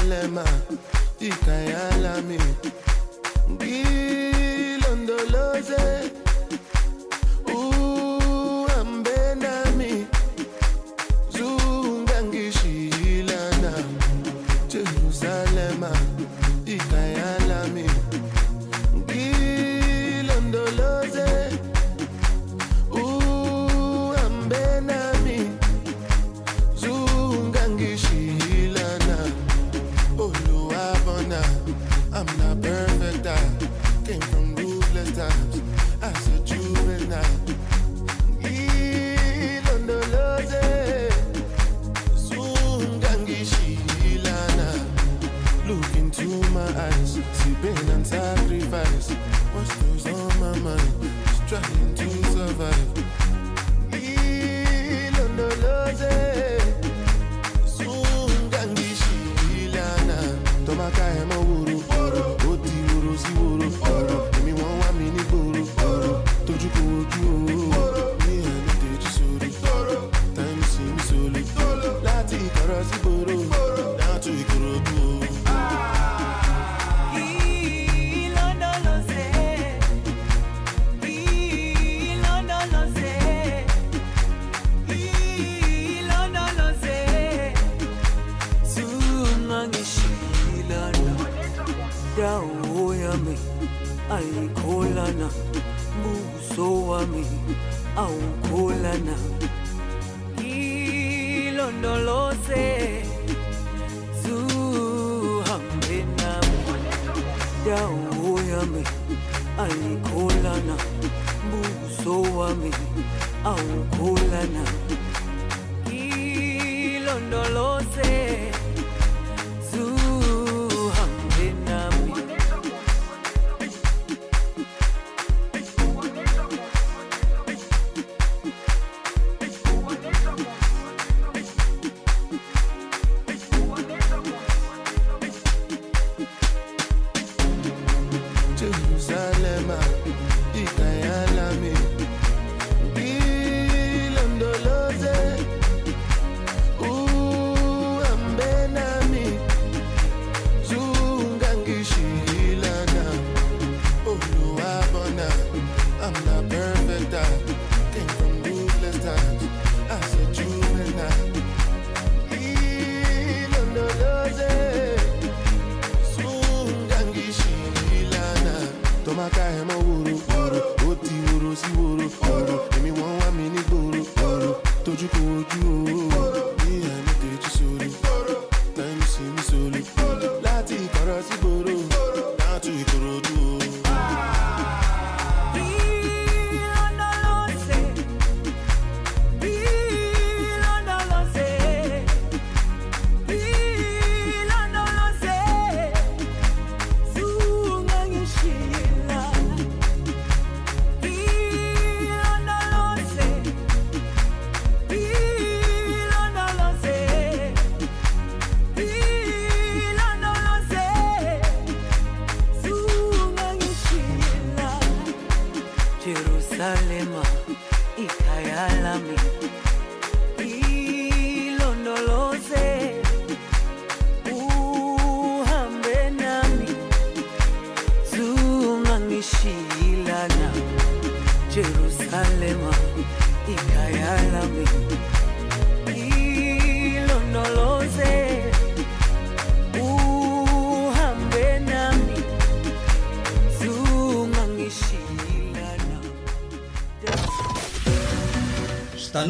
dilemma, ikayala me.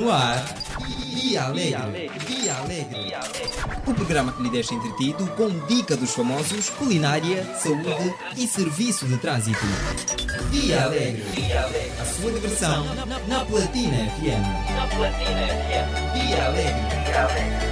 no ar. Dia Alegre. Via Alegre. Alegre. O programa que lhe deixa entretido com dica dos famosos, culinária, saúde e serviço de trânsito. Via Alegre. Dia Alegre. A sua diversão na Platina FM. Na Platina FM. Dia Alegre. Dia Alegre.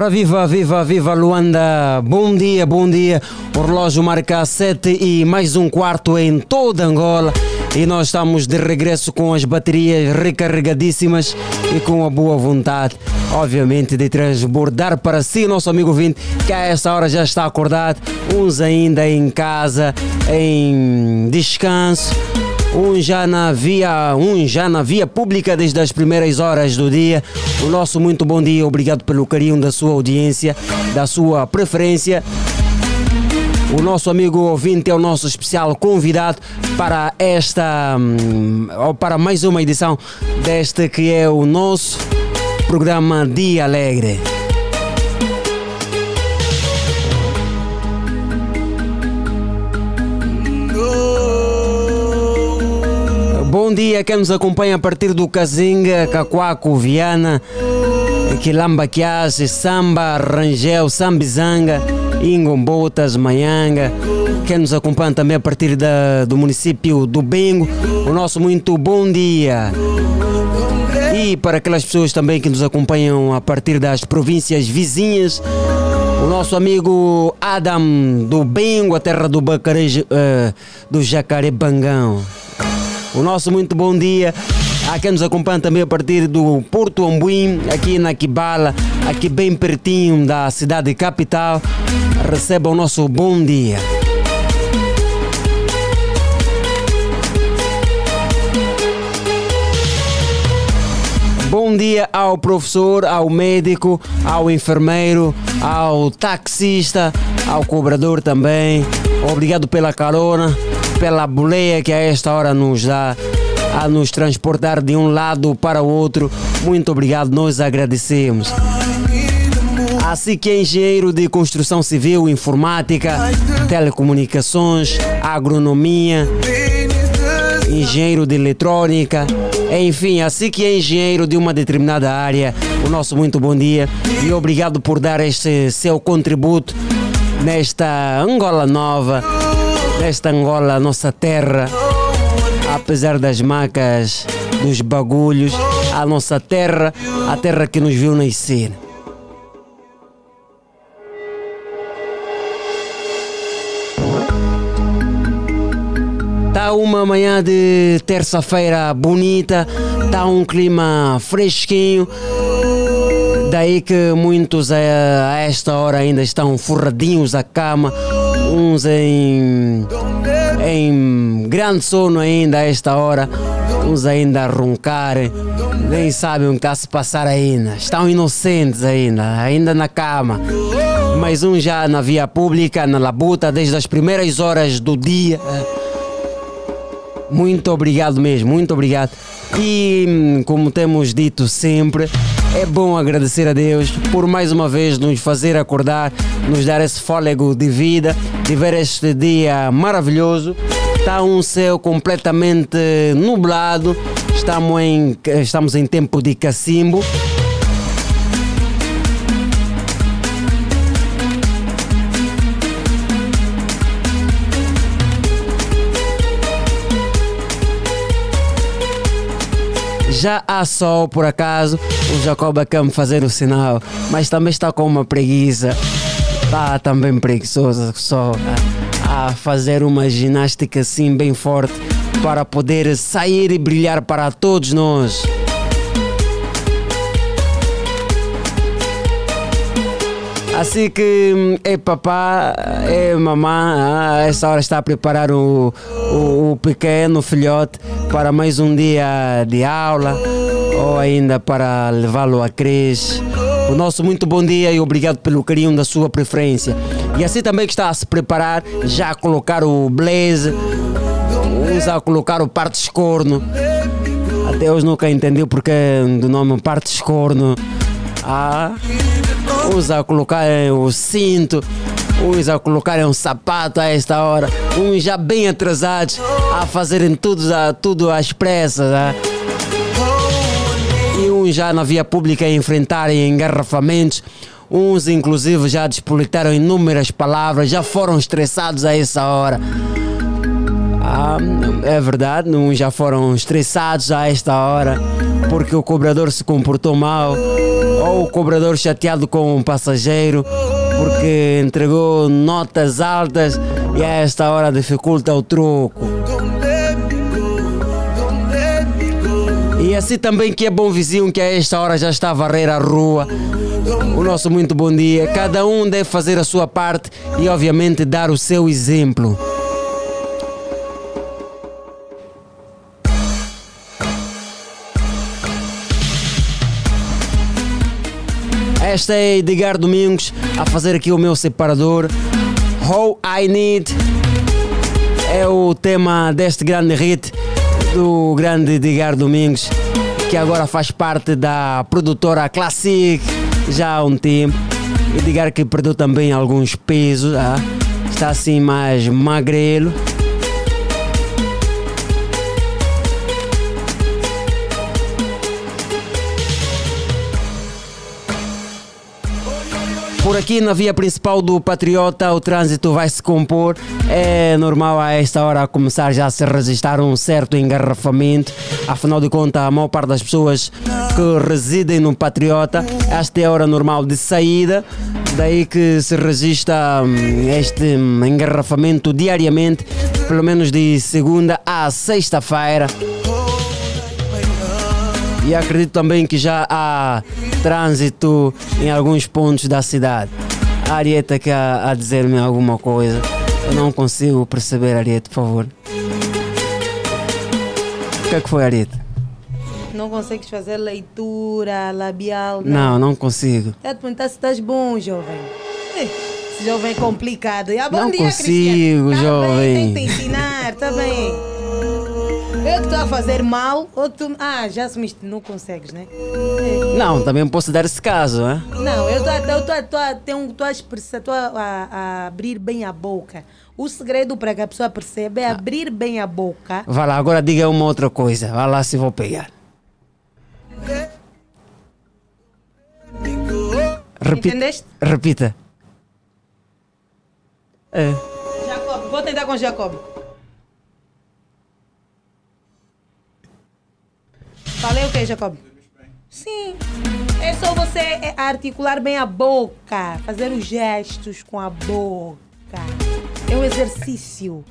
Ora viva, viva, viva Luanda! Bom dia, bom dia. O relógio marca 7 e mais um quarto em toda Angola. E nós estamos de regresso com as baterias recarregadíssimas e com a boa vontade, obviamente, de transbordar para si, nosso amigo vinte, que a essa hora já está acordado, uns ainda em casa, em descanso. Um já na via, um já na via pública desde as primeiras horas do dia. O nosso muito bom dia, obrigado pelo carinho da sua audiência, da sua preferência. O nosso amigo ouvinte é o nosso especial convidado para esta, hum, para mais uma edição deste que é o nosso programa Dia Alegre. Bom dia, quem nos acompanha a partir do Cazinga, Cacoaco, Viana, Quilamba Samba, Rangel, Sambizanga, Ingombotas, Manhanga. Quem nos acompanha também a partir da, do município do Bengo, o nosso muito bom dia. E para aquelas pessoas também que nos acompanham a partir das províncias vizinhas, o nosso amigo Adam do Bengo, a terra do Bacarejo, eh, do Jacarebangão. O nosso muito bom dia a quem nos acompanha também a partir do Porto Ambuim, aqui na Kibala, aqui bem pertinho da cidade capital. Receba o nosso bom dia. Bom dia ao professor, ao médico, ao enfermeiro, ao taxista, ao cobrador também. Obrigado pela carona, pela boleia que a esta hora nos dá a nos transportar de um lado para o outro. Muito obrigado, nós agradecemos. Assim que é engenheiro de construção civil, informática, telecomunicações, agronomia, engenheiro de eletrônica, enfim, assim que é engenheiro de uma determinada área, o nosso muito bom dia e obrigado por dar este seu contributo nesta Angola nova, nesta Angola, nossa terra, apesar das macas, dos bagulhos, a nossa terra, a terra que nos viu nascer. Tá uma manhã de terça-feira bonita, Está um clima fresquinho. Daí que muitos a, a esta hora ainda estão forradinhos à cama, uns em, em grande sono ainda a esta hora, uns ainda a roncar, nem sabem o que está a se passar ainda, estão inocentes ainda, ainda na cama. Mais um já na via pública, na labuta, desde as primeiras horas do dia. Muito obrigado mesmo, muito obrigado. E hum, como temos dito sempre, é bom agradecer a Deus por mais uma vez nos fazer acordar, nos dar esse fôlego de vida, de ver este dia maravilhoso. Está um céu completamente nublado, estamos em, estamos em tempo de cacimbo. Já há sol por acaso, o Jacob quer fazer o sinal, mas também está com uma preguiça. Está também preguiçoso só a fazer uma ginástica assim bem forte para poder sair e brilhar para todos nós. Assim que é papá, é mamã, a essa hora está a preparar o, o, o pequeno filhote para mais um dia de aula ou ainda para levá-lo à creche. O nosso muito bom dia e obrigado pelo carinho da sua preferência. E assim também que está a se preparar, já a colocar o blaze, uns a colocar o parte escorno. Até hoje nunca entendi porque do nome parte escorno. Ah, uns a colocar o cinto, uns a colocarem um sapato a esta hora, uns já bem atrasados a fazerem tudo, tudo às pressas. ah. E uns já na via pública a enfrentarem engarrafamentos. Uns, inclusive, já despolitaram inúmeras palavras, já foram estressados a essa hora. Ah, é verdade, uns já foram estressados a esta hora porque o cobrador se comportou mal ou o cobrador chateado com um passageiro porque entregou notas altas e a esta hora dificulta o troco. E assim também que é bom vizinho que a esta hora já está a varrer a rua. O nosso muito bom dia. Cada um deve fazer a sua parte e obviamente dar o seu exemplo. Esta é Edgar Domingos a fazer aqui o meu separador. How I Need é o tema deste grande hit do grande Edgar Domingos, que agora faz parte da produtora Classic já há um tempo. Edgar que perdeu também alguns pesos, ah, está assim mais magrelo. Por aqui na via principal do Patriota o trânsito vai se compor. É normal a esta hora começar já a se registrar um certo engarrafamento. Afinal de contas, a maior parte das pessoas que residem no Patriota, esta é a hora normal de saída. Daí que se registra hum, este hum, engarrafamento diariamente, pelo menos de segunda a sexta-feira. E acredito também que já há trânsito em alguns pontos da cidade. A Arieta quer a dizer-me alguma coisa. Eu não consigo perceber, Arieta, por favor. O que é que foi, Arieta? Não consegues fazer leitura labial? Não, não consigo. É te perguntar se estás bom, jovem. Esse jovem é complicado. Ah, Não dia, consigo, Cristiano. Tá jovem. Bem, tem que te ensinar, tá bem. Eu que estou a fazer mal, ou tu. Ah, já assumiste, não consegues, né? Não, também posso dar esse caso, né? Não, eu estou a- expressar, a- a abrir bem a boca. O segredo para que a pessoa perceba é Ah. abrir bem a boca. Vai lá, agora diga uma outra coisa. Vai lá se vou pegar. Repita. Entendeste? Repita. É. Jacob, vou tentar com Jacob. Falei o que, Jacob? Sim. É só você é, articular bem a boca, fazer os gestos com a boca. É um exercício.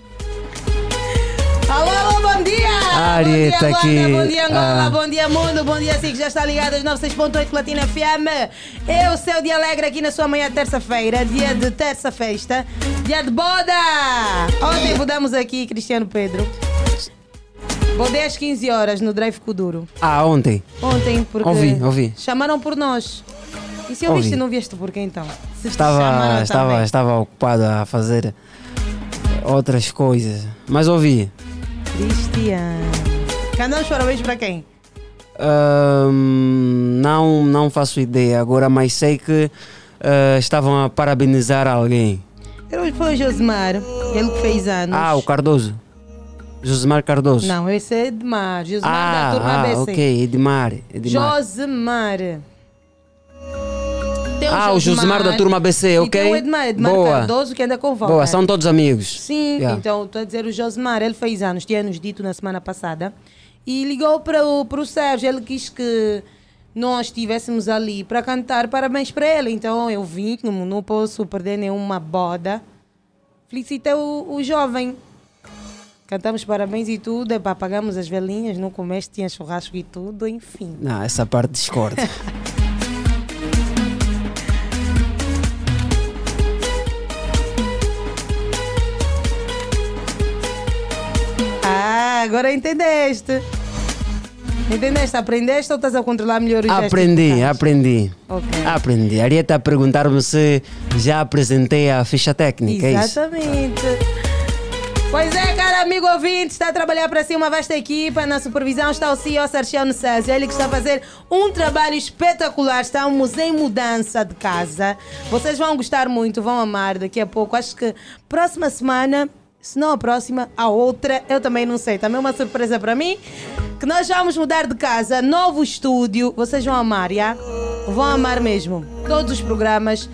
Alô, alô, bom dia! Arieta bom dia, aqui. Bom dia, Angola, Ah. bom dia, mundo, bom dia, assim que já está ligado às 96.8 Platina FM. Eu, seu dia alegre aqui na sua manhã terça-feira, dia de terça-festa, dia de boda! Ontem mudamos aqui, Cristiano Pedro. Bodei às 15 horas no Drive Kuduro. Ah, ontem. Ontem, porque Ouvi, ouvi. chamaram por nós. E se eu Ouvi. viste, não vieste por quê então? Se Estava, estava, também. estava ocupado a fazer outras coisas. Mas ouvi. Cristiano. Cantamos parabéns para quem? Ahm, não, não faço ideia agora, mas sei que ah, estavam a parabenizar alguém. Foi o Josimar, ele que fez anos. Ah, o Cardoso. Josemar Cardoso. Não, esse é Edmar. Josimar ah, da turma ah, BC. ok, Edmar. Edmar. Josimar. Tem Ah, o Josimar da turma BC, e ok. tem o Edmar, Edmar Boa. Cardoso que anda com. Boa, são todos amigos. Sim, Yeah. então estou a dizer o Josimar, ele fez anos, tinha-nos dito na semana passada, e ligou para o, para o Sérgio, ele quis que nós estivéssemos ali para cantar parabéns para ele, então eu vim, como não posso perder nenhuma boda, felicitei o, o jovem. Cantamos parabéns e tudo, epá, apagamos as velinhas, no começo tinha churrasco e tudo, enfim. Não, essa parte discordo. Ah, agora entendeste. Entendeste? Aprendeste ou estás a controlar melhor os aprendi, aprendi. Ok. Aprendi. Arieta a perguntar-me se já apresentei a ficha técnica, é isso? Pois é, cara amigo ouvinte, está a trabalhar para si uma vasta equipa. Na supervisão está o CEO Sarchiano Sérgio, ele que está a fazer um trabalho espetacular. Estamos em mudança de casa. Vocês vão gostar muito, vão amar daqui a pouco. Acho que próxima semana, se não a próxima, a outra, eu também não sei. Também é uma surpresa para mim. Que nós vamos mudar de casa, novo estúdio. Vocês vão amar, já? Vão amar mesmo. Todos os programas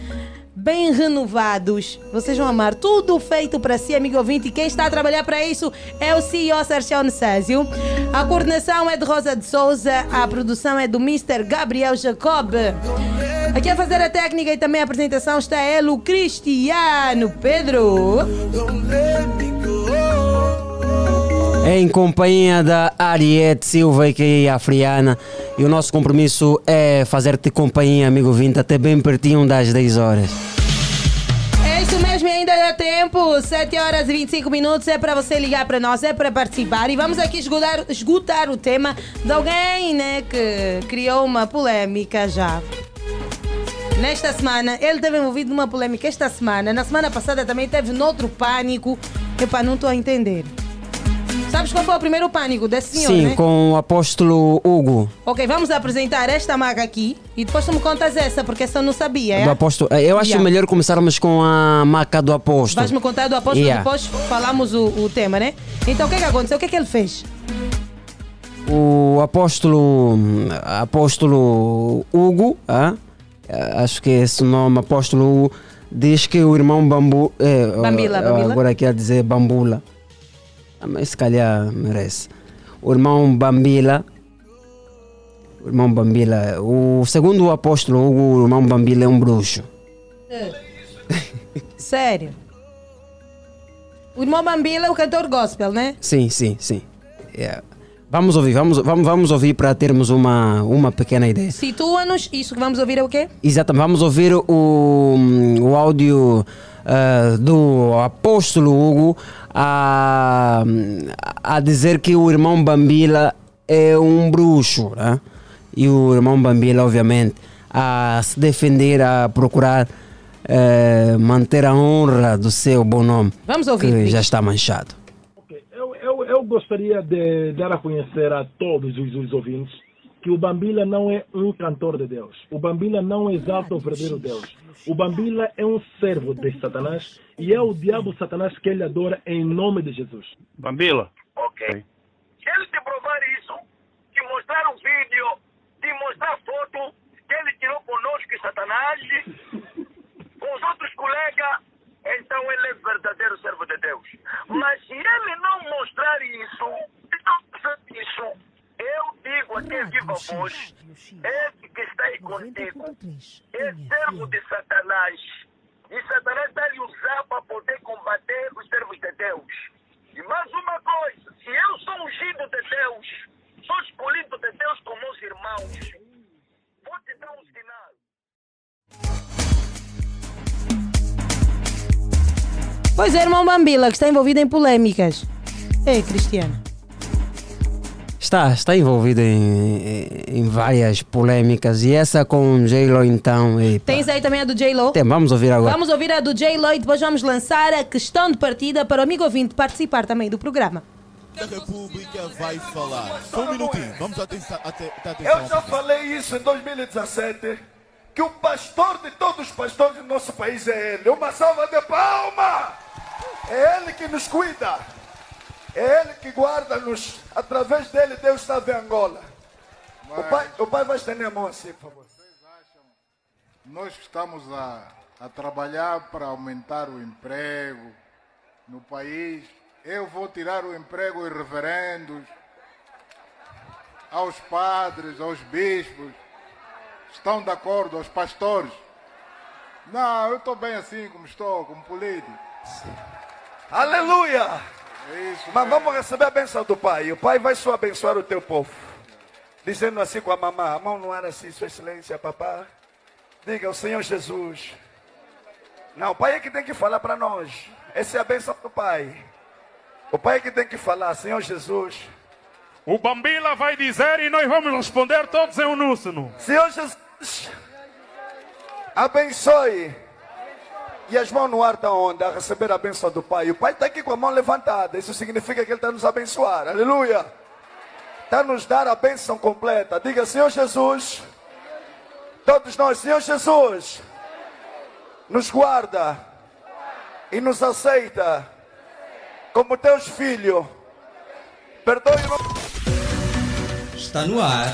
bem renovados. Vocês vão amar. Tudo feito para si, amigo ouvinte. E quem está a trabalhar para isso é o CEO Sérgio Necésio. A coordenação é de Rosa de Souza. A produção é do Mr. Gabriel Jacob. Aqui a fazer a técnica e também a apresentação está ele, o Cristiano Pedro. Em companhia da Ariete Silva, que é a Friana. E o nosso compromisso é fazer-te companhia, amigo ouvinte, até bem pertinho das 10 horas. Tempo. 7 horas e 25 minutos. É para você ligar para nós, é para participar. E vamos aqui esgotar, esgotar o tema de alguém né, que criou uma polêmica já. Nesta semana, ele teve envolvido numa polêmica esta semana. Na semana passada também teve noutro pânico. Epá, não estou a entender. Sabes qual foi o primeiro pânico desse senhor, Sim, né? com o apóstolo Hugo. Ok, vamos apresentar esta maga aqui e depois tu me contas essa, porque essa eu não sabia. Do é? apóstolo. Eu acho Yeah. melhor começarmos com a maca do apóstolo. Vais-me contar do apóstolo, Yeah. depois falamos o, o tema, né? Então o que é que aconteceu? O que é que ele fez? O apóstolo, apóstolo Hugo, ah, acho que é esse o nome, apóstolo Hugo, diz que o irmão Bambu, é, Bambila, Bambila? agora quer dizer Bambula, mas se calhar merece. O irmão Bambila, o irmão Bambila, o segundo apóstolo Hugo, o irmão Bambila é um bruxo. Sério? O irmão Bambila é o cantor gospel, né? Sim, sim, sim. Yeah. Vamos ouvir, vamos, vamos, vamos ouvir para termos uma, uma pequena ideia. Situa-nos, isso que vamos ouvir é o quê? Exatamente, vamos ouvir o, o áudio ah, do apóstolo Hugo a, a dizer que o irmão Bambila é um bruxo. Né? E o irmão Bambila, obviamente, a se defender, a procurar eh, manter a honra do seu bom nome, Vamos ouvir. que já está manchado. Ok, Eu, eu, eu gostaria de dar a conhecer a todos os, os ouvintes que o Bambila não é um cantor de Deus. O Bambila não exalta o verdadeiro Deus. O Bambila é um servo de Satanás e é o diabo Satanás que ele adora em nome de Jesus. Bambila. Ok. Se ele te provar isso, te mostrar um vídeo, te mostrar foto que ele tirou conosco e Satanás, com os outros colegas, então ele é verdadeiro servo de Deus. Mas se ele não mostrar isso, não fazer isso, eu digo a quem viva hoje, esse que está aí contigo, é servo de Satanás. E Satanás está-lhe usar para poder combater os servos de Deus. E mais uma coisa, se eu sou ungido de Deus, sou escolhido de Deus com meus irmãos, vou te dar um sinal. Pois é, irmão Bambila, que está envolvido em polêmicas. Ei, Cristiano. Está, está envolvido em, em várias polêmicas e essa com J-Lo então. epa. Tens aí também a do J-Lo? Tem, vamos ouvir agora. Vamos ouvir a do J-Lo e depois vamos lançar a questão de partida para o amigo ouvinte participar também do programa. da República vai falar. Só um minutinho, vamos atenção. Atenção Eu já falei isso em 2017, que o pastor de todos os pastores do nosso país é ele. Uma salva de palma! É ele que nos cuida. É ele que guarda-nos. Através dele, Deus está em Angola. O pai, o pai vai estender a mão assim, por favor. Nós estamos a, a trabalhar para aumentar o emprego no país. Eu vou tirar o emprego aos reverendos, aos padres, aos bispos. Estão de acordo, aos pastores? Não, eu estou bem assim como estou, como político. Aleluia! Isso. Mas vamos receber a bênção do Pai. O Pai vai só abençoar o teu povo. Dizendo assim com a mamã, a mão no ar assim, Sua Excelência, papá. Diga, o Senhor Jesus. Não, o Pai é que tem que falar para nós. Essa é a bênção do Pai. O Pai é que tem que falar, Senhor Jesus. O Bambila vai dizer e nós vamos responder todos em uníssono. Senhor Jesus, abençoe. E as mãos no ar da onda a receber a bênção do Pai. O Pai está aqui com a mão levantada. Isso significa que Ele está nos abençoar. Aleluia. Está nos dar a bênção completa. Diga, Senhor Jesus. Todos nós, Senhor Jesus. Nos guarda e nos aceita como teus filhos. Perdoe Está no ar.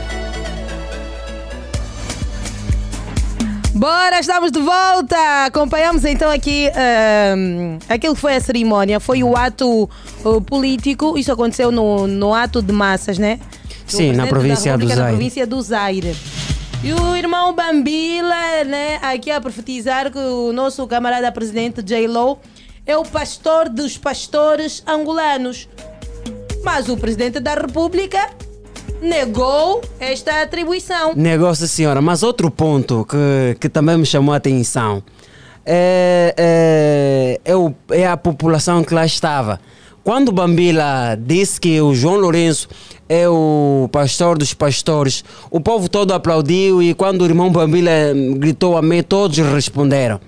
Bora, estamos de volta! Acompanhamos então aqui ahm, aquilo que foi a cerimónia, foi o ato uh, político, isso aconteceu no, no ato de massas, né? Do Sim, na província do Zaire. Na província do Zaire. E o irmão Bambila, né, aqui a profetizar que o nosso camarada presidente J-Lo é o pastor dos pastores angolanos. Mas o presidente da República negou esta atribuição. Negócio, senhora, mas outro ponto que, que também me chamou a atenção é, é, é, o- é a população que lá estava. Quando Bambila disse que o João Lourenço é o pastor dos pastores, o povo todo aplaudiu e quando o irmão Bambila gritou amém, todos responderam.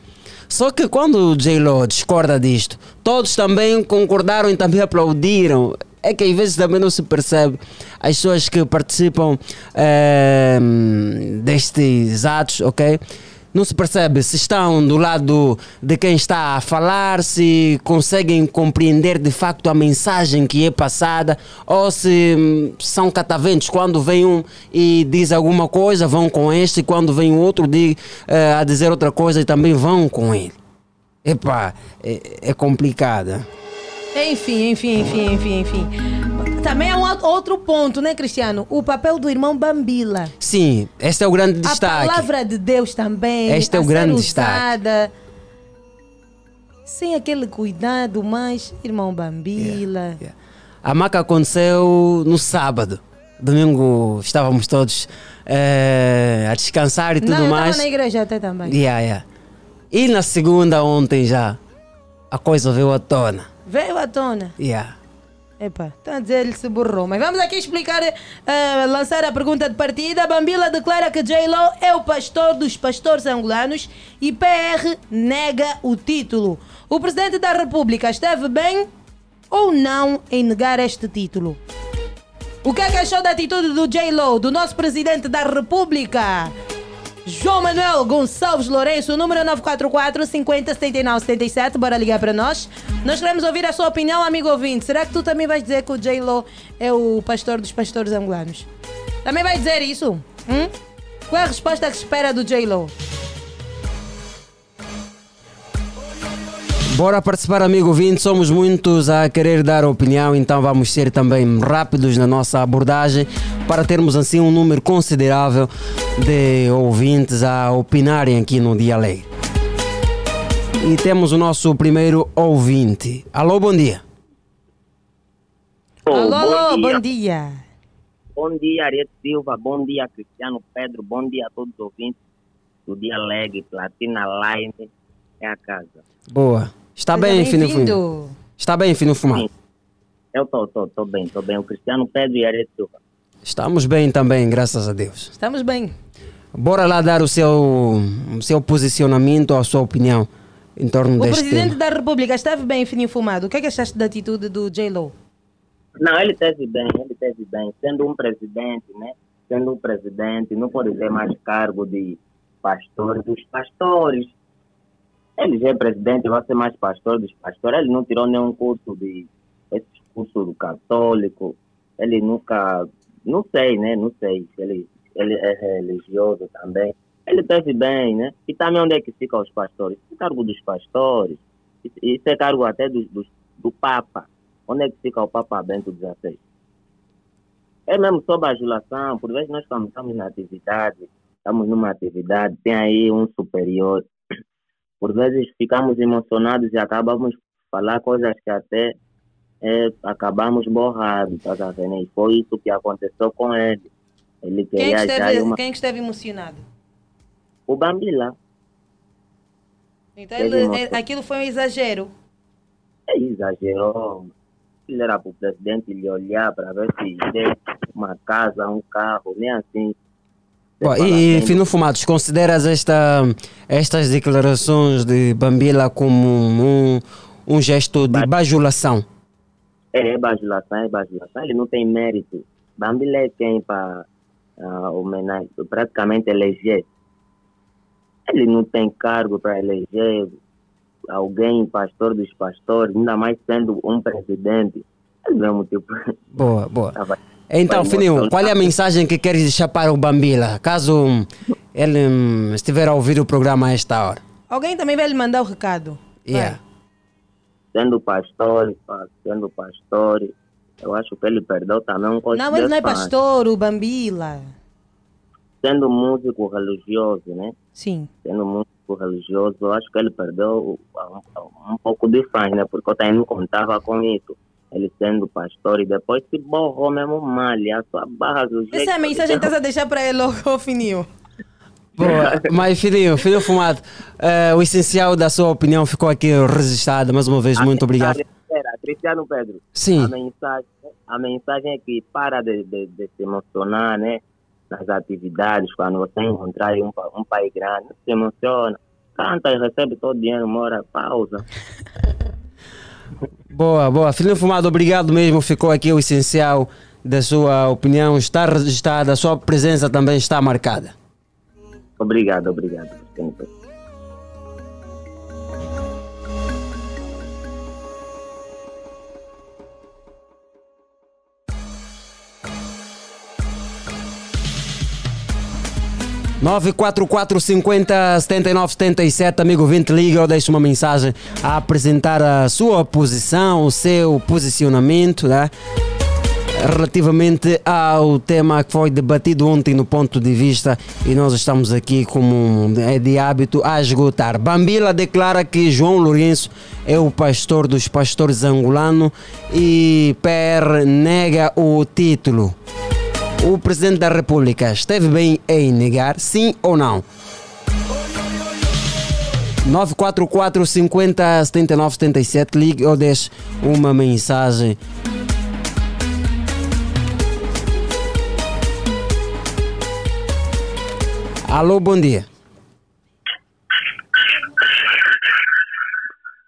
Só que quando o J-Lo discorda disto, todos também concordaram e também aplaudiram. É que às vezes também não se percebe as pessoas que participam eh, destes atos, ok? Não se percebe se estão do lado de quem está a falar, se conseguem compreender de facto a mensagem que é passada, ou se hum, são cataventos. Quando vem um e diz alguma coisa, vão com este, e quando vem outro di- eh, a dizer outra coisa, também vão com ele. Epá, é, é complicada. Enfim, enfim, enfim, enfim, enfim. Também há um out- outro ponto, né, Cristiano? O papel do irmão Bambila. Sim, este é o grande A destaque. palavra de Deus também. Este é a o grande usada Sem aquele cuidado, mas, irmão Bambila. A maca aconteceu no sábado. Domingo estávamos todos eh, a descansar e tudo Não, eu mais. estava na igreja até também. Yeah, yeah. E na segunda, ontem já, a coisa veio à tona. Veio à tona. Yeah. Epa, está a dizer ele se borrou. Mas vamos aqui explicar, eh, lançar a pergunta de partida. Bambila declara que J-Lo é o pastor dos pastores angolanos e PR nega o título. O presidente da República esteve bem ou não em negar este título? O que é que achou da atitude do J-Lo, do nosso presidente da República? João Manuel Gonçalves Lourenço, número 944 50 79 77. Bora ligar para nós. Nós queremos ouvir a sua opinião, amigo ouvinte. Será que tu também vais dizer que o J-Lo é o pastor dos pastores angolanos? Também vai dizer isso? Hum? Qual é a resposta que espera do J-Lo? Bora participar, amigo ouvinte. Somos muitos a querer dar opinião, então vamos ser também rápidos na nossa abordagem para termos assim um número considerável de ouvintes a opinarem aqui no Dia Alegre. E temos o nosso primeiro ouvinte. Alô, bom dia. alô, alô, dia. bom dia. Bom dia, Ariete Silva. Bom dia, Cristiano Pedro. Bom dia a todos os ouvintes do Dia Alegre, Platina Line. É a casa. Boa. Está Seja bem, Fino. Fumado? Está bem, Fino Fumado? Eu tô, tô, tô bem, tô bem. O Cristiano Pedro e Ariete Silva. Estamos bem também, graças a Deus. Estamos bem. Bora lá dar o seu, o seu posicionamento, a sua opinião em torno O deste presidente tema. da República esteve bem fininho fumado. O que é que achaste da atitude do J-Lo? Não, ele teve bem, ele teve bem. Sendo um presidente, né? Sendo um presidente, não pode ter mais cargo de pastor dos pastores. Ele é presidente, vai ser mais pastor dos pastores. Ele não tirou nenhum curso de esse curso do católico. Ele nunca, não sei, né? Não sei se ele, ele é religioso também. Ele teve bem, né? E também onde é que ficam os pastores? Isso é cargo dos pastores. Isso- é cargo até dos, dos- do Papa. Onde é que fica o Papa Bento XVI? É mesmo só bajulação. Por vezes nós quando estamos na atividade, estamos numa atividade, tem aí um superior. Por vezes ficamos emocionados e acabamos falar coisas que até é, acabamos borrados, tá vendo? E foi isso que aconteceu com ele. Ele Quem é queria que já esteve, uma... quem é esteve emocionado? O Bambila. Então ele- uma- é- aquilo foi um exagero. Ele exagerou. Ele era para o presidente ele olhar para ver se tem uma casa, um carro, nem assim. E, Fino Fumados, consideras esta, estas declarações de Bambila como um, um gesto de bajulação? É, é bajulação, é bajulação. Ele não tem mérito. Bambila é quem para homenagem, praticamente eleger. Ele não tem cargo para eleger alguém, pastor dos pastores, ainda mais sendo um presidente. Ele mesmo tipo. Boa, boa. Então, Fininho, qual é a mensagem que queres deixar para o Bambila, caso hum, ele hum, estiver a ouvir o programa a esta hora? Alguém também vai lhe mandar o recado. Yeah. Sendo pastor, sendo pastor, eu acho que ele perdeu também um coisa Não, ele não é pastor, o Bambila. Sendo músico religioso, né? Sim. Sendo músico religioso, eu acho que ele perdeu um, um pouco de fãs, né? Porque eu também não contava com isso. Ele sendo pastor e depois se borrou mesmo mal, e a sua barra do jeito. Essa é a mensagem que estás a deixar para ele, ô Fininho. Boa, mas Fininho, Fininho Fumado, eh, o essencial da sua opinião ficou aqui registrado. Mais uma vez, muito obrigado. Era, Cristiano Pedro. Sim. A mensagem, a mensagem é que para de, de, de se emocionar, né? Nas atividades, quando você encontrar um, um pai grande, se emociona. Canta e recebe todo o dinheiro, mora, pausa. Boa, boa. Fininho Fumado, obrigado mesmo. Ficou aqui o essencial da sua opinião. Está registrada, a sua presença também está marcada. Obrigado, obrigado, 944 50 79 77, amigo 20, liga ou deixa uma mensagem a apresentar a sua posição, o seu posicionamento, né? relativamente ao tema que foi debatido ontem no ponto de vista e nós estamos aqui como é de hábito a esgotar. Bambila declara que João Lourenço é o pastor dos pastores angolano e PR nega o título. O presidente da República esteve bem em negar, sim ou não? 944 50 79 77 ligue ou deixe uma mensagem. Alô, bom dia.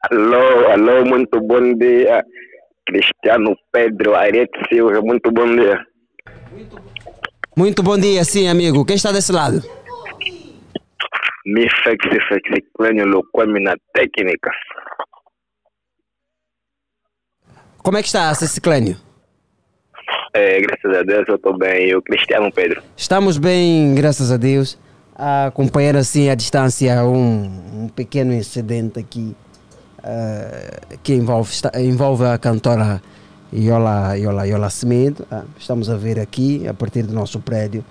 Alô, alô, muito bom dia. Cristiano Pedro Arete Silva, muito bom dia. Muito bom dia, sim, amigo. Quem está desse lado? Mi Fexi Fexi Clênio Loquemi na técnica. Como é que está, Cecilânio? É, graças a Deus eu estou bem. E o Cristiano Pedro? Estamos bem, graças a Deus. A acompanhar assim à distância um, um pequeno incidente aqui ah, que envolve, está- envolve a cantora Iola, Iola, Iola Smith. Ah, estamos a ver aqui, a partir do nosso prédio.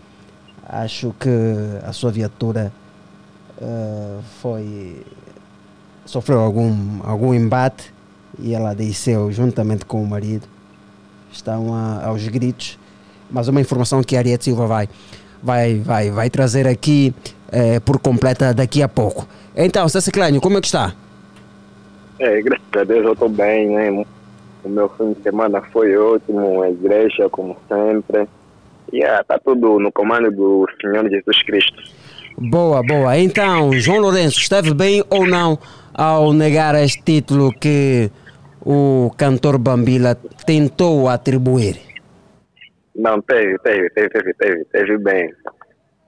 Acho que a sua viatura ah, foi sofreu algum, algum embate e ela desceu juntamente com o marido. Estão a- aos gritos. Mas uma informação que a Ariete Silva vai, vai, vai, vai trazer aqui eh, por completa daqui a pouco. Então, César Clânio, como é que está? É, graças a Deus eu estou bem, né? O meu fim de semana foi ótimo, a igreja, como sempre. E está tudo no comando do Senhor Jesus Cristo. Boa, boa. Então, João Lourenço, esteve bem ou não ao negar este título que o cantor Bambila tentou atribuir? Não, teve, teve, teve, teve, teve, teve bem.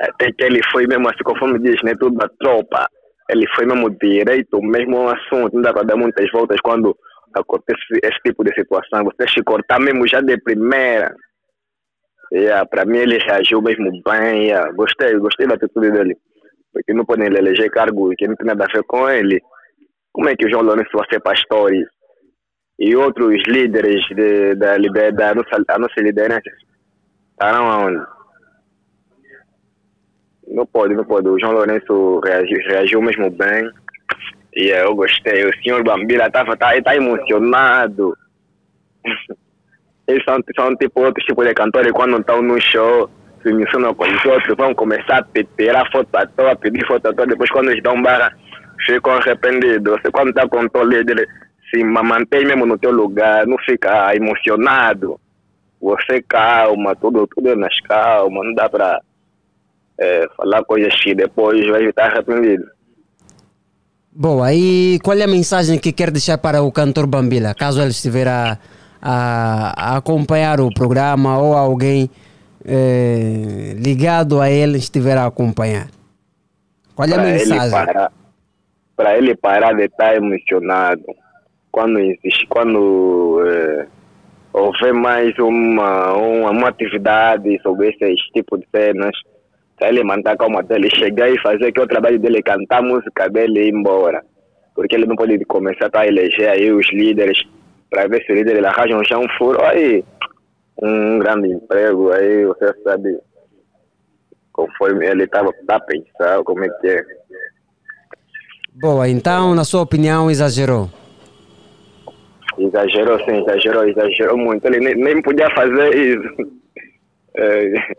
Até que ele foi mesmo assim, conforme diz, né? Tudo da tropa. Ele foi mesmo direito, mesmo assunto. Não dá para dar muitas voltas quando acontece esse tipo de situação. Você se cortar mesmo já de primeira. Yeah, para mim ele reagiu mesmo bem. Yeah. Gostei, gostei da atitude dele. Porque não podem lhe eleger cargo que não tem nada a ver com ele. Como é que o João Lourenço vai ser pastor e, e outros líderes de, da, liber- da nossa, a nossa liderança estarão aonde? Não pode, não pode. O João Lourenço reagiu, reagiu mesmo bem. E eh, eu gostei. O senhor Bambila estava tá, tá emocionado. Eles são, são tipo outros tipos de cantores quando estão no show, se mencionam com os outros, vão começar a tirar foto à toa, pedir foto à toa, depois quando eles dão barra, ficam arrependidos. Você quando está com o teu líder, se ma- mantém mesmo no teu lugar, não fica emocionado. Você calma, tudo, tudo nas calma, não dá para falar coisas que depois vai estar arrependido. Boa, e qual é a mensagem que quer deixar para o cantor Bambila, caso ele estiver a, a, a acompanhar o programa ou alguém eh, ligado a ele estiver a acompanhar? Qual é a ele mensagem? parar, para ele parar de estar emocionado, quando existe, quando eh, houver mais uma, uma, uma atividade sobre esse tipo de cenas, para ele manter a calma dele, chegar e fazer que o trabalho dele, cantar a música dele e ir embora. Porque ele não pode começar a eleger aí os líderes, para ver se os líderes arranjam já um furo, aí um grande emprego, aí você sabe, conforme ele estava tá pensando, como é que é. Boa, então, na sua opinião, exagerou. Exagerou sim, exagerou, exagerou muito. Ele nem, nem podia fazer isso. É,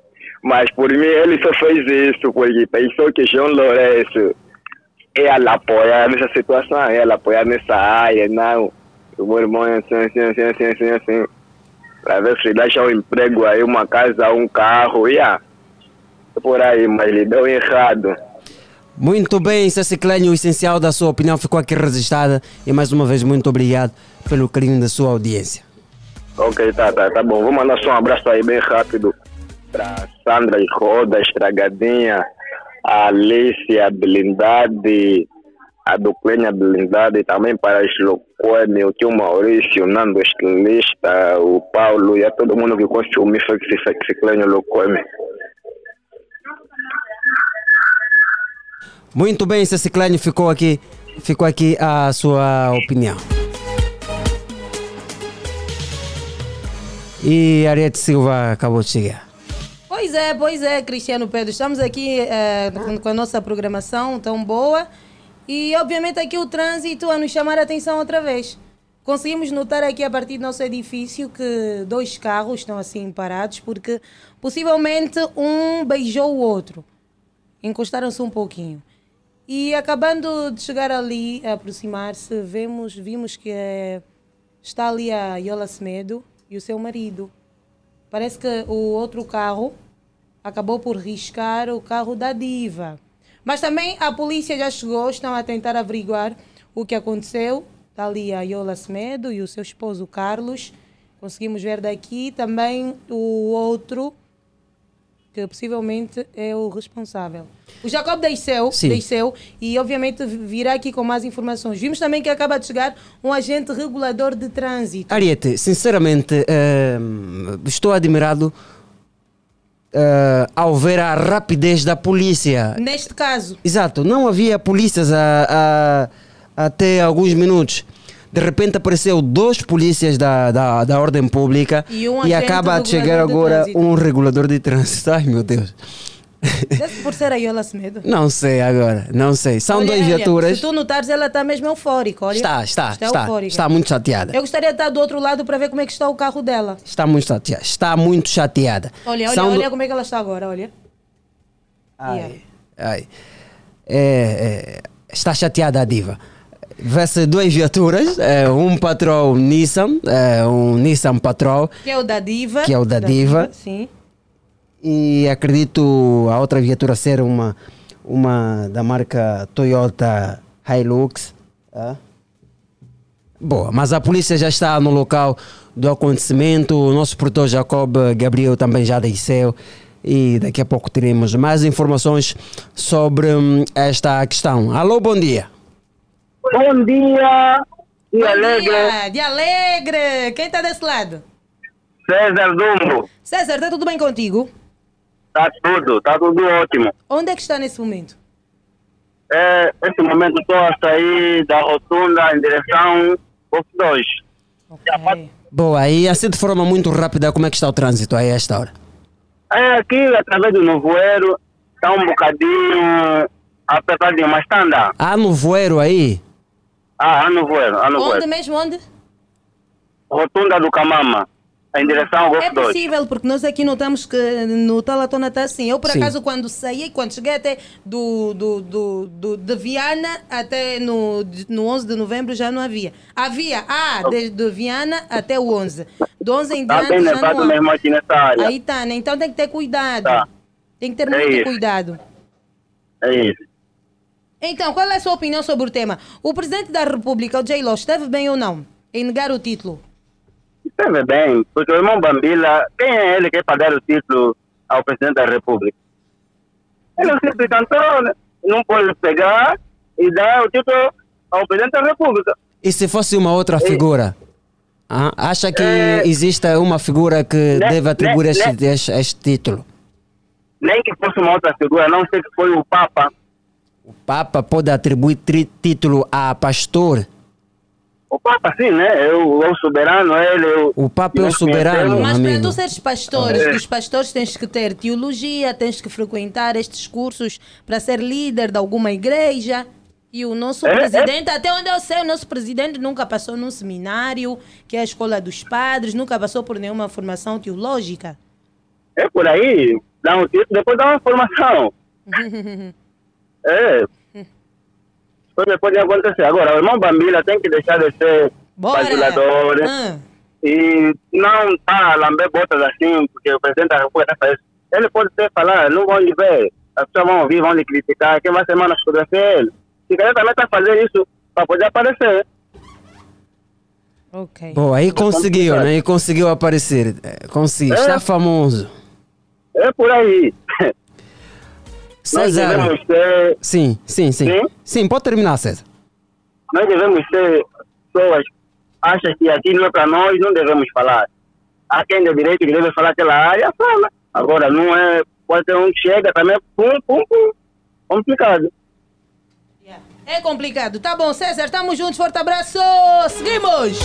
mas por mim ele só fez isso porque pensou que João Lourenço ia lhe apoiar nessa situação, ia lhe apoiar nessa área, não. O meu irmão é assim, assim, assim, assim, assim, assim. Para ver se deixa um emprego aí, uma casa, um carro, ia. Por aí, mas ele deu errado. Muito bem, César Clânio, o essencial da sua opinião ficou aqui registrada e mais uma vez muito obrigado pelo carinho da sua audiência. Ok, tá, tá, tá bom. Vou mandar só um abraço aí bem rápido para Sandra Roda, Estragadinha, a Alice, a Blindade, a Duclenha Blindade, também para os Locoeme, o tio Maurício, o Nando Estilista, o Paulo e a todo mundo que consome Fexi Clênio Locoeme. Muito bem, César Clânio, ficou aqui, ficou aqui a sua opinião. E Ariete Silva acabou de chegar. Pois é, pois é, Cristiano Pedro. Estamos aqui eh, com, com a nossa programação tão boa e, obviamente, aqui o trânsito a nos chamar a atenção outra vez. Conseguimos notar aqui a partir do nosso edifício que dois carros estão assim parados porque possivelmente um beijou o outro. Encostaram-se um pouquinho. E acabando de chegar ali, aproximar-se, vemos, vimos que eh, está ali a Yola Semedo e o seu marido. Parece que o outro carro acabou por riscar o carro da diva. Mas também a polícia já chegou, estão a tentar averiguar o que aconteceu. Está ali a Yola Semedo e o seu esposo Carlos. Conseguimos ver daqui também o outro, que possivelmente é o responsável. O Jacob desceu, Sim. desceu e obviamente virá aqui com mais informações. Vimos também que acaba de chegar um agente regulador de trânsito. Ariete, sinceramente, eh, estou admirado eh, ao ver a rapidez da polícia. Neste caso, Exato, não havia polícias a, a- até alguns minutos. De repente apareceu dois polícias da, da, da ordem pública E um e acaba de chegar agora um regulador de trânsito. Ai meu Deus. Por ser a Iola Semedo. Não sei agora, não sei. São Olha, duas viaturas. Se tu notares, ela está mesmo eufórica. Olha. Está, está, está. eufórica. Está muito chateada. Eu gostaria de estar do outro lado para ver como é que está o carro dela. Está muito chateada. Está muito chateada. Olha, olha, São olha como é que ela está agora, olha. Ai, ai. É, é, está chateada a diva. Vê-se duas viaturas, é, um Patrol Nissan, é, um Nissan Patrol, Que é o da Diva. Que é o da Diva. Sim. E acredito a outra viatura ser uma, uma da marca Toyota Hilux. ah. Boa, mas a polícia já está no local do acontecimento, o nosso produtor Jacob Gabriel também já desceu e daqui a pouco teremos mais informações sobre hum, esta questão. Alô, bom dia. Bom dia, e Bom alegre, dia, de alegre. Quem está desse lado? César Dumbo. César, está tudo bem contigo? Tá tudo, tá tudo ótimo. Onde é que está nesse momento? É, nesse momento estou a sair da rotunda em direção ao 2. Boa, e assim de forma muito rápida, como é que está o trânsito aí a esta hora? É, aqui, através do Novoeiro, está um bocadinho apertadinho, mas está andando. Há no voeiro aí? Ah, há Novoeiro, há Novoeiro. Onde mesmo? Onde? Rotunda do Camama, em direção ao É Golfo 2. possível, porque nós aqui notamos que no Talatona está assim. Eu, por Sim. acaso, quando saí, quando cheguei até do, do, do, do- de Viana até no, no 11 de novembro já não havia. Havia, ah, desde Viana até o 11. Do 11 em Está diante bem já não mesmo aqui nessa área. Aí tá, né? Então tem que ter cuidado. Tá. Tem que ter É muito isso. cuidado. É isso. Então, qual é a sua opinião sobre o tema? O presidente da República, o J. Lo, esteve bem ou não em negar o título? Esteve bem, porque o irmão Bambila, quem é ele que é para dar o título ao presidente da República? Ele é simples cantor, né? não pode pegar e dar o título ao presidente da República. E se fosse uma outra figura? Ah, acha que É. existe uma figura que Ne- deve atribuir ne- este, ne- este, este título? Nem que fosse uma outra figura, não sei que foi o Papa. O Papa pode atribuir tri- título a pastor? O Papa, sim, né? É o, é o soberano, ele. é O, O Papa é o soberano. Mas para tu seres pastores, É. os pastores tens que ter teologia, tens que frequentar estes cursos para ser líder de alguma igreja. E o nosso É, é. presidente, até onde eu sei, o nosso presidente nunca passou num seminário, que é a escola dos padres, nunca passou por nenhuma formação teológica. É por aí, dá um título, depois dá uma formação. É. Coisa pode acontecer. Agora, o irmão Bambila tem que deixar de ser Ah. e não tá a lamber botas assim, porque o presidente da República está fazendo. Ele pode até falar, não vão lhe ver, as pessoas vão ouvir, vão lhe criticar, quem vai ser é ele. Se calhar também está fazendo isso para poder aparecer. Ok. Bom, aí conseguiu, né? E conseguiu aparecer. É, Conseguiu, É. está famoso. É por aí. Nós César. devemos ser, Sim, sim, sim. Sim? Sim, pode terminar, César. nós devemos ser pessoas acham que aqui não é para nós, não devemos falar. Há quem de direito que deve falar aquela área, fala. Agora, não é. Pode ter um que chega também, pum, pum, pum. Complicado. É complicado. Tá bom, César, estamos juntos. Forte abraço. Seguimos.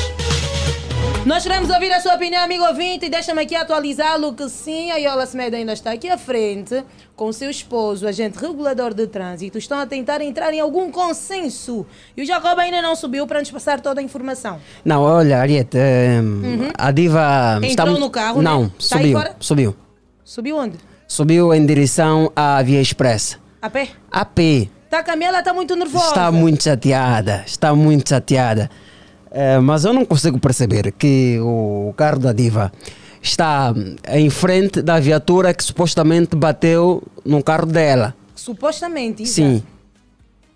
Nós queremos ouvir a sua opinião, amigo ouvinte, e deixa-me aqui atualizá-lo que sim, a Iola Semedo ainda está aqui à frente com seu esposo, agente regulador de trânsito. Estão a tentar entrar em algum consenso. E o Jacob ainda não subiu para nos passar toda a informação. Não, olha, Ariete, eh, a diva está Entrou muito- no carro, Não, né? Tá aí subiu, subiu. Subiu onde? Subiu em direção à Via Expressa. A pé? A pé. Tá, a Camila está muito nervosa. Está muito chateada, está muito chateada. Eh, mas eu não consigo perceber que o carro da diva está em frente da viatura que supostamente bateu no carro dela. Supostamente. exato. Sim.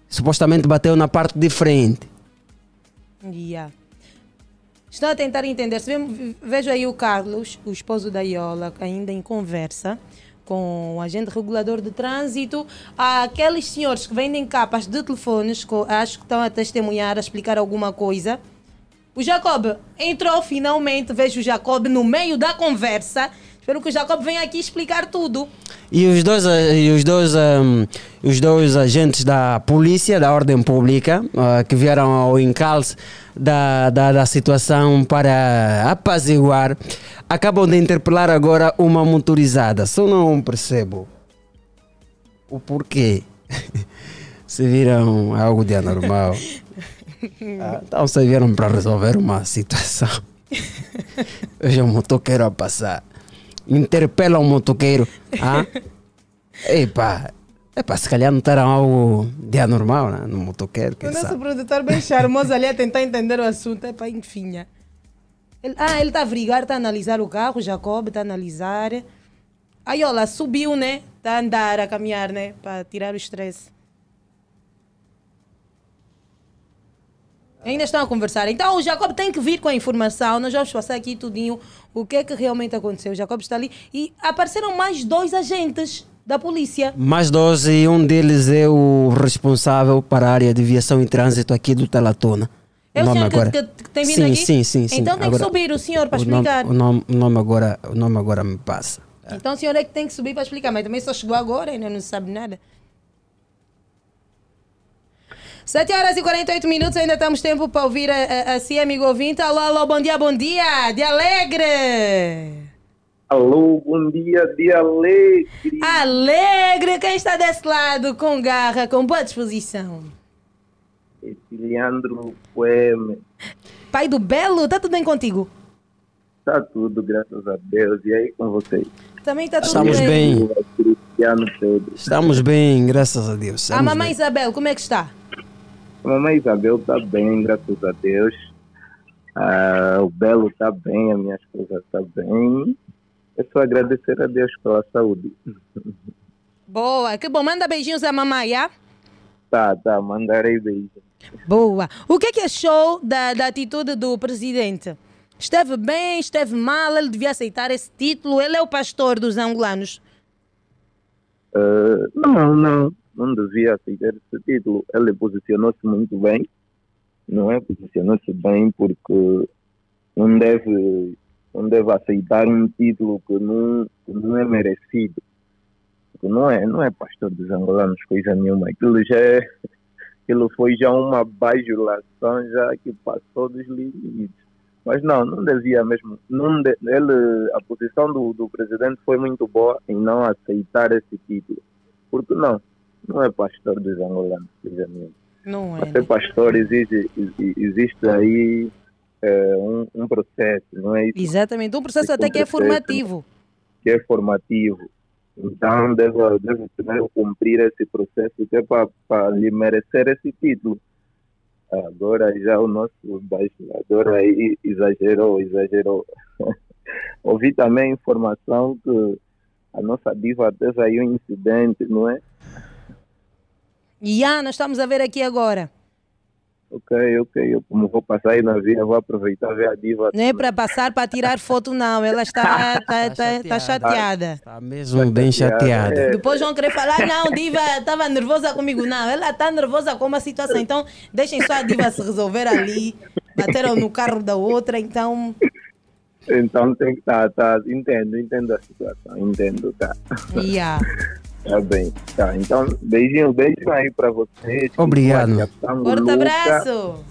Supostamente bateu na parte de frente. Yeah. Estão a tentar entender. Vejo aí o Carlos, o esposo da Iola, ainda em conversa com o agente regulador de trânsito. Há aqueles senhores que vendem capas de telefones, acho que estão a testemunhar, a explicar alguma coisa. O Jacob entrou finalmente, vejo o Jacob no meio da conversa. Espero que o Jacob venha aqui explicar tudo. E os dois, eh, e os dois, ehm, os dois agentes da polícia, da ordem pública, ah, que vieram ao encalço da, da, da situação para apaziguar, acabam de interpelar agora uma motorizada. Só não percebo. o porquê. Se viram algo de anormal, ah, então se vieram para resolver uma situação. Veja um motoqueiro a passar. Interpela um motoqueiro. Ah? Epá, epá, se calhar notaram algo de anormal né? no motoqueiro. O nosso produtor bem charmoso ali a tentar entender o assunto. Para enfim. Ele, ah, ele está a brigar, está a analisar o carro, Jacob está a analisar. Aí, olha, subiu, né? Está a andar, a caminhar, né? Para tirar o estresse. Ainda estão a conversar. Então o Jacob tem que vir com a informação. Nós vamos passar aqui tudinho o que é que realmente aconteceu. O Jacob está ali e apareceram mais dois agentes da polícia. Mais 12 e um deles é o responsável para a área de viação e trânsito aqui do Talatona. É o senhor que, que- que tem vindo sim, aqui? Sim, sim, sim. Então tem Agora, que subir o senhor para o nome- explicar. O nome, o nome agora, o nome agora me passa. Então o senhor é que tem que subir para explicar, mas também só chegou agora, ainda não sabe nada. 7 horas e 48 minutos, ainda temos tempo para ouvir a, a, a si, amigo ouvinte. Alô, alô, bom dia, bom dia, de alegre. Alô, bom dia, dia alegre. Alegre, quem está desse lado, com garra, com boa disposição. Esse Leandro Poeme. Pai do Belo, está tudo bem contigo? Tá tudo, graças a Deus. E aí com vocês? Também está tudo Estamos bem. Cristiano Pedro. Estamos bem, graças a Deus. A Estamos mamãe bem. Isabel, como é que está? A mamãe Isabel tá bem, graças a Deus. Ah, o Belo tá bem, a minha esposa tá bem. É só agradecer a Deus pela saúde. Boa, que bom. Manda beijinhos à mamãe, ah? Tá, tá, mandarei beijo. Boa. O que é que achou da, da atitude do presidente? Esteve bem, esteve mal, ele devia aceitar esse título, ele é o pastor dos angolanos. Ah, não, não, não devia aceitar esse título. Ele posicionou-se muito bem, não é? Posicionou-se bem porque não deve, não deve aceitar um título que não, que não é merecido. Não é, não é pastor dos angolanos, coisa nenhuma. Aquilo já é, aquilo foi já uma bajulação já que passou dos limites. Mas não, não devia mesmo. Não de- ele, a posição do, do presidente foi muito boa em não aceitar esse título. Porque não, não é pastor dos angolanos, coisa nenhuma. Não é. Para ser pastor exige, exi- existe aí eh, um, um processo, não é isso? Exatamente, um processo até que é processo. formativo. que é formativo. Então, deve, deve primeiro cumprir esse processo que é para lhe merecer esse título. Agora já o nosso bajulador aí exagerou, exagerou. Ouvi também a informação que a nossa diva teve aí um incidente, não é? E ah, nós estamos a ver aqui agora. Ok, ok, eu como vou passar aí na via, vou aproveitar ver a diva. Não é para passar para tirar foto, não. Ela está, está, está, está chateada. Está mesmo bem chateada. É. Depois vão querer falar, não, Diva estava nervosa comigo. Não, ela está nervosa com uma situação. Então, deixem só a Diva se resolver ali. Bateram no carro da outra, então. Então tem que estar, tá, entendo, entendo a situação, entendo, tá. Yeah. Tá bem, tá. Então, beijinho, beijo aí pra vocês. Obrigado. Forte abraço.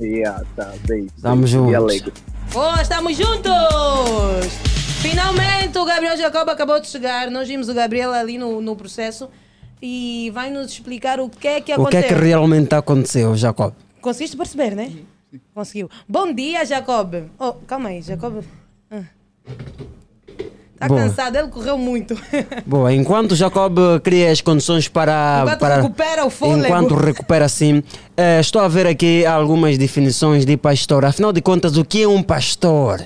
Yeah, tá, beijo. Juntos. alegre. Boa, estamos juntos! Finalmente o Gabriel Jacob acabou de chegar. Nós vimos o Gabriel ali no, no processo e vai nos explicar o que é que O que aconteceu. é que realmente aconteceu, Jacob? Conseguiste perceber, né? Conseguiu. Bom dia, Jacob. Oh, calma aí, Jacob. Está Boa. cansado, ele correu muito. Boa, enquanto Jacob cria as condições para. Enquanto para recupera o fôlego. Enquanto recupera sim, eh, estou a ver aqui algumas definições de pastor. Afinal de contas, o que é um pastor?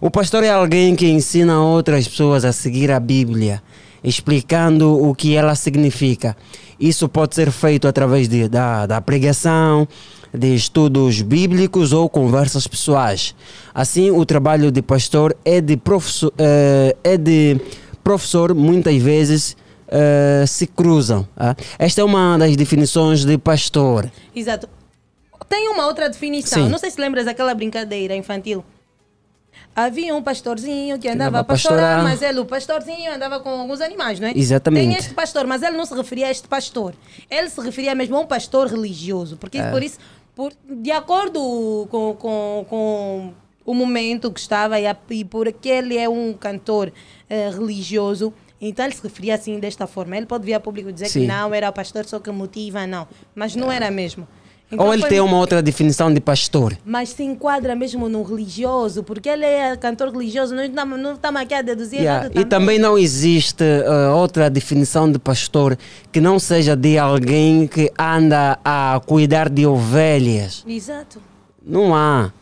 O pastor é alguém que ensina outras pessoas a seguir a Bíblia, explicando o que ela significa. Isso pode ser feito através de, da, da pregação, de estudos bíblicos ou conversas pessoais. Assim, o trabalho de pastor é de professor, eh, é de professor muitas vezes eh, se cruzam. ah. Esta é uma das definições de pastor. Exato. Tem uma outra definição. Sim. Não sei se lembras daquela brincadeira infantil. Havia um pastorzinho que andava andava a a pastorar, pastorar. mas ele, o pastorzinho, andava com alguns animais, não é? Exatamente. Tem este pastor, mas ele não se referia a este pastor. Ele se referia mesmo a um pastor religioso. Porque É. por isso, por, de acordo com, com, com o momento que estava e, a- e por que ele é um cantor eh, religioso, Então ele se referia assim desta forma. Ele pode vir a público dizer Sim. que não, era o pastor só que motiva, não. Mas não era mesmo. Então Ou ele tem uma outra definição de pastor. Mas se enquadra mesmo no religioso, porque ele é cantor religioso, nós não estamos aqui a deduzir Yeah. nada E também não existe eh, outra definição de pastor que não seja de alguém que anda a cuidar de ovelhas. Exato. Não há.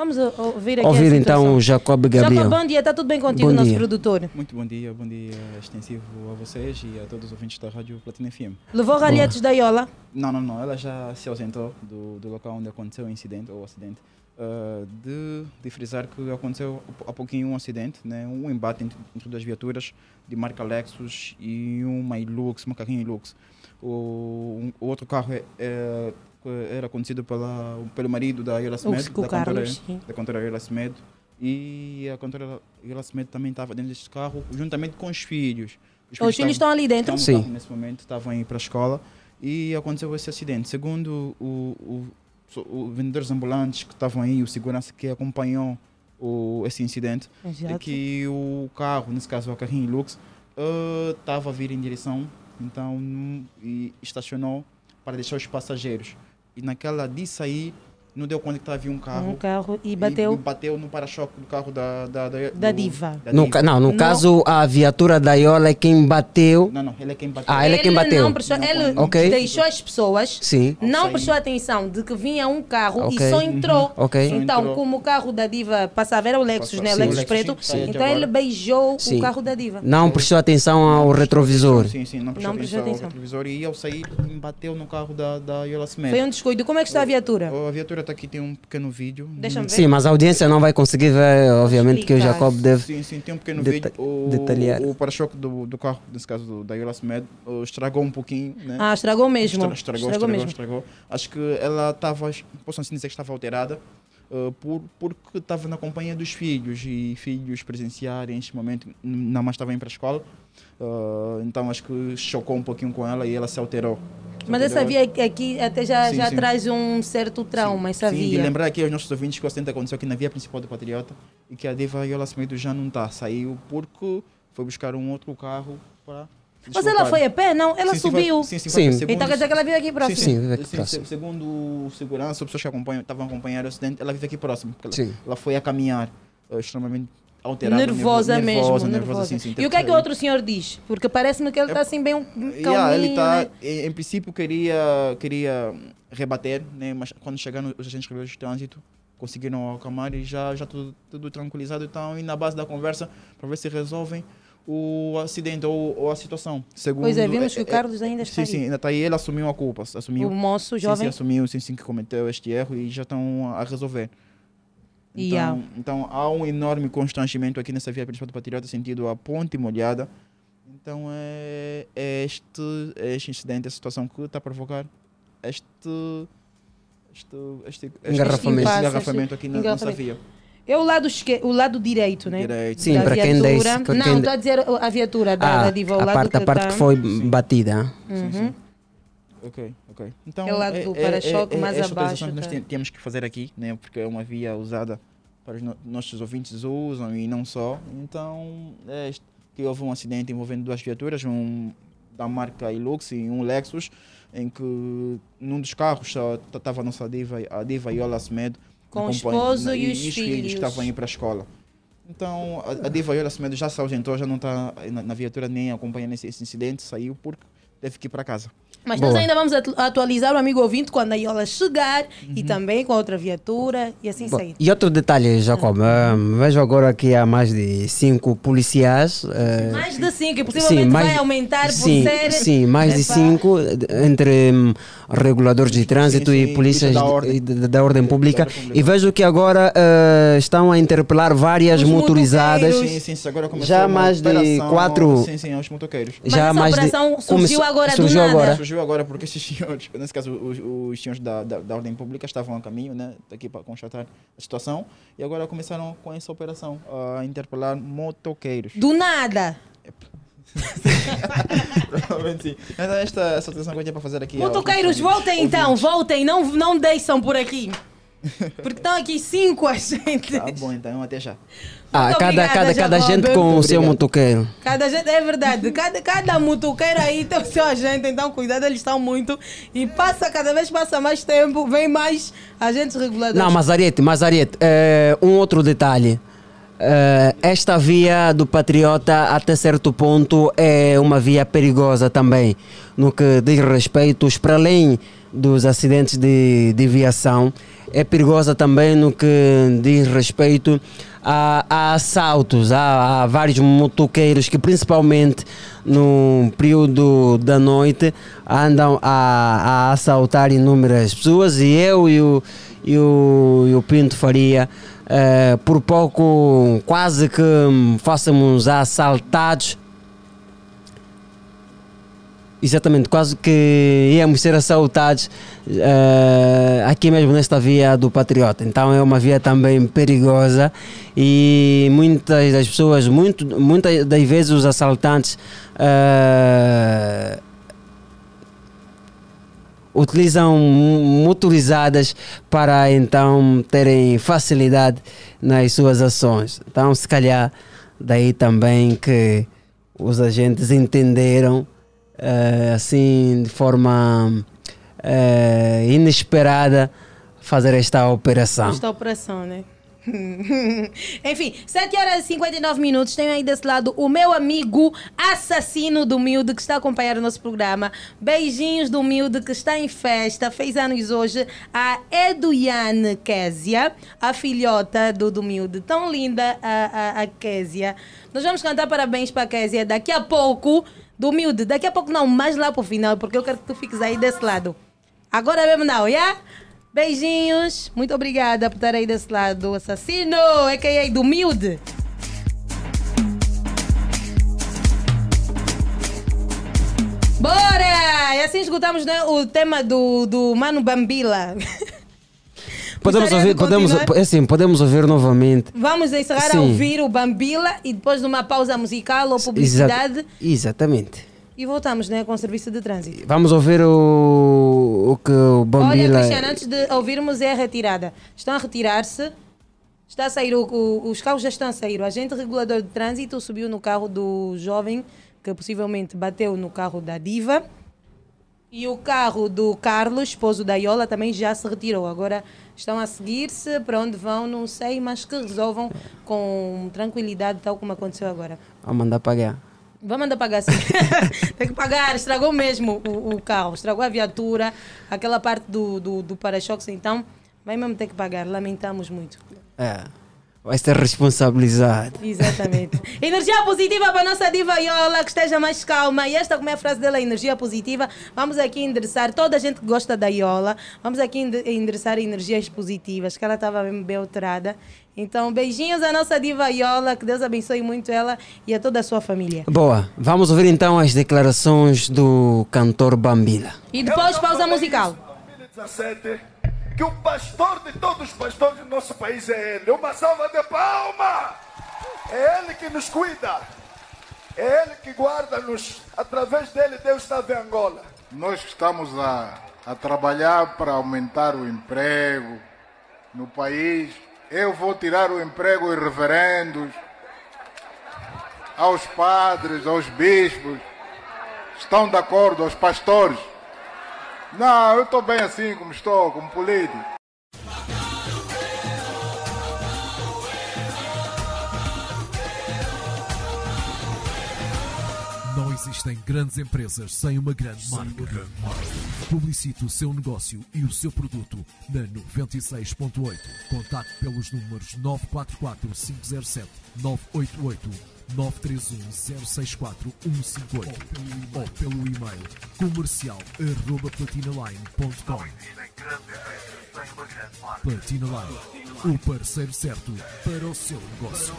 Vamos o- ouvir aqui Ouvir então o Jacob Gabriel. Jacob, bom dia, está tudo bem contigo, Bom nosso dia. produtor? Muito bom dia, bom dia extensivo a vocês e a todos os ouvintes da Rádio Platina FM. Levou ralhetes da Iola? Não, não, não, ela já se ausentou do, do local onde aconteceu o incidente, ou acidente. Ah, de, de frisar que aconteceu há pouquinho um acidente, né, um embate entre, entre duas viaturas de marca Lexus e uma Hilux, uma carrinho Hilux. O, um- o outro carro é, é, era conduzido pela, pelo marido da Yola Smed, da cantora, da cantora Yola Smed, e a cantora Yola Smed também estava dentro deste carro, juntamente com os filhos. Os filhos estão ali dentro? Sim. carro nesse momento, estavam a ir para a escola e aconteceu esse acidente. Segundo o, o, so- o vendedores ambulantes que estavam aí, o segurança que acompanhou o, esse incidente, é que o carro, nesse caso o carrinho Lux, eh, estava a vir em direção, então, e estacionou para deixar os passageiros. E naquela de sair, não deu conta que estava havia um carro. Um carro e bateu. E, bateu no para-choque do carro da, da, da, Da do- diva. da No, diva. ca- não, no caso, a viatura da Iola é quem bateu. Não, não, ele é quem bateu. Ah, ele é quem bateu. Não prestou, ele Ok. deixou as pessoas, Sim. não prestou atenção de que vinha um carro Ok. e só entrou. Uhum. Ok. Só Então, entrou. como o carro da diva passava, era o Lexus, Passava. né? O Sim. Lexus Lexus, preto. sim. Sim. Então ele beijou Sim. o carro da diva. Não prestou atenção ao retrovisor. Sim, sim, não prestou Não prestou atenção atenção. ao retrovisor e ao sair bateu no carro da, da Yola Cement. Foi um descuido. Como é que está a viatura? A viatura está aqui, tem um pequeno vídeo. Deixa-me ver. Sim, mas a audiência não vai conseguir ver, obviamente, que o. Jacob deve Sim, sim, tem um pequeno deta- vídeo. O, detalhar. o para-choque do, do carro, nesse caso do, da Yola uh, estragou um pouquinho. Né? Ah, estragou mesmo. Estra- Estragou, Estragou estragou, mesmo. estragou. Acho que ela estava, posso assim dizer que estava alterada. uh, por, porque estava na companhia dos filhos e filhos presenciarem este momento, não mais estavam indo para a escola, Uh, então acho que chocou um pouquinho com ela e ela se alterou. Se Mas essa via aqui até já, Sim, já sim. traz um certo trauma, essa Sim, e via. lembrar aqui aos nossos ouvintes que o acidente aconteceu aqui na via principal do Patriota e que a Diva Yola Semedo já não está. Saiu porque foi buscar um outro carro para. Mas ela foi a pé, não? Ela Sim, sim, subiu. Sim, sim. Segundo- Então quer dizer que ela vive aqui próximo. Sim, sim. vive aqui Sim, próximo. se- Segundo o segurança, pessoas que acompanham, estavam a acompanhar o acidente, ela vive aqui próximo. porque Sim. Ela, ela foi a caminhar uh, extremamente alterada. Nervosa, nervo- mesmo, nervosa, nervosa. sim, sim, e o que é que o outro senhor diz? Porque parece-me que ele está assim bem calminho, Yeah, ele tá, né? em, em princípio queria, queria rebater, né? mas quando chegaram os agentes de trânsito, conseguiram acalmar e já, já tudo, tudo tranquilizado. Então, e na base da conversa, para ver se resolvem o acidente ou, ou a situação. Segundo, Pois é, vimos que o é- é- Carlos ainda está Sim, aí. sim, ainda está aí. Ele assumiu a culpa. Assumiu, O moço sim, jovem? Sim, assumiu, sim, sim, que cometeu este erro e já estão a resolver. Então, Yeah. então há um enorme constrangimento aqui nessa via principal do Patriota, sentido a ponte molhada. Então é, é este, é este incidente, a situação que está a provocar este, este, este, este Engarrafamento. este engarrafamento aqui na nossa via. É o lado, esque... o lado direito, né? Direito. Sim, Da para quem viatura. desce- Não, estou a dizer a viatura da, Ah, da diva, o a lado parte, que a parte tá- que foi batida. Uhum. Ok, ok. Então, É o lado do para-choque mais esta abaixo, que nós tá? tem- temos que fazer aqui, né? porque é uma via usada para os no- nossos ouvintes usam e não só. Então, é que houve um acidente envolvendo duas viaturas, um da marca Hilux e um Lexus, em que num dos carros só estava a nossa diva, a diva Yola Semedo, Com o esposo e os filhos filhos. que estavam ir para a escola. Então, a, a diva Yola Semedo já se ausentou, já não está na, na viatura nem acompanhando esse, esse incidente, saiu porque teve que ir para casa. Mas nós Boa. ainda vamos atu- atualizar o amigo ouvinte quando a Iola chegar Uhum. e também com a outra viatura e assim Bom, sair. e outro detalhe, Jacob, ah, vejo agora que há mais de cinco policiais. ah, Mais de cinco, e possivelmente mais vai de- aumentar por sim, ser. Sim, mais de cinco entre hum, reguladores de trânsito sim, e polícias da de- ordem. de- da ordem pública. E vejo que agora ah, estão a interpelar várias Os motorizadas. Sim, sim, agora começou Já mais de operação- quatro- Sim, sim, aos motoqueiros. Mas Já essa mais de- operação surgiu começou- agora do surgiu nada. agora. Agora porque esses senhores, nesse caso os, os senhores da, da, da ordem pública estavam a caminho, né, aqui para constatar a situação, e agora começaram com essa operação a interpelar motoqueiros. Do nada. Provavelmente sim. Então esta operação que eu tinha para fazer aqui. Motoqueiros, voltem então, voltem, não, não deixam por aqui. Porque estão aqui cinco agentes. Tá bom, então até já. Ah, Muito cada, obrigada, cada, cada Jacob. gente com o seu motoqueiro. Cada gente, é verdade, cada, cada mutuqueiro aí tem o seu agente, então cuidado, eles estão muito. E passa, cada vez passa mais tempo, vem mais agentes reguladores. Não, mas Ariete, mas Ariete, eh, um outro detalhe. Eh, esta via do Patriota, até certo ponto, é uma via perigosa também, no que diz respeito, para além dos acidentes de, de viação, é perigosa também no que diz respeito a, a assaltos. Há, há vários motoqueiros que, principalmente no período da noite, andam a, a assaltar inúmeras pessoas e eu e o, e o, e o Pinto Faria. eh, por pouco, quase que hum, fôssemos assaltados Exatamente, quase que íamos ser assaltados eh, aqui mesmo nesta via do Patriota. Então é uma via também perigosa e muitas das pessoas, muito, muitas das vezes os assaltantes eh, utilizam motorizadas para então terem facilidade nas suas ações. Então, se calhar, daí também que os agentes entenderam eh, assim de forma eh, inesperada fazer esta operação. Esta operação, né? Enfim, 7 horas e 59 minutos. Tenho aí desse lado o meu amigo assassino do Milde que está a acompanhar o nosso programa. Beijinhos do Milde que está em festa. Fez anos hoje a Eduiane Késia, a filhota do, do Milde. Tão linda a, a, a Késia. Nós vamos cantar parabéns para a Késia daqui a pouco. Do Milde, daqui a pouco não, mais lá para o final, porque eu quero que tu fiques aí desse lado. Agora mesmo não, já? Beijinhos. Muito obrigada por estar aí desse lado. Assassino, é que aí do Milde. Bora! E assim escutamos né, o tema do, do Mano Bambila. Podemos ouvir, de podemos, é assim, podemos ouvir novamente. Vamos encerrar a Sim. ouvir o Bambila e depois de uma pausa musical ou publicidade Exa- exatamente. e voltamos né, com o serviço de trânsito. Vamos ouvir o, o que o Olha, Bambila. Cristiano, antes de ouvirmos é a retirada. Estão a retirar-se. Está a sair, o- o- os carros já estão a sair. O agente regulador de trânsito subiu no carro do jovem que possivelmente bateu no carro da Diva. E o carro do Carlos, esposo da Iola, também já se retirou. Agora estão a seguir-se para onde vão, não sei, mas que resolvam com tranquilidade, tal como aconteceu agora. Vamos mandar pagar. Vamos mandar pagar sim. Tem que pagar, estragou mesmo o, o carro, estragou a viatura, aquela parte do, do, do para-choques, então vai mesmo ter que pagar, lamentamos muito. É. Vai ser responsabilizado. Exatamente. energia positiva para a nossa diva Iola, que esteja mais calma. E esta, como é a frase dela, energia positiva. Vamos aqui endereçar toda a gente que gosta da Iola. Vamos aqui ende- endereçar energias positivas, que ela estava bem, bem alterada. Então, beijinhos à nossa diva Iola, que Deus abençoe muito ela e a toda a sua família. Boa, vamos ouvir então as declarações do cantor Bambila. E depois, pausa musical. 2017 que o pastor de todos os pastores do nosso país é ele. Uma salva de palma! É ele que nos cuida. É ele que guarda-nos. Através dele, Deus está em Angola. Nós estamos a, a trabalhar para aumentar o emprego no país. Eu vou tirar o emprego aos reverendos, aos padres, aos bispos. Estão de acordo, aos pastores? Não, eu estou bem assim como estou, como político. Não existem grandes empresas sem uma grande marca. Publicite o seu negócio e o seu produto na 96.8. Contacte pelos números 944 507 988 931 064 158 ou pelo e-mail comercial arroba platinaline.com. Platina Line, o parceiro certo para o seu negócio.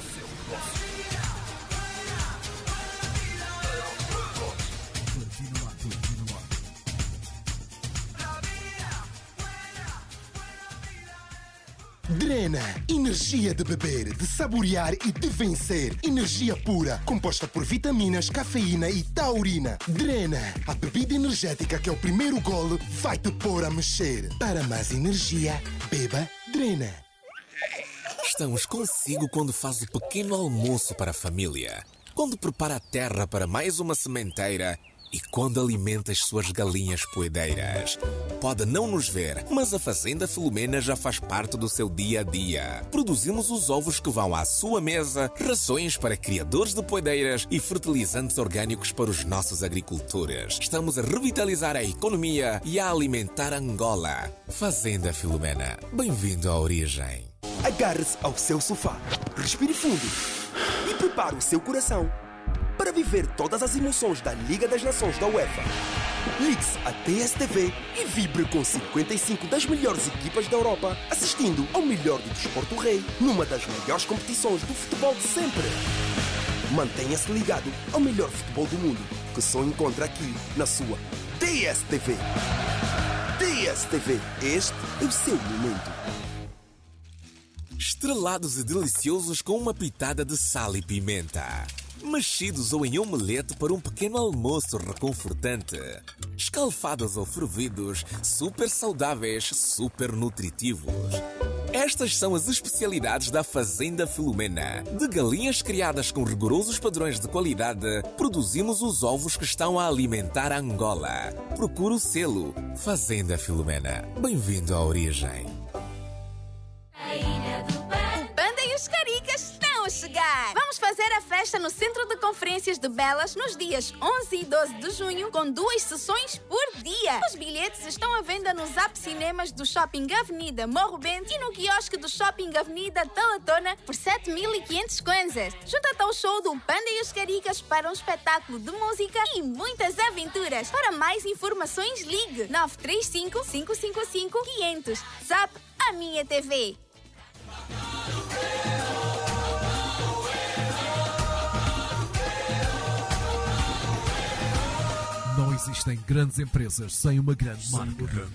Drena, energia de beber, de saborear e de vencer. Energia pura, composta por vitaminas, cafeína e taurina. Drena, a bebida energética que é o primeiro golo vai te pôr a mexer. Para mais energia, beba Drena. Estamos consigo quando faz o pequeno almoço para a família, quando prepara a terra para mais uma sementeira e quando alimenta as suas galinhas poedeiras. Pode não nos ver, mas a Fazenda Filomena já faz parte do seu dia a dia. Produzimos os ovos que vão à sua mesa, rações para criadores de poedeiras e fertilizantes orgânicos para os nossos agricultores. Estamos a revitalizar a economia e a alimentar Angola. Fazenda Filomena, bem-vindo à origem. Agarre-se ao seu sofá, respire fundo e prepare o seu coração para viver todas as emoções da Liga das Nações da UEFA. Ligue-se à TSTV e vibre com 55 das melhores equipas da Europa, assistindo ao melhor do desporto rei, numa das melhores competições do futebol de sempre. Mantenha-se ligado ao melhor futebol do mundo, que só encontra aqui na sua TSTV. TSTV, este é o seu momento. Estrelados e deliciosos com uma pitada de sal e pimenta. Mexidos ou em omelete para um pequeno almoço reconfortante. Escalfados ou fervidos, super saudáveis, super nutritivos. Estas são as especialidades da Fazenda Filomena. De galinhas criadas com rigorosos padrões de qualidade, produzimos os ovos que estão a alimentar a Angola. Procure o selo Fazenda Filomena. Bem-vindo à origem. Festa no Centro de Conferências de Belas nos dias 11 e 12 de junho, com duas sessões por dia. Os bilhetes estão à venda nos Zap Cinemas do Shopping Avenida Morro Bento e no quiosque do Shopping Avenida Talatona por 7.500 kwanzas. Junta-te ao show do Panda e os Caricas para um espetáculo de música e muitas aventuras. Para mais informações, ligue 935 555 500. Zap a minha TV. Não existem grandes empresas sem uma grande marca.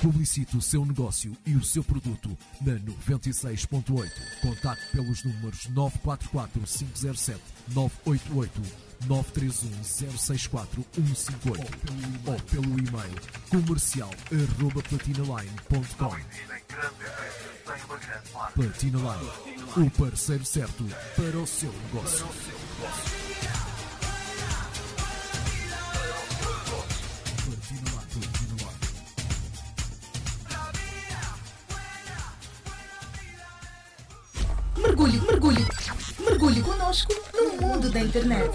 Publicite o seu negócio e o seu produto na 96.8. Contacte pelos números 944 507 988 931 064 158 ou pelo e-mail comercial arroba platinaline.com. Platina Line, o parceiro certo para o seu negócio. Mergulhe, mergulhe, mergulhe conosco no mundo da internet.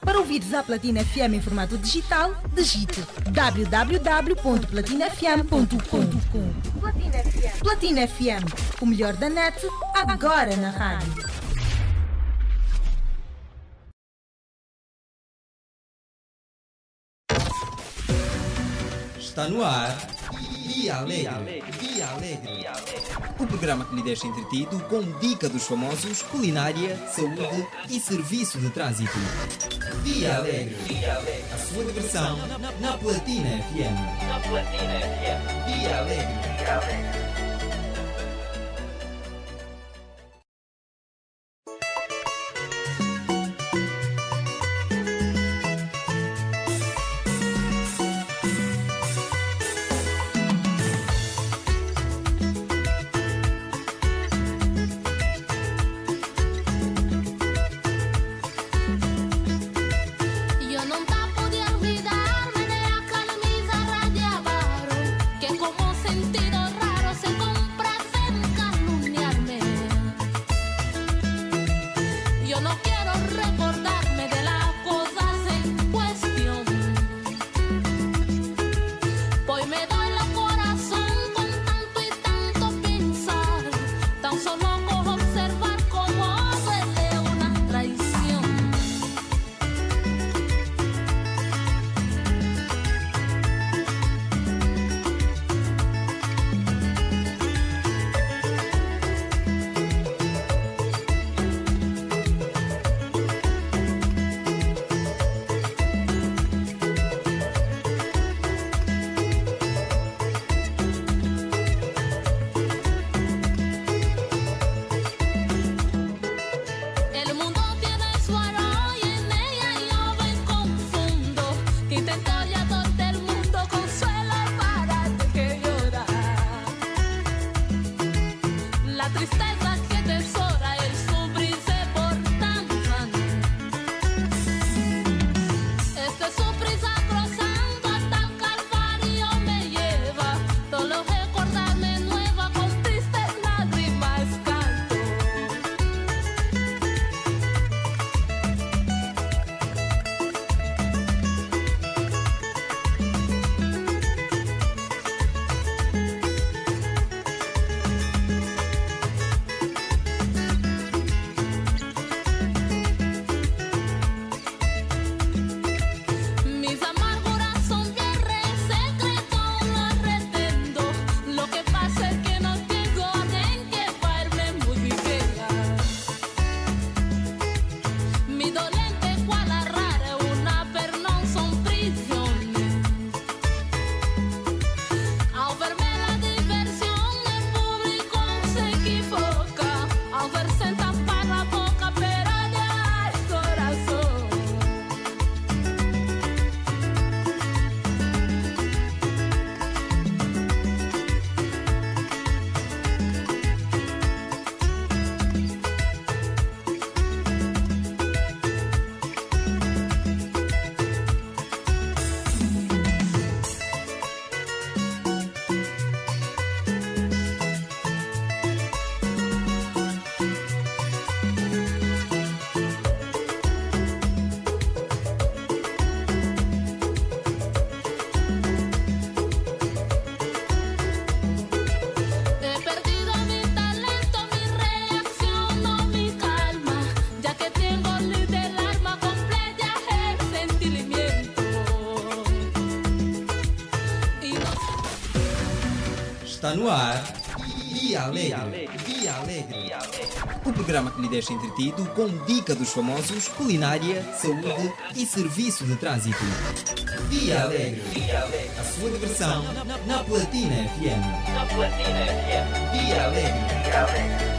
Para ouvir a Platina FM em formato digital, digite www.platinafm.com. Platina FM, o melhor da net, agora na rádio. Está no ar Dia Alegre. Dia Alegre. O programa que lhe deixa entretido com dica dos famosos, culinária, saúde e serviço de trânsito. Dia Alegre. A sua diversão na Platina FM. Na Platina FM. Dia Alegre. Yo No ar. E alegre. Via alegre. O programa que lhe deixa entretido com dica dos famosos, culinária, saúde e serviço de trânsito. Via alegre. A sua diversão na Platina FM. Na Platina FM. Alegre.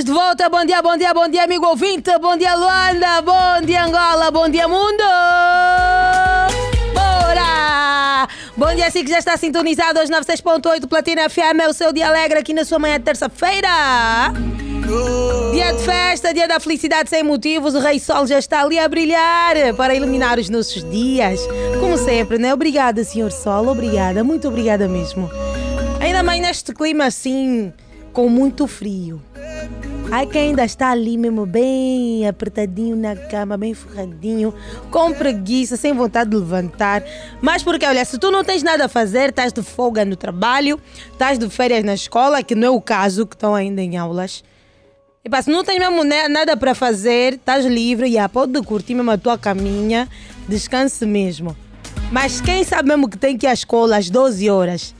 Estamos de volta. Bom dia, bom dia, bom dia, amigo ouvinte. Bom dia, Luanda. Bom dia, Angola. Bom dia, mundo. Bora! Bom dia, assim que já está sintonizado aos 96.8 Platina FM. É o seu dia alegre aqui na sua manhã de terça-feira. Dia de festa, dia da felicidade sem motivos, o Rei Sol já está ali a brilhar para iluminar os nossos dias. Como sempre, né? Obrigada, Senhor Sol, obrigada, muito obrigada mesmo. Ainda mais neste clima assim, com muito frio. Ai, quem ainda está ali mesmo bem apertadinho na cama, bem ferradinho, com preguiça, sem vontade de levantar. Mas porque, olha, se tu não tens nada a fazer, estás de folga no trabalho, estás de férias na escola, que não é o caso, que estão ainda em aulas. E pá, se não tens mesmo nada para fazer, estás livre, e pode curtir mesmo a tua caminha, descanse mesmo. Mas quem sabe mesmo que tem que ir à escola às 12 horas,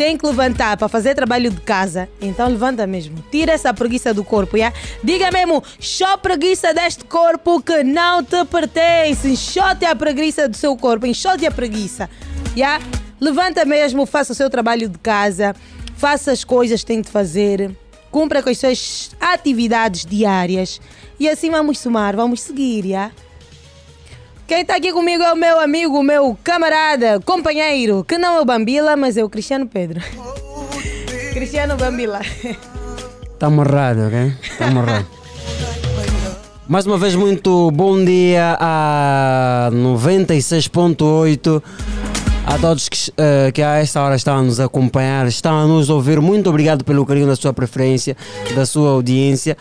tem que levantar para fazer trabalho de casa, então levanta mesmo. Tira essa preguiça do corpo, já? Diga mesmo, só preguiça deste corpo que não te pertence. Enxote a preguiça do seu corpo, enxote a preguiça, já? Levanta mesmo, faça o seu trabalho de casa, faça as coisas que tem de fazer, cumpra com as suas atividades diárias e assim vamos somar, vamos seguir, já? Quem está aqui comigo é o meu amigo, o meu camarada, companheiro, que não é o Bambila, mas é o Cristiano Pedro. Cristiano Bambila. Tá amarrado, ok? Tá amarrado. Mais uma vez, muito bom dia a 96.8. A todos que, eh, que a esta hora estão a nos acompanhar, estão a nos ouvir. Muito obrigado pelo carinho da sua preferência, da sua audiência.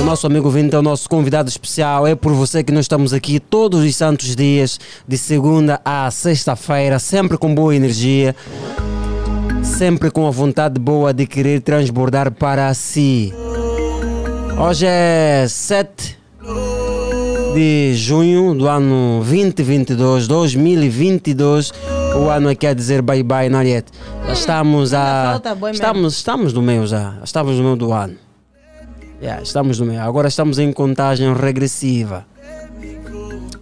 O nosso amigo Vinte é o nosso convidado especial. É por você que nós estamos aqui todos os santos dias, de segunda a sexta-feira, sempre com boa energia sempre com a vontade boa de querer transbordar para si. Hoje é 7 de junho do ano 2022, 2022. O ano é quer dizer bye bye, Nariette. Já estamos a. Estamos, estamos no meio já. Estamos no meio do ano. Yeah, estamos no meio. Agora estamos em contagem regressiva.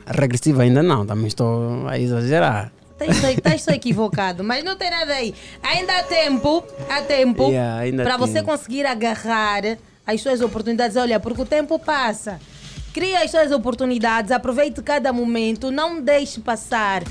Regressiva ainda não, também estou a exagerar. Estás equivocado, mas não tem nada aí. Ainda há tempo, há tempo Yeah, para você conseguir agarrar as suas oportunidades. Olha, porque o tempo passa. Cria as suas oportunidades, aproveite cada momento, não deixe passar.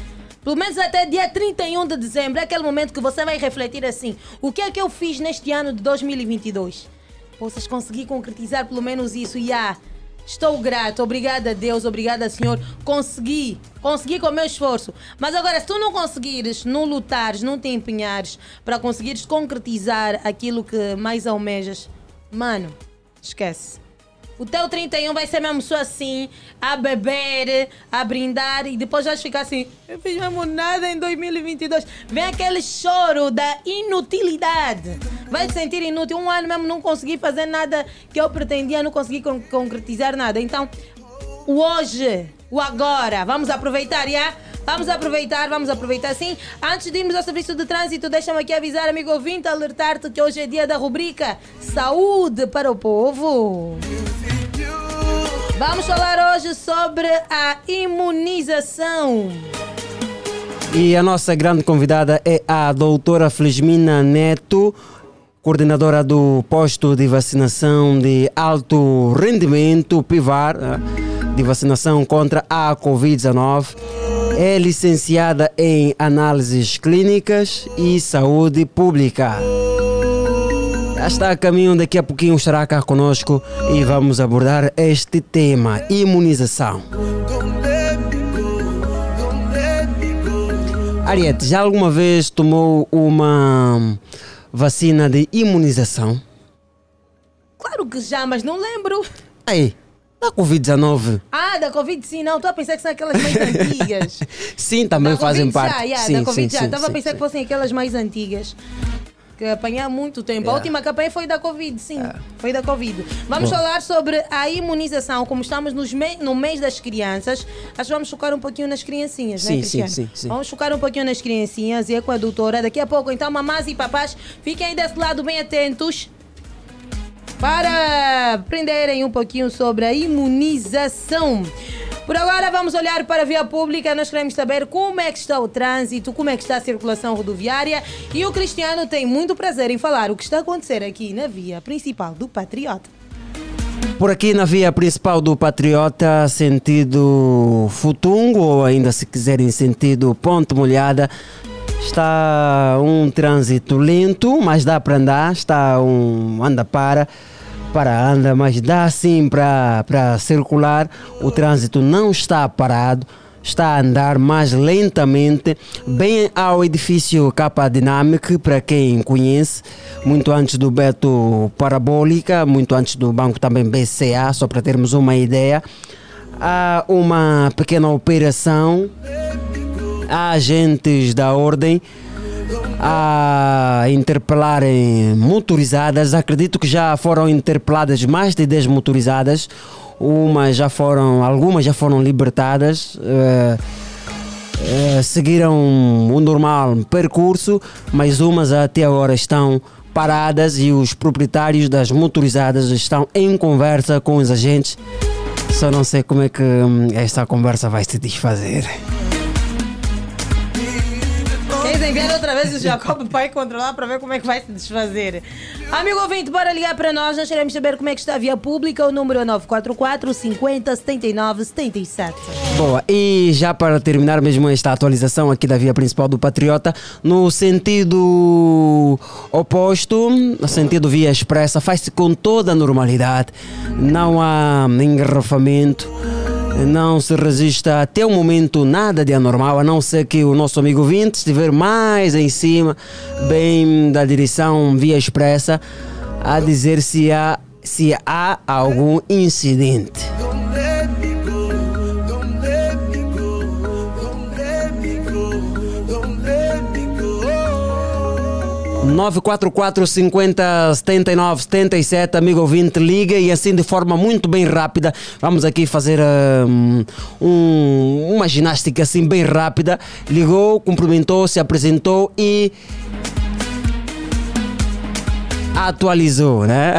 Pelo menos até dia 31 de dezembro, é aquele momento que você vai refletir assim: o que é que eu fiz neste ano de 2022? Possas conseguir concretizar pelo menos isso e ah, Estou grato, obrigada a Deus, obrigada Senhor. Consegui, consegui com o meu esforço. Mas agora, se tu não conseguires, não lutares, não te empenhares para conseguires concretizar aquilo que mais almejas, mano, esquece. O teu 31 vai ser mesmo só assim, a beber, a brindar e depois vais ficar assim, eu fiz mesmo nada em 2022. Vem aquele choro da inutilidade. Vai te sentir inútil. Um ano mesmo não consegui fazer nada que eu pretendia, não consegui con- concretizar nada. Então, o hoje, o agora, vamos aproveitar, já? Vamos aproveitar, vamos aproveitar sim. Antes de irmos ao serviço de trânsito, deixa-me aqui avisar, amigo ouvinte, alertar-te que hoje é dia da rubrica Saúde para o Povo. Vamos falar hoje sobre a imunização. E a nossa grande convidada é a doutora Felizmina Neto, coordenadora do posto de vacinação de alto rendimento, PIVAR, né, de vacinação contra a Covid-19. É licenciada em análises clínicas e saúde pública. Já está a caminho, daqui a pouquinho estará cá conosco e vamos abordar este tema, imunização. Ariete, já alguma vez tomou uma vacina de imunização? Claro que já, mas não lembro. Aí, da Covid-19. Ah, da Covid sim, não. Estou a pensar que são aquelas mais antigas. Sim, também da fazem Covid parte. Já, yeah, sim, da Covid sim, já. sim, Estava a sim, pensar sim. que fossem aquelas mais antigas. Que apanhar muito tempo. A Yeah. última que apanhei foi da Covid, sim. Foi da Covid. Vamos Bom. falar sobre a imunização. Como estamos me- no mês das crianças, acho que vamos focar um pouquinho nas criancinhas, Sim, né, sim, Cristiano? sim, sim. Vamos focar um pouquinho nas criancinhas e é com a doutora. Daqui a pouco, então, mamás e papás, fiquem desse lado bem atentos para aprenderem um pouquinho sobre a imunização. Por agora vamos olhar para a via pública, nós queremos saber como é que está o trânsito, como é que está a circulação rodoviária e o Cristiano tem muito prazer em falar o que está a acontecer aqui na via principal do Patriota. Por aqui na via principal do Patriota, sentido Futungo, ou ainda se quiserem sentido Ponte Molhada, está um trânsito lento, mas dá para andar, está um anda para, para anda, mas dá sim para para circular. O trânsito não está parado, está a andar mais lentamente, bem ao edifício Capa Dynamic, para quem conhece, muito antes do Beto Parabólica, muito antes do banco também BCA, só para termos uma ideia. Há uma pequena operação, há agentes da ordem a interpelarem motorizadas. Acredito que já foram interpeladas mais de 10 motorizadas. Umas já foram, algumas já foram libertadas. eh, eh, seguiram o normal percurso, mas umas até agora estão paradas e os proprietários das motorizadas estão em conversa com os agentes. Só não sei como é que hum, esta conversa vai se desfazer. Enviar outra vez o Jacob para controlar para ver como é que vai se desfazer? Amigo ouvinte, bora ligar para nós. Nós queremos saber como é que está a via pública. O número é 944 50 79 77. Boa, e já para terminar mesmo esta atualização aqui da via principal do Patriota, no sentido oposto, no sentido via expressa, faz-se com toda a normalidade, não há engarrafamento, não se registra até o momento nada de anormal, a não ser que o nosso amigo Vinte estiver mais em cima, bem da direção via expressa, a dizer se há, se há algum incidente. 944 50 79 77, amigo ouvinte, liga e assim de forma muito bem rápida. Vamos aqui fazer hum, um, uma ginástica assim bem rápida. Ligou, cumprimentou, se apresentou e atualizou, né?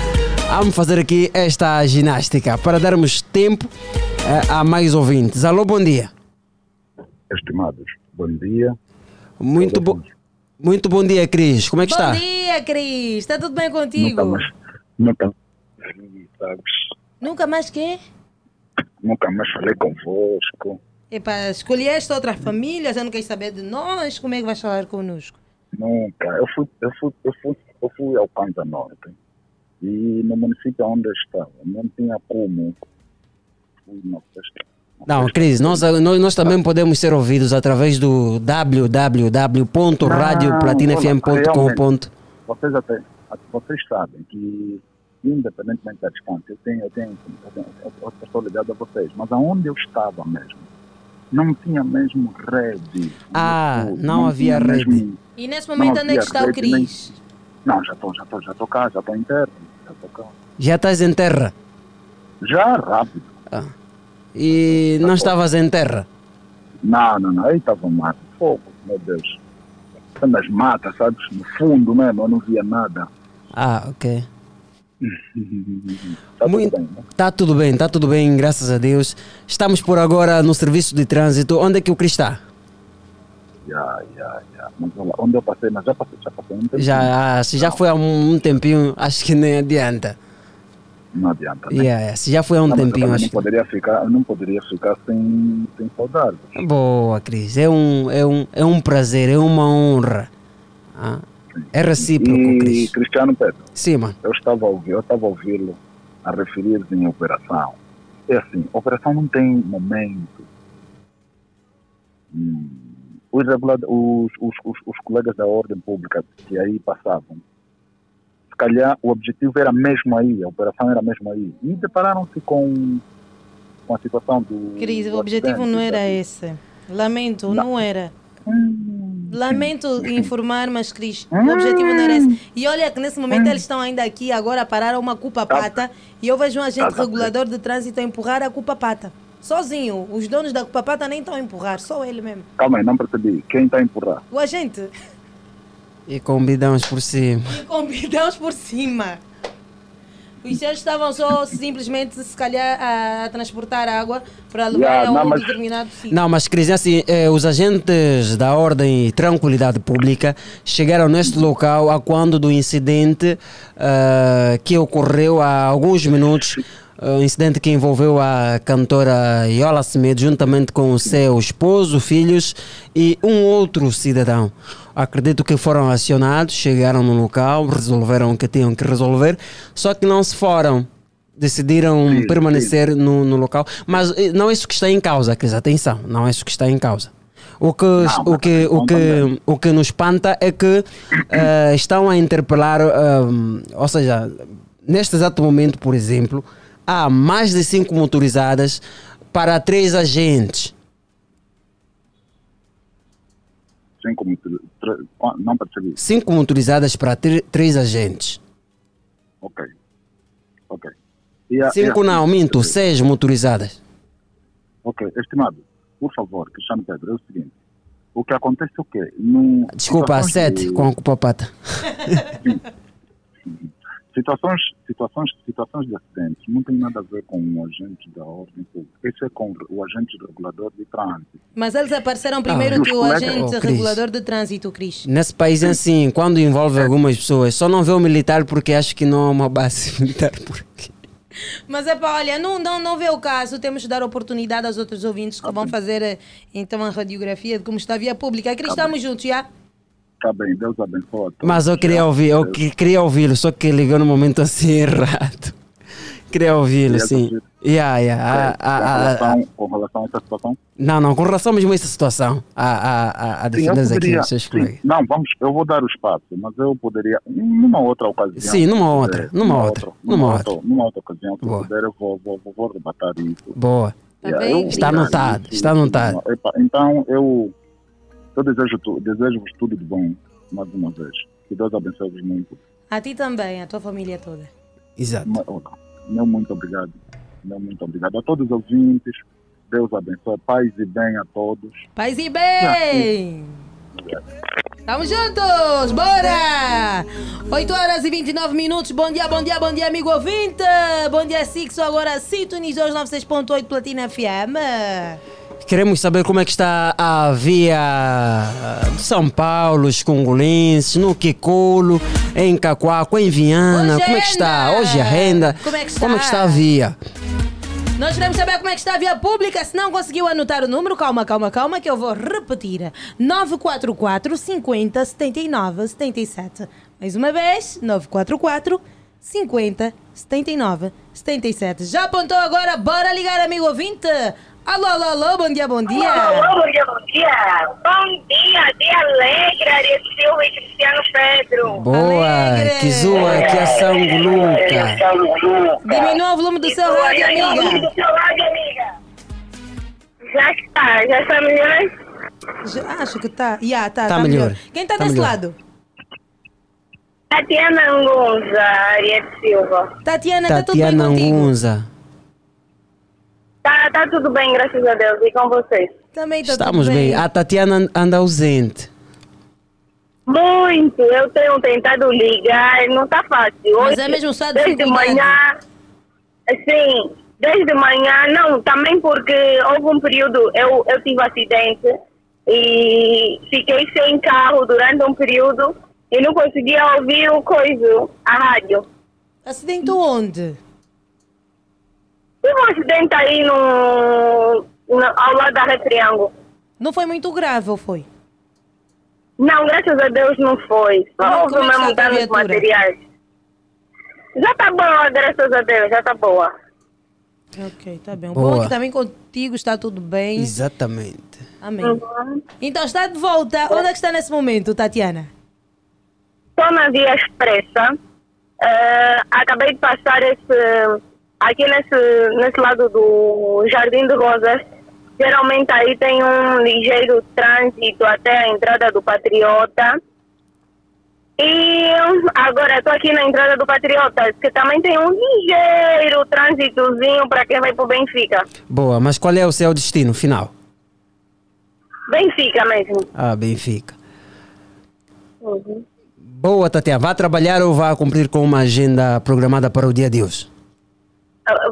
Vamos fazer aqui esta ginástica para darmos tempo eh, a mais ouvintes. Alô, bom dia. Estimados, bom dia. Muito bom. Muito bom dia, Cris. Como é que está? Bom dia, Cris. Está tudo bem contigo? Nunca mais, nunca, sabes, Nunca mais quê? nunca mais falei convosco. Epá, escolheste outra família, já não queres saber de nós? Como é que vais falar connosco? Nunca. Eu fui, eu fui, eu fui, eu fui ao Panza Norte e no município onde eu estava não tinha como. Fui na festa. Não, Cris, nós, nós, nós também podemos ser ouvidos através do www.radioplatinafm.com. Vocês até, vocês sabem que independentemente da distância, eu tenho, eu tenho, eu, tenho, eu, estou ligado a vocês, mas aonde eu estava mesmo, não tinha mesmo rede. Ah, YouTube, não havia rede. mesmo- E nesse não momento, onde é que está o nem- Cris? Não, já estou, já estou, já estou cá, já estou em terra, já estou cá. Já estás em terra Já rápido. E não estavas em terra. Não, não, não, aí estava mato, fogo, meu Deus. Nas matas, sabes, no fundo mesmo, eu não via nada. Ah, ok. Tá tudo Muito- bem, né? Tá tudo bem, tá tudo bem, graças a Deus. Estamos por agora no serviço de trânsito. Onde é que o Cris está? Já, já, já. Mas olha, onde eu passei, mas já passei, já passei um tempo. Já, ah, se já foi há um, um tempinho, acho que nem adianta. Não adianta, né? Yeah, yeah, se já foi há um Não, tempinho, acho não poderia ficar, não poderia ficar sem, sem saudade. Boa, Cris. É um, é, um, é um prazer, é uma honra. Ah, é recíproco, E Cris. Cristiano Pedro, Sim, mano. eu estava a ouvir, eu estava a ouvi-lo a referir-se em operação. É assim, operação não tem momento. Hum, os, os, os, os, colegas da ordem pública que aí passavam, calhar o objetivo era mesmo aí, a operação era mesmo aí. E depararam-se com, com a situação do. Cris, o objetivo não era esse. Lamento, não, era. Lamento informar, mas Cris, Hum. o objetivo não era esse. E olha que nesse momento eles estão ainda aqui, agora pararam uma culpa pata e eu vejo um agente Tá, regulador de trânsito a empurrar a culpa pata. Sozinho. Os donos da culpa pata nem estão a empurrar, só ele mesmo. Calma aí, não percebi. Quem está a empurrar? O agente. E convidamos por cima. E convidamos por cima. Os senhores estavam só simplesmente, se calhar, a, a transportar água para levar Yeah, a um não, mas- determinado sítio. Não, mas Cris, assim, eh, os agentes da Ordem e Tranquilidade Pública chegaram neste local a quando do incidente eh, que ocorreu há alguns minutos, uh, incidente que envolveu a cantora Yola Semedo juntamente com o seu esposo, filhos e um outro cidadão. Acredito que foram acionados, chegaram no local, resolveram o que tinham que resolver, só que não se foram decidiram permanecer No, no local. Mas eh, não é isso que está em causa, Cris. Atenção, não é isso que está em causa. O que, o que, o que, o que nos espanta é que eh, estão a interpelar, ehm, ou seja, neste exato momento, por exemplo, há mais de cinco motorizadas para três agentes. Cinco tre- Não percebi. Cinco motorizadas para três agentes. Ok. Ok. A- Cinco a- não, minto, seis motorizadas. Ok, estimado, por favor, Cristiano Pedro, é o seguinte. O que acontece é o quê? No, Desculpa, sete de- com a culpa pata. Situações, situações, situações de acidentes não tem nada a ver com o agente da ordem pública. Isso é com o agente regulador de trânsito. Mas eles apareceram primeiro Ah, que o colegas- agente Oh, regulador de trânsito, Cris. Nesse país é assim, quando envolve algumas pessoas, só não vê o militar porque acho que não há uma base militar por aqui. Mas é para, olha, não, não, não vê o caso, temos de dar oportunidade aos outros ouvintes que vão fazer eh, então a radiografia de como está a via pública. Cris, estamos juntos, já? Tá bem, Deus abençoe. a. Mas eu queria ouvir, eu que- queria ouvi-lo, só que ligou no momento assim errado. Queria ouvi-lo, sim. ouvir. Yeah, yeah. É, com, ah, ah, relação, com relação a essa situação? não, não, com relação mesmo a essa situação, a, a, a, a Sim, defender aqui poderia, os seus sim, colegas. não, vamos, eu vou dar o espaço, mas eu poderia, numa outra ocasião. Sim, numa outra, eh, numa outra, numa numa outra. Numa outra ocasião, se eu Boa. puder, eu vou, vou, vou, vou rebatar isso. Boa. Yeah, eu- Está anotado, está anotado. Então, eu, eu desejo, desejo-vos tudo de bom, mais uma vez. Que Deus abençoe-vos muito. A ti também, a tua família toda. Exato. Meu muito obrigado. Meu muito obrigado. A todos os ouvintes, Deus abençoe. Paz e bem a todos. Paz e bem! Tamo juntos! Bora! 8 horas e 29 minutos. Bom dia, bom dia, bom dia, amigo ouvinte! Bom dia, Sixo. Agora sintonizou os 96.8 Platina FM. Queremos saber como é que está a via de São Paulo, os congolenses, no Quiculo, em Cacoaco, em Viana. Hoje como é é que está? Hoje a renda. Como é que Como é que está? está a via? Nós queremos saber como é que está a via pública. Se não conseguiu anotar o número, calma, calma, calma, que eu vou repetir. 944 50 79 77. Mais uma vez, 944 50 79 77. Já apontou agora? Bora ligar, amigo ouvinte. Alô, alô, alô, bom dia, bom dia. Alô, bom dia, bom dia. Bom dia, dia alegre, Ariel Silva e Cristiano Pedro. Boa, que zoa, que ação gluca. Diminua o volume do seu rádio, amiga. Do seu rádio, amiga. Já está, já está melhor? Já- acho que tá. Ya, tá, Tá tá, melhor. Quem tá, Tá desse melhor. lado? Tatiana Angonza, Ariel Silva. Tatiana, tá tudo bem Tatiana contigo? Angunza. Tá, tá tudo bem, graças a Deus. E com vocês? Também tá Estamos tudo bem. A Tatiana anda ausente. Muito, eu tenho tentado ligar, não tá fácil. Mas Hoje, é mesmo só Desde manhã, sim, desde manhã, não, também porque houve um período, eu, eu tive acidente e fiquei sem carro durante um período e não conseguia ouvir o coisa, a rádio. Acidente onde? Tive um acidente aí no, no, ao lado da Rede Triângulo. Não foi muito grave, ou foi? Não, graças a Deus não foi. Só houve é mesmo danos viatura? materiais. Já tá boa, graças a Deus, já tá boa. Ok, tá bem. O Boa. bom é que também contigo está tudo bem. Exatamente. Amém. Então está de volta. Onde é que está nesse momento, Tatiana? Estou na via expressa. Eh, acabei de passar esse, aqui nesse, nesse lado do Jardim de Rosas. Geralmente aí tem um ligeiro trânsito até a entrada do Patriota. E agora estou aqui na entrada do Patriota, que também tem um ligeiro trânsitozinho para quem vai para o Benfica. Boa, mas qual é o seu destino final? Benfica mesmo. Ah, Benfica. Uhum. Boa, Tatiana. Vai trabalhar ou vai cumprir com uma agenda programada para o dia de hoje?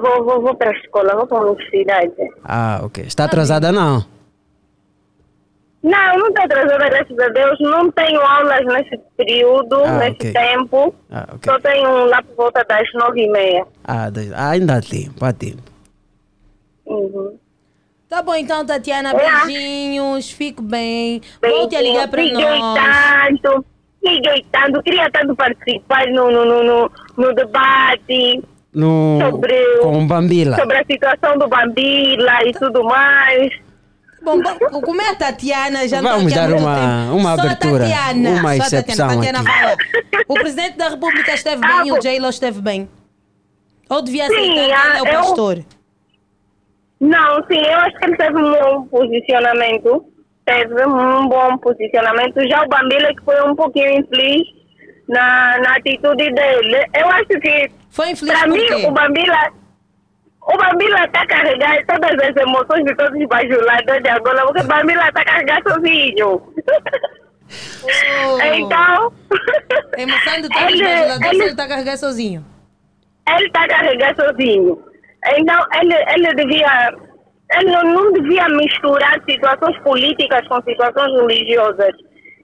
Vou, vou, vou para a escola, vou para a universidade. Ah, ok. Está atrasada não? Não, não estou atrasada, graças a Deus. Não tenho aulas nesse período, Ah, nesse ok. tempo. Ah, ok. Só tenho lá por volta das nove e meia. Ah, dois- ah, ainda há tempo, há tempo. Uhum. Tá bom, então, Tatiana. Olá. Beijinhos. Fique bem. Volte a ligar para nós. tanto, tanto. Queria tanto participar no, no, no, no, no debate. No, Sobre, com Bambila. sobre a situação do Bambila e tudo mais. Bom, bom, como é a Tatiana? Já não Vamos dar uma- uma Só abertura, A Tatiana, uma excepção Tatiana, Tatiana. O presidente da República esteve bem e o J-Lo esteve bem. Ou devia aceitar que ah, ele é o eu- pastor? Não, sim, eu acho que ele teve um bom posicionamento. Teve um bom posicionamento. Já o Bambila que foi um pouquinho infeliz na, na atitude dele. Eu acho que. Foi infeliz Para mim, quê? o Bambila. O Bambila está a carregar todas as emoções de todos os bajuladores de Angola, porque o Bambila está a carregar sozinho. Então. A emoção de todos os Ele- bajuladores ele- está a carregar sozinho. ele está a carregar sozinho. Então, ele, ele devia. Ele não, não devia misturar situações políticas com situações religiosas.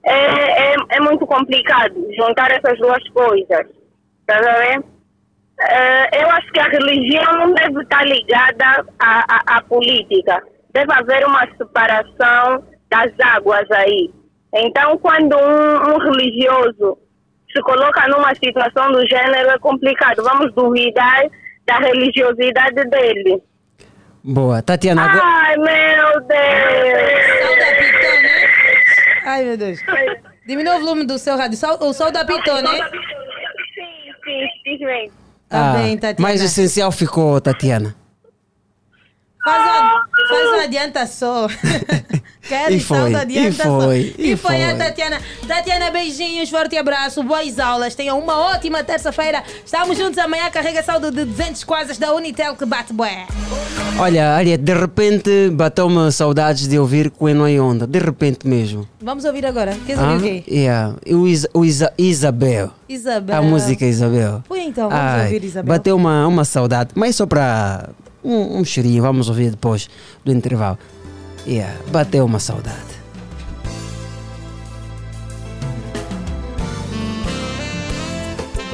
É, é, é muito complicado juntar essas duas coisas. Tá a ver? É, eu acho que a religião não deve estar ligada à, à, à política. Deve haver uma separação das águas aí. Então, quando um, um religioso se coloca numa situação do gênero, é complicado. Vamos duvidar da religiosidade dele. Boa. Tatiana, agora- Ai, meu Deus! Ai, meu Deus. Diminua o volume do seu rádio. Sol- O sol da Pitô, né? Sim, sim, sim. Tá ah, bem, Tatiana. mais essencial ficou, Tatiana. Faz uma, faz uma adianta só. Quer E foi, da adianta e só. foi, E, e foi a foi. Tatiana. Tatiana, beijinhos, forte abraço, boas aulas. Tenham uma ótima terça-feira. Estamos juntos amanhã. Carrega saldo de 200 quasas da Unitel que bate bué. Olha, Ariete, de repente bateu-me saudades de ouvir Coelho e Onda. De repente mesmo. Vamos ouvir agora. Queres Ah, ouvir o quê? yeah. O, Isa, o Isa- Isabel. Isabel. A música Isabel. Põe então, vamos Ai, ouvir Isabel. Bateu uma, uma saudade, mas só para um, um vamos ouvir depois do intervalo. Yeah, bateu uma saudade.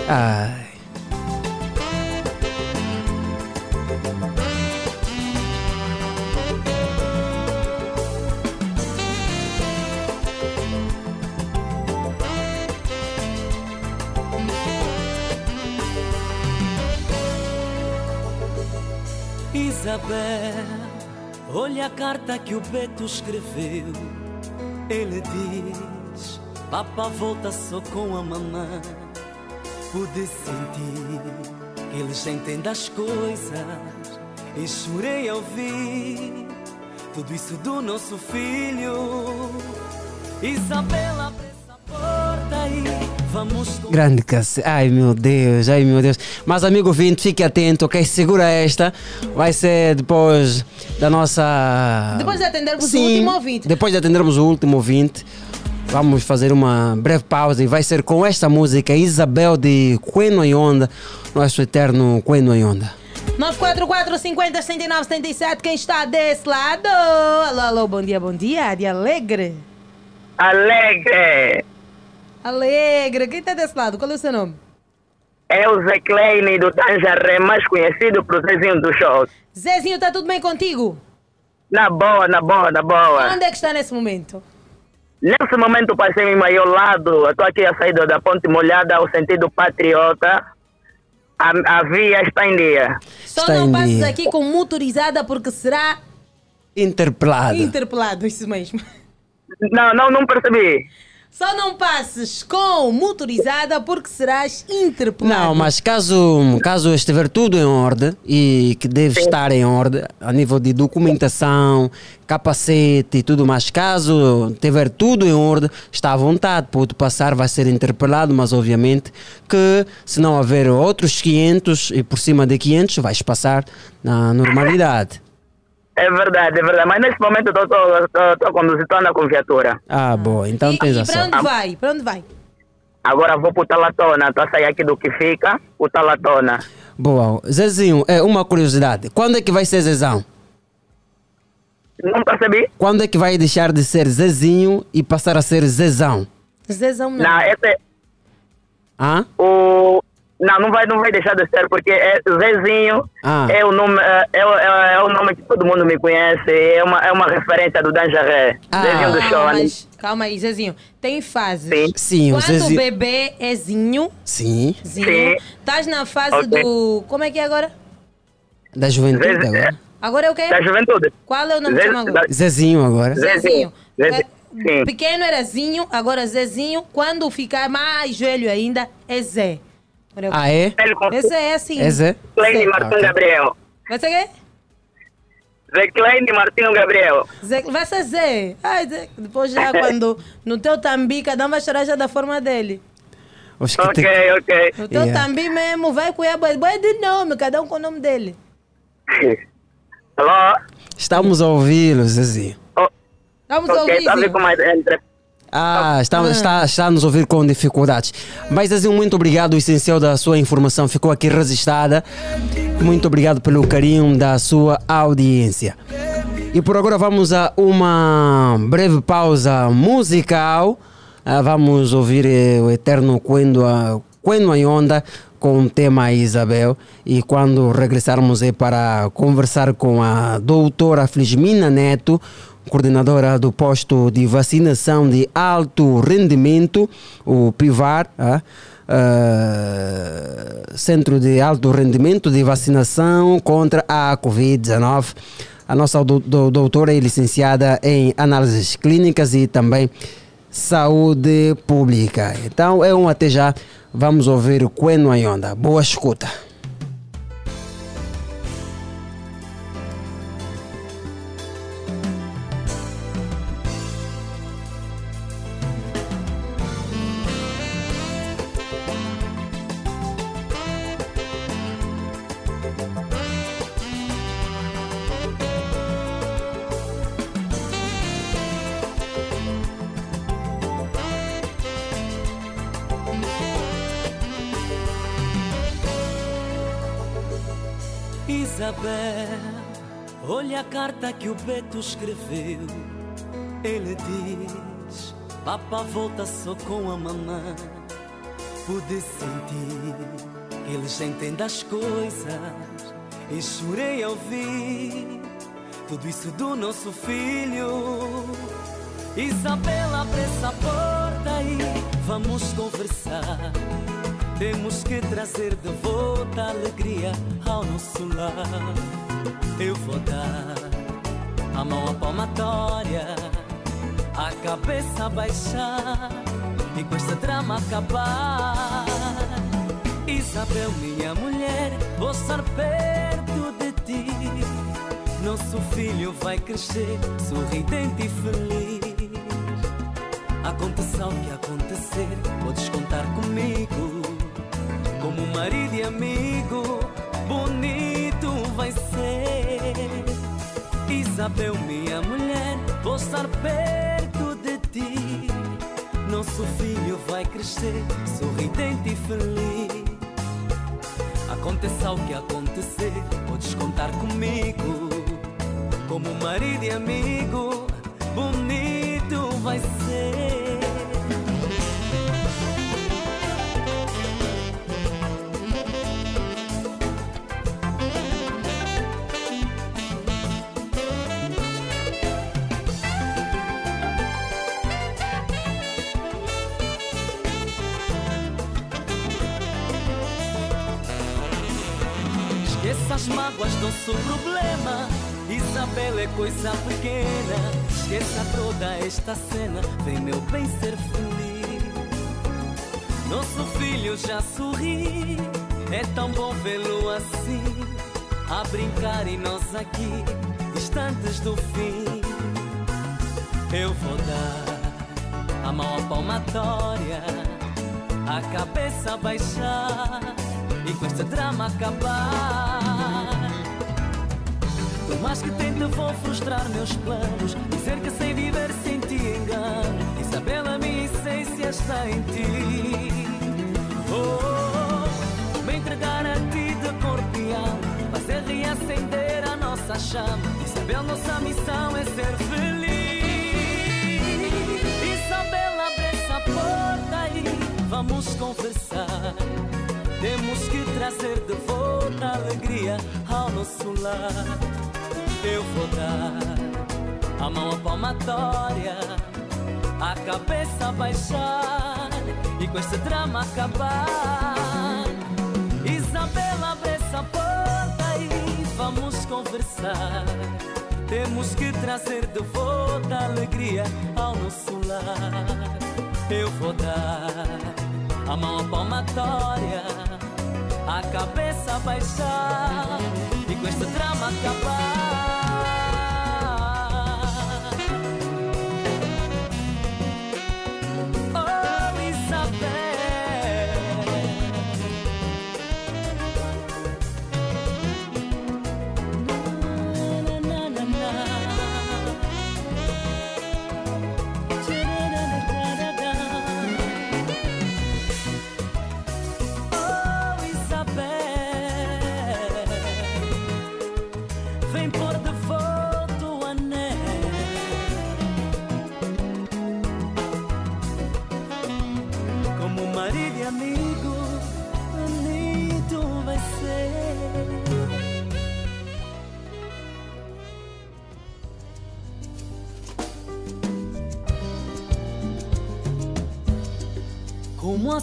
Ai. Isabel, olha a carta que o Beto escreveu. Ele diz: Papa volta só com a mamãe. Pude sentir que eles entendem as coisas. E chorei ao ouvir tudo isso do nosso filho. Isabel, Grande cacete. Ai meu Deus, ai meu Deus. Mas amigo ouvinte, fique atento, ok? Segura esta. Vai ser depois da nossa. Depois de atendermos o Sim, último ouvinte. Depois de atendermos o último ouvinte, vamos fazer uma breve pausa e vai ser com esta música Isabel de Queno e Onda, nosso eterno Queno e Onda. 944 50 69 77. Quem está desse lado? Alô, alô, bom dia, bom dia. De Alegre. Alegre. Alegre. Quem está desse lado? Qual é o seu nome? É o Zé Kleine do Tanjaré, mais conhecido por Zezinho do Show. Zezinho, está tudo bem contigo? Na boa, na boa, na boa. Onde é que está nesse momento? Nesse momento passei em maior lado, estou aqui a saída da Ponte Molhada, ao sentido patriota. A, a via está em dia. Só Está não passes dia. aqui com motorizada porque será Interpelado. interpelado, isso mesmo. Não, não, não percebi. Só não passes com motorizada porque serás interpelado. Não, mas caso, caso estiver tudo em ordem e que deve estar em ordem a nível de documentação, capacete e tudo mais, caso tiver tudo em ordem, está à vontade, pode passar, vai ser interpelado, mas obviamente que se não haver outros 500 e por cima de 500, vais passar na normalidade. É verdade, é verdade. Mas nesse momento eu estou a conduzir, estou andando com viatura. Ah, boa, então tens E a para sorte. onde vai? Para onde vai? Agora vou para o Talatona, estou a sair aqui do que fica, o Talatona. Boa, Zezinho, é uma curiosidade, quando é que vai ser Zezão? Não percebi? Quando é que vai deixar de ser Zezinho e passar a ser Zezão? Zezão não. Não, esse, Hã? o, Não, não vai, não vai deixar de ser, porque é Zezinho Ah. é, o nome, é, é, o- é, é o nome que todo mundo me conhece, é uma, é uma referência do Danjaré, Zezinho do show. Ah, mas calma aí, Zezinho. Tem fases. Sim. Sim, o Quando Zezinho- o bebê é zinho, Sim. zinho, estás na fase Ok. do. Como é que é agora? Da juventude agora. Agora é o quê? Da juventude. Qual é o nome chama agora? Zezinho agora. Zezinho. Zé- Sim. Pequeno era Zinho, agora Zezinho. Quando ficar mais velho ainda, é Zé. Ah, é? Esse é assim. É Zé? Kleine Martim Ok. Gabriel. Vai ser quê? Zé Kleine Martinho Gabriel. Zé, vai ser Zé. Ai, Zé. Depois já quando no teu tambi, cada um vai chorar já da forma dele. Ok, tem- ok. No teu Yeah. tambi mesmo, vai com boi boi de nome, cada um com o nome dele. Alô? Estamos a ouvi-lo, Zezinho. Vamos Ok, ouvir. tá Zinho. Ah, está, está, está a nos ouvir com dificuldades. Mas, Zezinho, muito obrigado. O essencial da sua informação ficou aqui registrada. Muito obrigado pelo carinho da sua audiência. E por agora vamos a uma breve pausa musical. Ah, vamos ouvir eh, o eterno Quendo Quendo a Onda com o tema Isabel. E quando regressarmos é para conversar com a doutora Flismina Neto, coordenadora do posto de vacinação de alto rendimento, o PIVAR, ah, ah, Centro de Alto Rendimento de Vacinação contra a Covid-19. A nossa do- do- doutora é licenciada em análises clínicas e também saúde pública. Então é um até já. Vamos ouvir o Queno Ayonda. Boa escuta. Beto escreveu. Ele diz: Papa volta só com a mamãe. Pude sentir que eles entendem as coisas. E chorei ao ouvir tudo isso do nosso filho. Isabel, abre essa porta e vamos conversar. Temos que trazer de volta alegria ao nosso lar. Eu vou dar a mão à palmatória, a cabeça baixar e com este drama acabar. Isabel, minha mulher, vou estar perto de ti. Nosso filho vai crescer sorridente e feliz. Aconteça o que acontecer, podes contar comigo. Como marido e amigo, bonito vai ser. Isabel, minha mulher, vou estar perto de ti. Nosso filho vai crescer sorridente e feliz. Aconteça o que acontecer, podes contar comigo. Como marido e amigo, bonito vai ser. Mágoas, nosso problema. Isabel é coisa pequena. Esqueça toda esta cena. Vem, meu bem, ser feliz. Nosso filho já sorri. É tão bom vê-lo assim. A brincar e nós aqui, distantes do fim. Eu vou dar a mão à palmatória, a cabeça baixar e com este drama acabar. Mais que tente, vou frustrar meus planos. Dizer que sei viver sem ti engano. Isabel, a minha essência está em ti. Oh, me entregar a ti de corpo e alma. Fazer reacender a nossa chama. Isabel, nossa missão é ser feliz. Isabel, abre essa porta e vamos conversar. Temos trazer de volta alegria ao nosso lar. Eu vou dar a mão à palmatória, a cabeça baixar e com este drama acabar. Isabela, abre essa porta e vamos conversar. Temos que trazer de volta a alegria ao nosso lar. Eu vou dar a mão à palmatória, a cabeça baixar e com este drama acabar.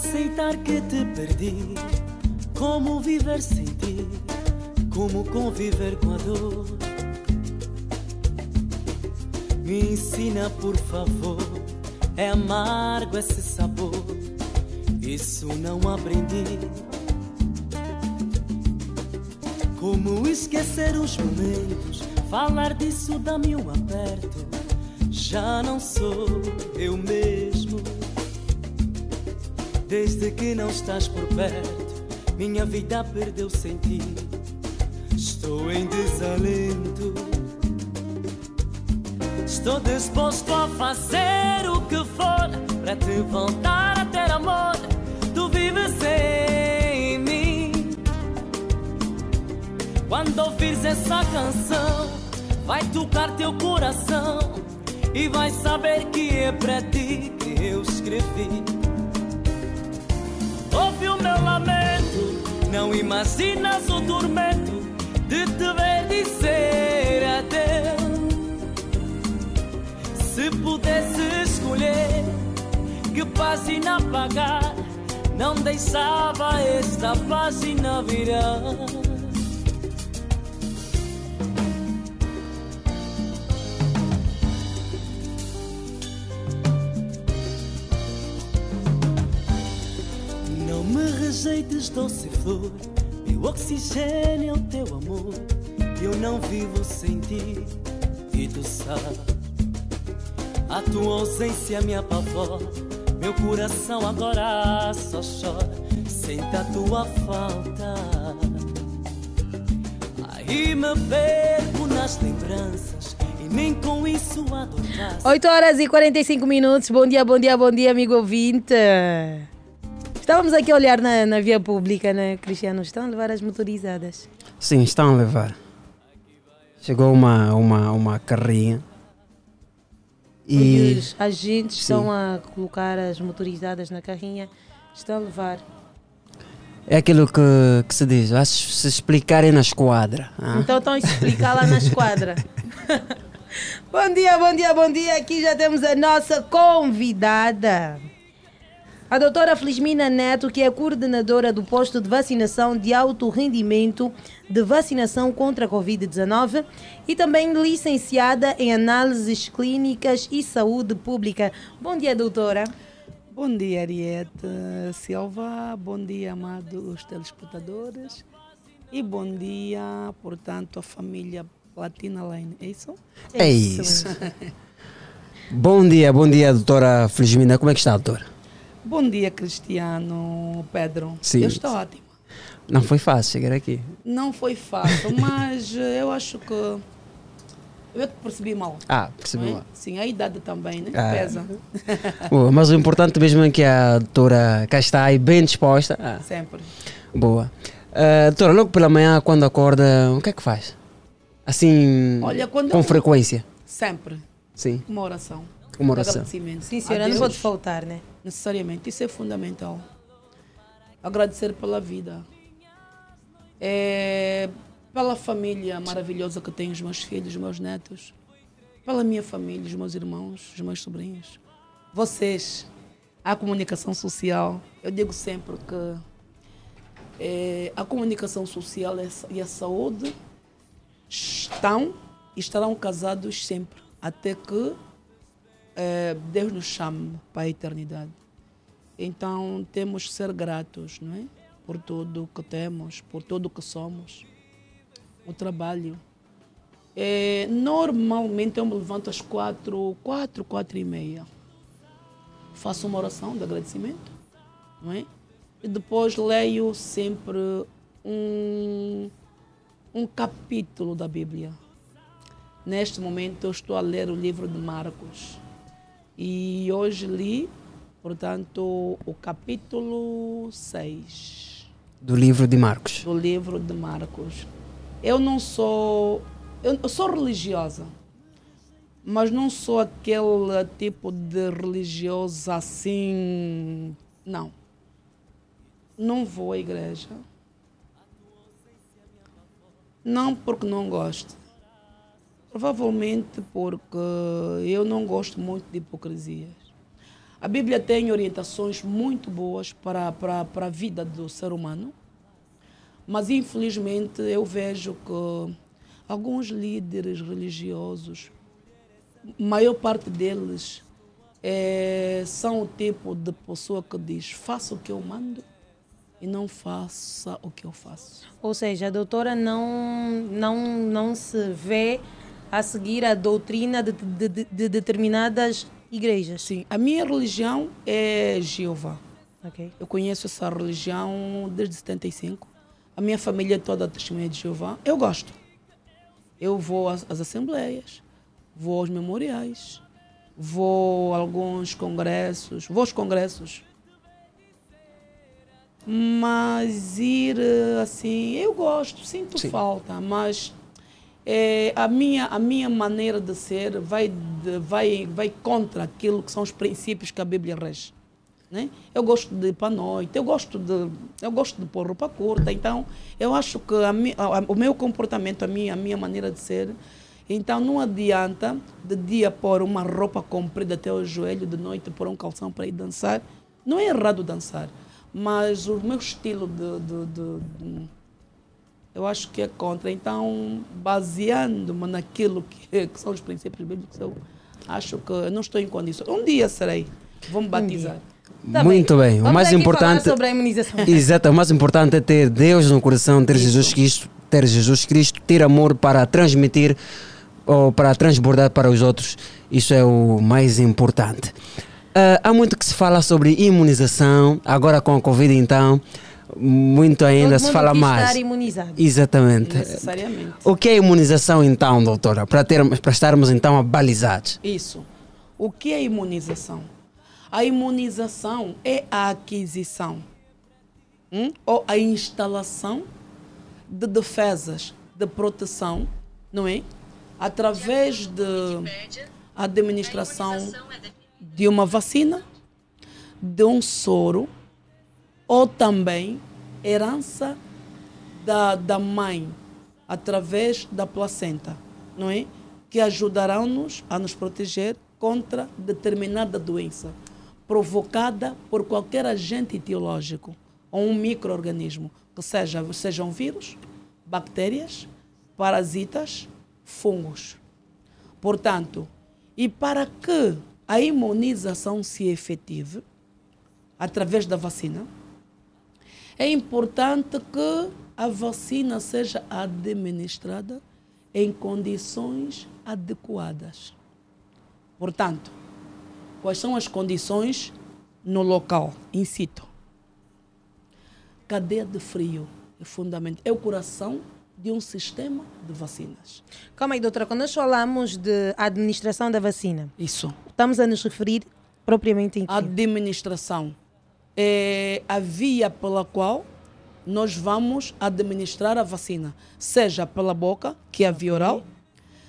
Aceitar que te perdi? Como viver sem ti? Como conviver com a dor? Me ensina, por favor. É amargo esse sabor. Isso não aprendi. Como esquecer os momentos? Falar disso dá-me um aperto. Já não sou eu mesmo. Desde que não estás por perto, minha vida perdeu sentido. Estou em desalento. Estou disposto a fazer o que for para te voltar a ter amor. Tu vives em mim. Quando ouvires essa canção, vai tocar teu coração e vai saber que é para ti que eu escrevi. Não imaginas o tormento de te ver dizer adeus. Se pudesse escolher que página apagar, não deixava esta página virar. Flor. Meu oxigênio é o teu amor. Eu não vivo sem ti, e tu sabes. A tua ausência me apavora. Meu coração agora só chora. Sente a tua falta. Aí me perco nas lembranças. E nem com isso adornasse. 8 horas e 45 minutos. Bom dia, bom dia, bom dia, amigo ouvinte. Estávamos aqui a olhar na, na via pública, né, Cristiano? Estão a levar as motorizadas. Sim, estão a levar. Chegou uma, uma, uma carrinha. E E os agentes Sim. estão a colocar as motorizadas na carrinha. Estão a levar. é aquilo que, que se diz, se explicarem na esquadra. ah. Então estão a explicar lá na esquadra. bom dia, bom dia, bom dia. Aqui já temos a nossa convidada. A doutora Felizmina Neto, que é coordenadora do posto de vacinação de alto rendimento de vacinação contra a Covid-19 e também licenciada em análises clínicas e saúde pública. Bom dia, doutora. Bom dia, Ariete Silva. Bom dia, amados telespectadores. E bom dia, portanto, a família Platina Lane. É isso? É isso. Bom dia, bom dia, doutora Felizmina. Como é que está, doutora? Bom dia, Cristiano Pedro. Sim. Eu estou ótimo. Não foi fácil chegar aqui. Não foi fácil, mas eh, eu acho que. Eu é que percebi mal. Ah, percebi é? mal. Sim, a idade também, né? Ah. Pesa. Boa, mas o importante mesmo é que a doutora cá está aí bem disposta. Ah, Sempre. boa. Ah, doutora, logo pela manhã, quando acorda, o que é que faz? Assim, Olha, quando com eu- frequência. Sempre. Sim. Uma oração. Uma oração. agradecimento. Sim, senhora, não pode faltar, né? Necessariamente. Isso é fundamental. Agradecer pela vida. É, pela família maravilhosa que tenho, os meus filhos, os meus netos. Pela minha família, os meus irmãos, os meus sobrinhos. Vocês, a comunicação social. Eu digo sempre que é, a comunicação social e a sa- a saúde estão e estarão casados sempre, até que eh, Deus nos chame para a eternidade. Então temos que ser gratos, não é? Por tudo que temos, por tudo que somos, o trabalho. Eh, normalmente eu me levanto às quatro, quatro, quatro e meia. Faço uma oração de agradecimento, não é? E depois leio sempre um, um capítulo da Bíblia. Neste momento eu estou a ler o livro de Marcos. E hoje li, portanto, o capítulo 6 Do livro de Marcos. do livro de Marcos. Eu não sou. Eu, sou religiosa, mas não sou aquele tipo de religiosa assim. Não. Não vou à igreja. Não porque não gosto. Provavelmente porque eu não gosto muito de hipocrisias. A Bíblia tem orientações muito boas para, para, para a vida do ser humano, mas infelizmente eu vejo que alguns líderes religiosos, maior parte deles, eh, são o tipo de pessoa que diz: faça o que eu mando e não faça o que eu faço. Ou seja, a doutora não, não, não se vê a seguir a doutrina de, de- de- de determinadas igrejas. Sim, a minha religião é Jeová. Ok. Eu conheço essa religião desde 75. A minha família é toda testemunha de Jeová. Eu gosto. Eu vou às, às assembleias, vou aos memoriais, vou a alguns congressos, vou aos congressos. Mas ir eh, assim, eu gosto, sinto Sim. falta, mas eh, a, minha, a minha maneira de ser vai, vai, vai contra aquilo que são os princípios que a Bíblia rege. Né? Eu gosto de ir para a noite, eu gosto de, eu gosto de pôr roupa curta, então eu acho que a- a- o meu comportamento, a minha, a minha maneira de ser, então não adianta de dia pôr uma roupa comprida até o joelho, de noite pôr um calção para ir dançar. Não é errado dançar, mas o meu estilo de, de, de- de- eu acho que é contra. Então, baseando-me naquilo que, que são os princípios bíblicos, eu acho que eu não estou em condições. Um dia serei, vou me batizar. Tá Muito bem. O Vamos mais importante. sobre a imunização. Exato. O mais importante é ter Deus no coração, ter Jesus Cristo, ter Jesus Cristo, ter amor para transmitir ou para transbordar para os outros. Isso é o mais importante. Ah, há muito que se fala sobre imunização. Agora com a Covid, então, muito ainda Todo se fala mais. estar imunizado. Exatamente. Necessariamente. O que é imunização então, doutora? Para, termos, para estarmos então abalizados. Isso. O que é imunização? A imunização é a aquisição hum, ou a instalação de defesas, de proteção, não é? Através de administração de uma vacina, de um soro ou também herança da, da mãe através da placenta, não é? Que ajudarão-nos a nos proteger contra determinada doença provocada por qualquer agente etiológico ou um microorganismo, que seja sejam vírus, bactérias, parasitas, fungos. Portanto, e para que a imunização se efetive através da vacina, é importante que a vacina seja administrada em condições adequadas. Portanto, quais são as condições no local, in situ? Cadeia de frio é fundamental, é o coração de um sistema de vacinas. Calma aí, doutora, quando nós falamos de administração da vacina, Isso. estamos a nos referir propriamente em quê? Administração é a via pela qual nós vamos administrar a vacina, seja pela boca, que é a via oral,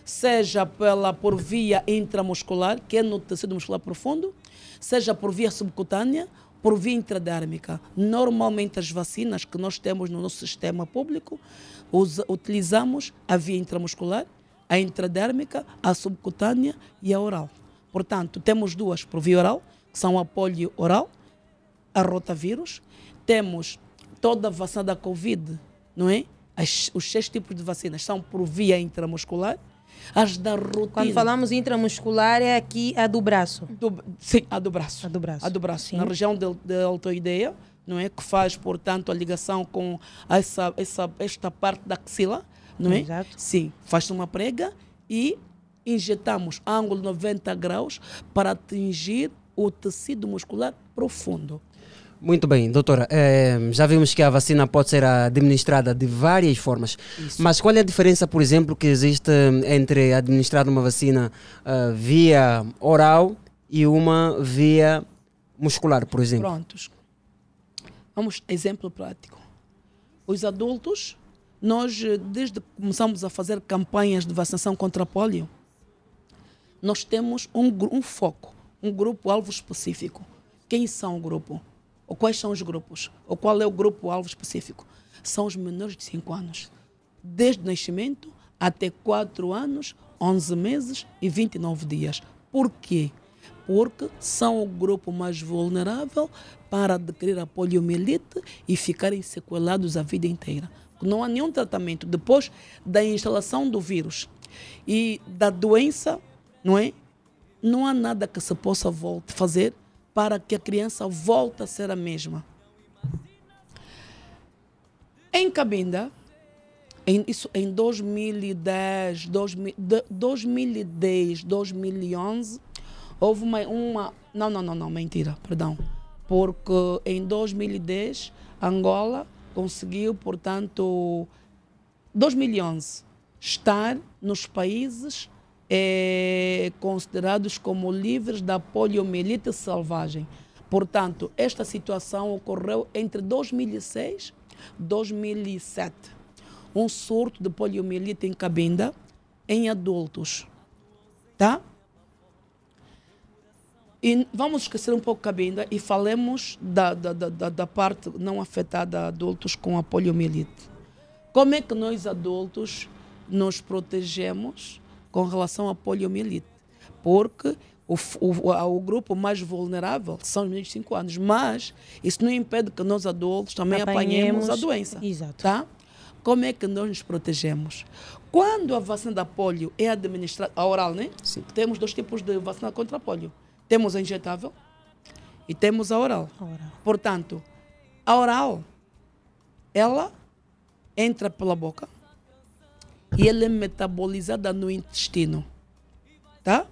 seja pela, por via intramuscular, que é no tecido muscular profundo, seja por via subcutânea por via intradérmica. Normalmente as vacinas que nós temos no nosso sistema público, usa- utilizamos a via intramuscular, a intradérmica, a subcutânea e a oral. Portanto, temos duas por via oral, que são a polio oral, a rotavírus, temos toda a vacina da Covid, não é? As- os seis tipos de vacinas são por via intramuscular, as da rotina. Quando falamos intramuscular, é aqui a do braço. sim, a do braço. A do braço. A do braço, Sim. na região de, de altoideia, não é? Que faz, portanto, a ligação com essa, essa, esta parte da axila, não é? Exato. Sim, faz uma prega e injetamos ângulo 90 graus para atingir o tecido muscular profundo. Muito bem, doutora. eh, já vimos que a vacina pode ser administrada de várias formas. Mas qual é a diferença, por exemplo, que existe entre administrar uma vacina ah, via oral e uma via muscular, por exemplo? Prontos. Vamos, exemplo prático. Os adultos, nós, eh, desde que começamos a fazer campanhas de vacinação contra a polio, nós temos um, um foco, um grupo-alvo específico. Quem são o grupo? Ou quais são os grupos? Ou qual é o grupo-alvo específico? São os menores de 5 anos. Desde o nascimento até 4 anos, 11 meses e 29 dias. Por quê? Porque são o grupo mais vulnerável para adquirir a poliomielite e ficarem sequelados a vida inteira. Não há nenhum tratamento depois da instalação do vírus e da doença, não é? Não há nada que se possa fazer para que a criança volte a ser a mesma. Em Cabinda, em, isso, em 2010, 2000, de- 2010, 2011, houve uma, uma. Não, não, não, não, mentira, perdão. Porque em 2010, Angola conseguiu, portanto, 2011, estar nos países eh, considerados como livres da poliomielite selvagem. Portanto, esta situação ocorreu entre 2006 e 2007. Um surto de poliomielite em Cabinda em adultos. Tá? E vamos esquecer um pouco Cabinda e falemos da, da, da- da parte não afetada a adultos com a poliomielite. Como é que nós adultos nos protegemos com relação à poliomielite? Porque o, o, a- o grupo mais vulnerável são os meninos de 5 anos, mas isso não impede que nós adultos também apanhemos, Apanhemos, a doença. exato. Tá? Como é que nós nos protegemos? Quando a vacina da polio é administrada, a oral, né? Sim. Temos dois tipos de vacina contra a polio. Temos a injetável e temos a oral. Portanto, a oral, ela entra pela boca e ela é metabolizada no intestino. Tá?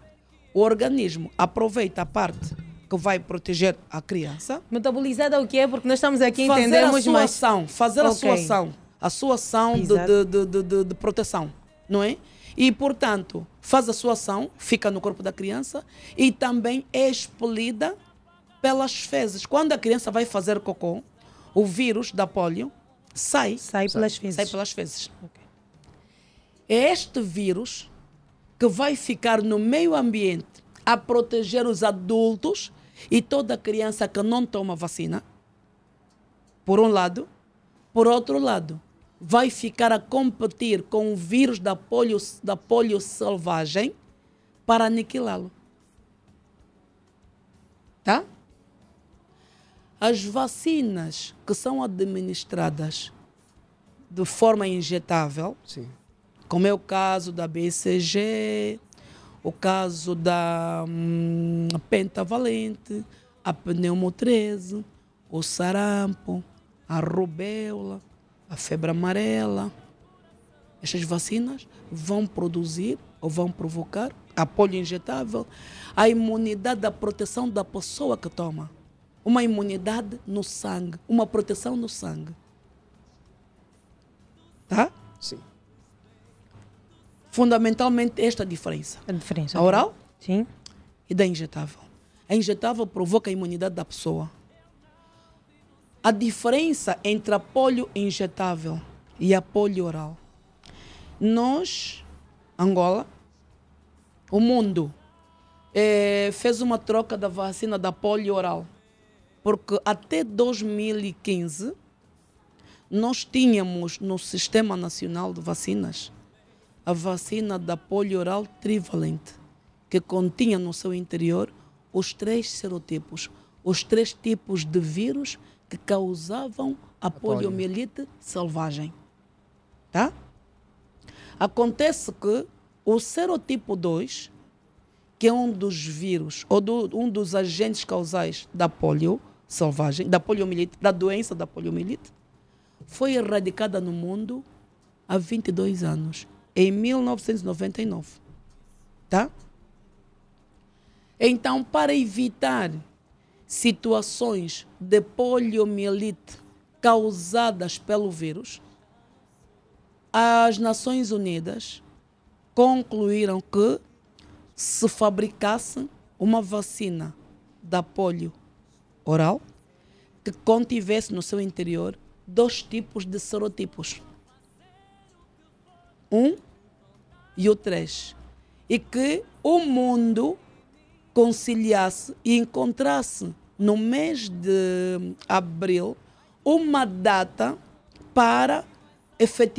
O organismo aproveita a parte que vai proteger a criança. Metabolizada o que é? Porque nós estamos aqui fazer entendemos a sua mas ação, fazer a sua ação, a sua ação de, de, de, de proteção, não é? E, portanto, faz a sua ação, fica no corpo da criança e também é expelida pelas fezes. Quando a criança vai fazer cocô, o vírus da polio sai. Sai pelas fezes. Sai pelas fezes. É este vírus que vai ficar no meio ambiente a proteger os adultos e toda criança que não toma vacina, por um lado. Por outro lado, vai ficar a competir com o vírus da polio, da polio selvagem para aniquilá-lo. Tá? As vacinas que são administradas de forma injetável, como é o caso da BCG, o caso da hum, pentavalente, a pneumo 13, o sarampo, a rubéola, a febre amarela. Estas vacinas vão produzir ou vão provocar a polio injetável, a imunidade da proteção da pessoa que toma. Uma imunidade no sangue, uma proteção no sangue. Tá? Sim. Fundamentalmente esta diferença. A diferença. A oral? Sim. E da injetável. A injetável provoca a imunidade da pessoa. A diferença entre a polio injetável e a polio oral. Nós, Angola, o mundo, eh, fez uma troca da vacina da polio oral Porque até 2015 nós tínhamos no Sistema Nacional de Vacinas a vacina da polio oral trivalente, que continha no seu interior os três serotipos, os três tipos de vírus que causavam a polio. poliomielite selvagem. Tá? Acontece que o serotipo 2, que é um dos vírus, ou do- um dos agentes causais da polio selvagem, da poliomielite, da doença da poliomielite, foi erradicada no mundo há 22 anos, em 1999. Tá? Então, para evitar situações de poliomielite causadas pelo vírus, as Nações Unidas concluíram que se fabricasse uma vacina da polio oral que contivesse no seu interior dois tipos de serotipos. Um e o três. E que o mundo conciliasse e encontrasse no mês de abril uma data para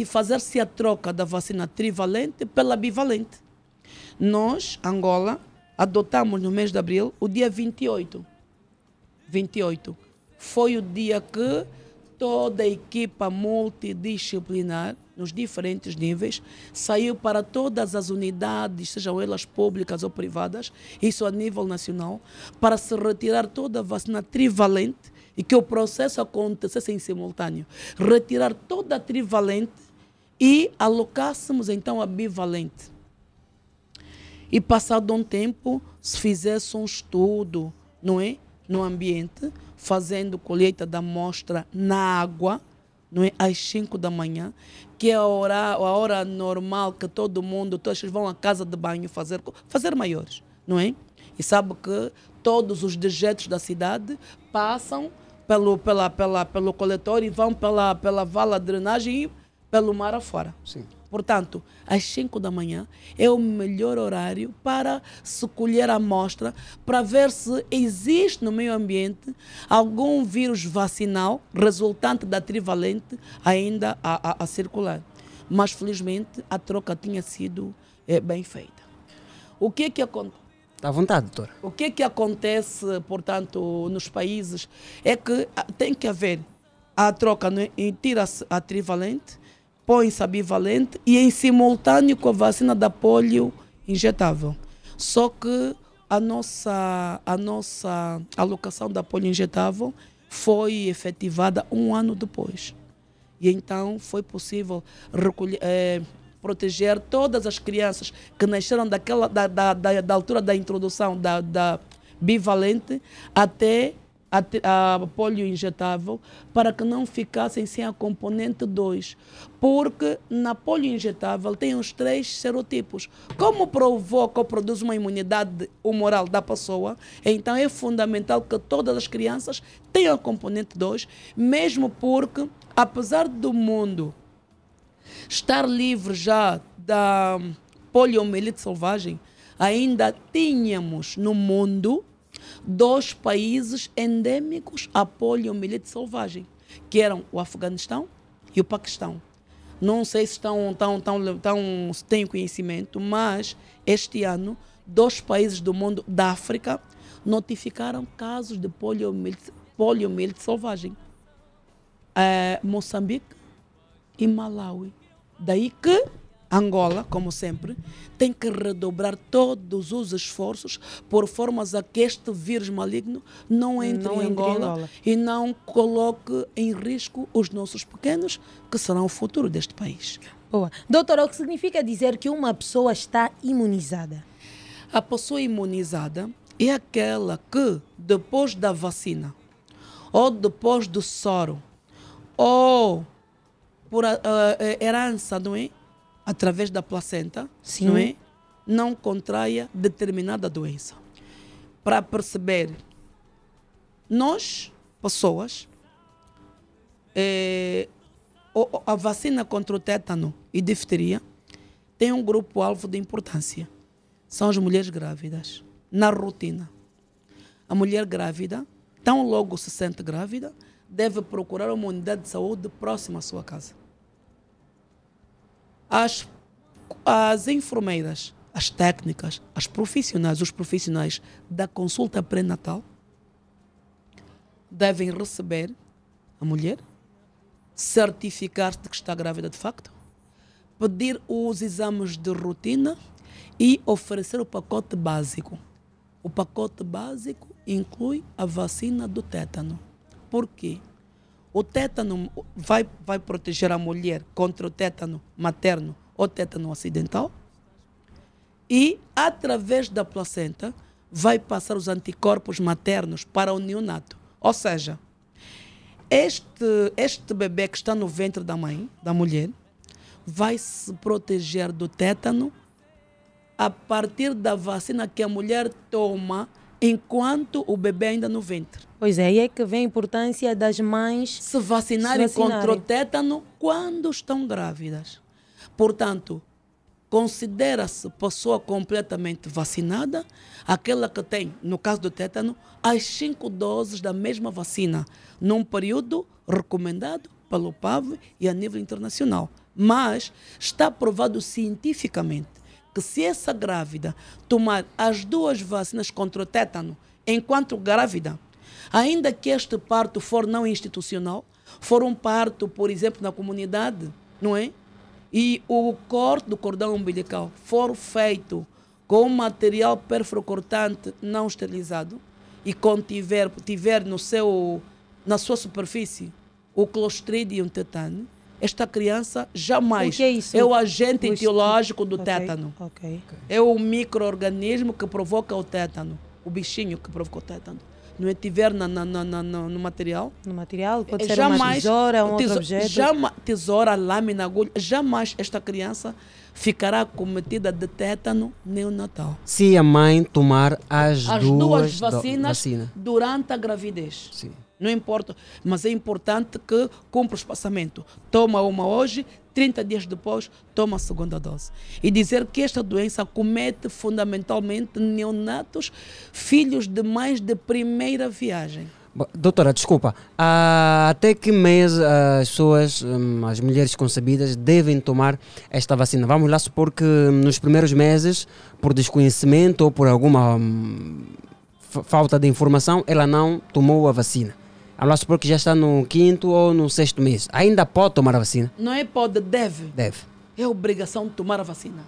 fazer-se a troca da vacina trivalente pela bivalente. Nós, Angola, adotamos no mês de abril o dia 28. 28. Foi o dia que toda a equipa multidisciplinar, nos diferentes níveis, saiu para todas as unidades, sejam elas públicas ou privadas, isso a nível nacional, para se retirar toda a vacina trivalente e que o processo acontecesse em simultâneo. Retirar toda a trivalente e alocássemos então a bivalente. E passado um tempo, se fizesse um estudo, não é? No ambiente, fazendo colheita da amostra na água, não é? Às 5 da manhã, que é a hora, a hora normal que todo mundo, todos vão à casa de banho fazer, fazer maiores, não é? E sabe que todos os dejetos da cidade passam pelo, pela, pela, pelo coletor e vão pela, pela vala de drenagem e pelo mar afora. Sim. Portanto, às 5 da manhã é o melhor horário para se colher a amostra para ver se existe no meio ambiente algum vírus vacinal resultante da trivalente ainda a, a- a circular. Mas felizmente a troca tinha sido eh, bem feita. O que é que acontece? Está à vontade, doutora. O que é que acontece, portanto, nos países é que ah, tem que haver a troca, né? e tira-se a trivalente, põe-se bivalente e em simultâneo com a vacina da polio injetável. Só que a nossa, a nossa alocação da polio injetável foi efetivada um ano depois. E então foi possível recolher, eh, proteger todas as crianças que nasceram daquela, da, da, da, da altura da introdução da, da bivalente até a, a polio injetável para que não ficassem sem a componente 2. Porque na polio injetável tem os três serotipos. Como provoca ou produz uma imunidade humoral da pessoa, então é fundamental que todas as crianças tenham a componente 2, mesmo porque, apesar do mundo estar livre já da poliomielite selvagem, ainda tínhamos no mundo dois países endêmicos à poliomielite selvagem, que eram o Afeganistão e o Paquistão. Não sei se estão, tão, tão, tão, têm conhecimento, mas este ano, dois países do mundo da África notificaram casos de poliomielite, poliomielite selvagem. Eh, Moçambique e Malawi. Daí que Angola, como sempre, tem que redobrar todos os esforços por formas a que este vírus maligno não entre, Não em, entre em Angola Angola. e não coloque em risco os nossos pequenos, que serão o futuro deste país. Boa. Doutora, o que significa dizer que uma pessoa está imunizada? A pessoa imunizada é aquela que, depois da vacina, ou depois do soro, ou por a- a- a herança, não é? Através da placenta, Sim. não é? Não contraia determinada doença. Para perceber, nós, pessoas, o- a vacina contra o tétano e difteria tem um grupo-alvo de importância. São as mulheres grávidas. Na rotina. A mulher grávida tão logo se sente grávida, deve procurar uma unidade de saúde próxima à sua casa. As, as enfermeiras, as técnicas, as profissionais, os profissionais da consulta pré-natal devem receber a mulher, certificar-se de que está grávida de facto, pedir os exames de rotina e oferecer o pacote básico. O pacote básico inclui a vacina do tétano. Por quê? O tétano vai, vai proteger a mulher contra o tétano materno ou tétano acidental e, através da placenta, vai passar os anticorpos maternos para o neonato. Ou seja, este, este bebê que está no ventre da mãe, da mulher, vai se proteger do tétano a partir da vacina que a mulher toma enquanto o bebê ainda no ventre. Pois é, aí é que vem a importância das mães se vacinarem, se vacinarem. contra o tétano quando estão grávidas. Portanto, considera-se pessoa completamente vacinada aquela que tem, no caso do tétano, as cinco doses da mesma vacina, num período recomendado pelo PAV e a nível internacional. Mas está provado cientificamente que se essa grávida tomar as duas vacinas contra o tétano enquanto grávida, ainda que este parto for não institucional, for um parto, por exemplo, na comunidade, não é? E o corte do cordão umbilical for feito com material perfrocortante não esterilizado e contiver tiver no seu, na sua superfície o clostridium tetani, esta criança jamais O é é o agente O etiológico do Ok, tétano. ok. É o microorganismo que provoca o tétano, o bichinho que provoca o tétano. Não é tiver na, na, na, na- no material? No material, pode É ser uma tesoura, um outro teso- objeto. jama- tesoura, lâmina, agulha. Jamais esta criança ficará cometida de tétano neonatal. Se a mãe tomar as, As duas, duas do- vacinas vacina. durante a gravidez. Não importa, mas é importante que cumpra o espaçamento. Toma uma hoje, 30 dias depois, toma a segunda dose. E dizer que esta doença comete fundamentalmente neonatos, filhos de mães de primeira viagem. Doutora, desculpa. Ah, até que mês as pessoas, hum, as mulheres concebidas, devem tomar esta vacina? Vamos lá supor que hum, nos primeiros meses, por desconhecimento ou por alguma hum, fa- falta de informação, ela não tomou a vacina. Vamos lá supor que já está no quinto ou no sexto mês. Ainda pode tomar a vacina? Não é pode, deve. Deve. É obrigação de tomar a vacina.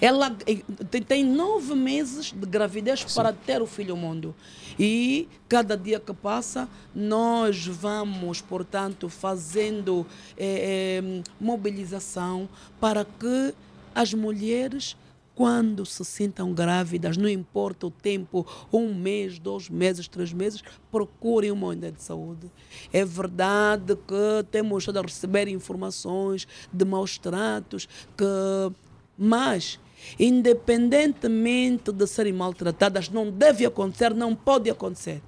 Ela eh, tem- nove meses de gravidez para ter o filho ao mundo. E cada dia que passa, nós vamos, portanto, fazendo eh, eh, mobilização para que as mulheres, quando se sintam grávidas, não importa o tempo, um mês, dois meses, três meses, procurem uma unidade de saúde. É verdade que temos estado a receber informações de maus tratos, que... mas, independentemente de serem maltratadas, não deve acontecer, não pode acontecer.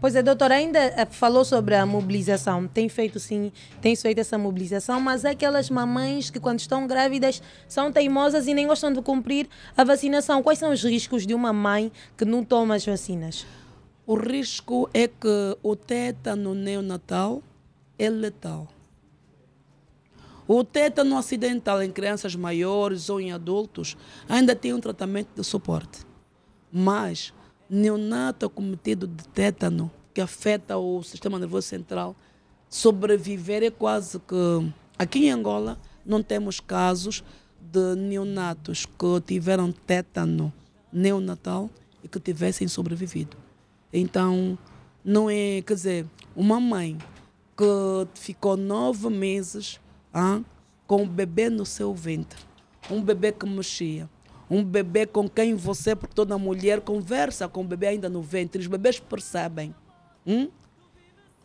Pois é, doutora, ainda eh, falou sobre a mobilização. Tem feito sim, tem feito essa mobilização, mas há aquelas mamães que quando estão grávidas são teimosas e nem gostam de cumprir a vacinação. Quais são os riscos de uma mãe que não toma as vacinas? O risco é que o tétano neonatal é letal. O tétano acidental em crianças maiores ou em adultos ainda tem um tratamento de suporte. Mas neonato acometido de tétano, que afeta o sistema nervoso central, sobreviver é quase que. Aqui em Angola não temos casos de neonatos que tiveram tétano neonatal e que tivessem sobrevivido. Então, não é, quer dizer, uma mãe que ficou nove meses ah, com o bebê no seu ventre, um bebê que mexia, um bebê com quem você, por toda mulher, conversa com o bebê ainda no ventre, os bebês percebem. hum?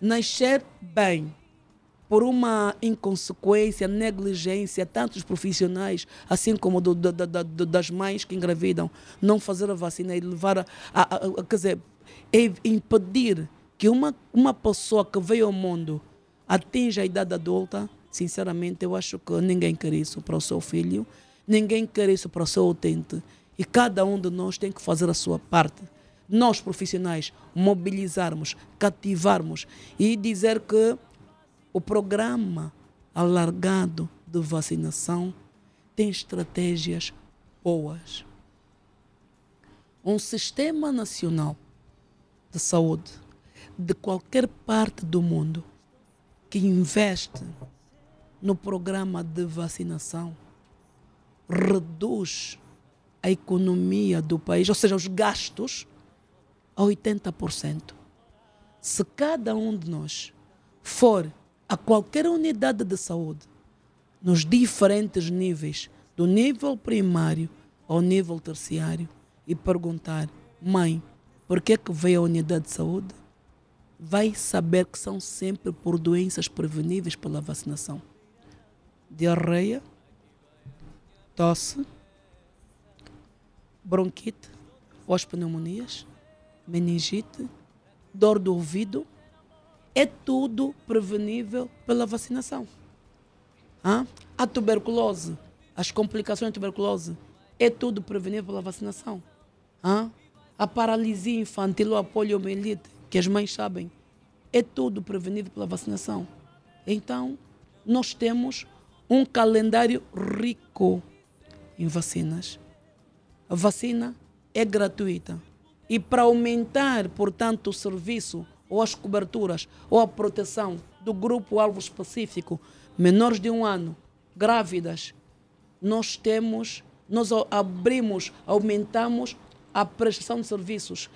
Nascer bem por uma inconsequência, negligência, tanto dos profissionais, assim como do- do- do- das mães que engravidam, não fazer a vacina e levar a, a- a- quer dizer, impedir que uma, uma pessoa que veio ao mundo atinja a idade adulta, sinceramente, eu acho que ninguém quer isso para o seu filho, ninguém quer isso para o seu utente. E cada um de nós tem que fazer a sua parte. nós profissionais mobilizarmos, cativarmos e dizer que o programa alargado de vacinação tem estratégias boas. Um sistema nacional de saúde de qualquer parte do mundo que investe no programa de vacinação reduz a economia do país, ou seja, os gastos, a 80%. Se cada um de nós for a qualquer unidade de saúde, nos diferentes níveis, do nível primário ao nível terciário, e perguntar: mãe, por que, que veio a unidade de saúde? Vai saber que são sempre por doenças preveníveis pela vacinação. Diarreia, tosse, bronquite, as pneumonias, meningite, dor do ouvido, é tudo prevenível pela vacinação. Hã? A tuberculose, as complicações da tuberculose, é tudo prevenível pela vacinação. Hã? A paralisia infantil ou a poliomielite, que as mães sabem, é tudo prevenível pela vacinação. Então, nós temos um calendário rico em vacinas. A vacina é gratuita. E para aumentar, portanto, o serviço ou as coberturas ou a proteção do grupo-alvo específico, menores de um ano, grávidas, nós temos, nós abrimos, aumentamos a prestação de serviços,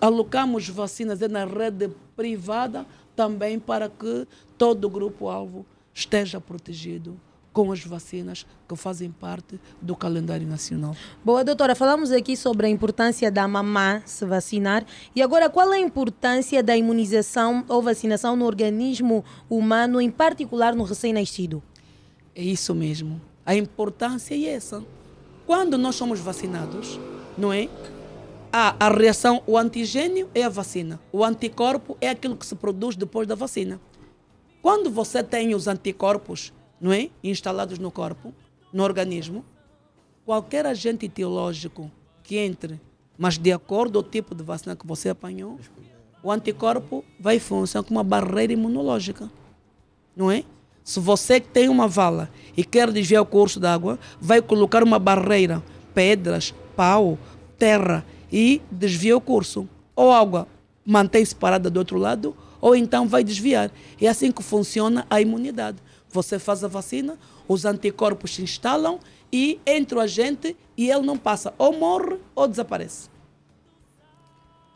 alocamos vacinas na rede privada também para que todo o grupo-alvo esteja protegido com as vacinas que fazem parte do calendário nacional. Boa, doutora, falamos aqui sobre a importância da mamã se vacinar. E agora, qual é a importância da imunização ou vacinação no organismo humano, em particular no recém-nascido? É isso mesmo. A importância é essa. Quando nós somos vacinados, não é? Há a reação, o antigênio é a vacina. O anticorpo é aquilo que se produz depois da vacina. Quando você tem os anticorpos, não é? Instalados no corpo, no organismo, qualquer agente etiológico que entre, mas de acordo com o tipo de vacina que você apanhou, o anticorpo vai funcionar como uma barreira imunológica, não é? Se você tem uma vala e quer desviar o curso d'água, vai colocar uma barreira, pedras, pau, terra e desvia o curso. Ou a água mantém-se parada do outro lado, ou então vai desviar. É assim que funciona a imunidade. Você faz a vacina, os anticorpos se instalam e entra o agente e ele não passa, ou morre ou desaparece.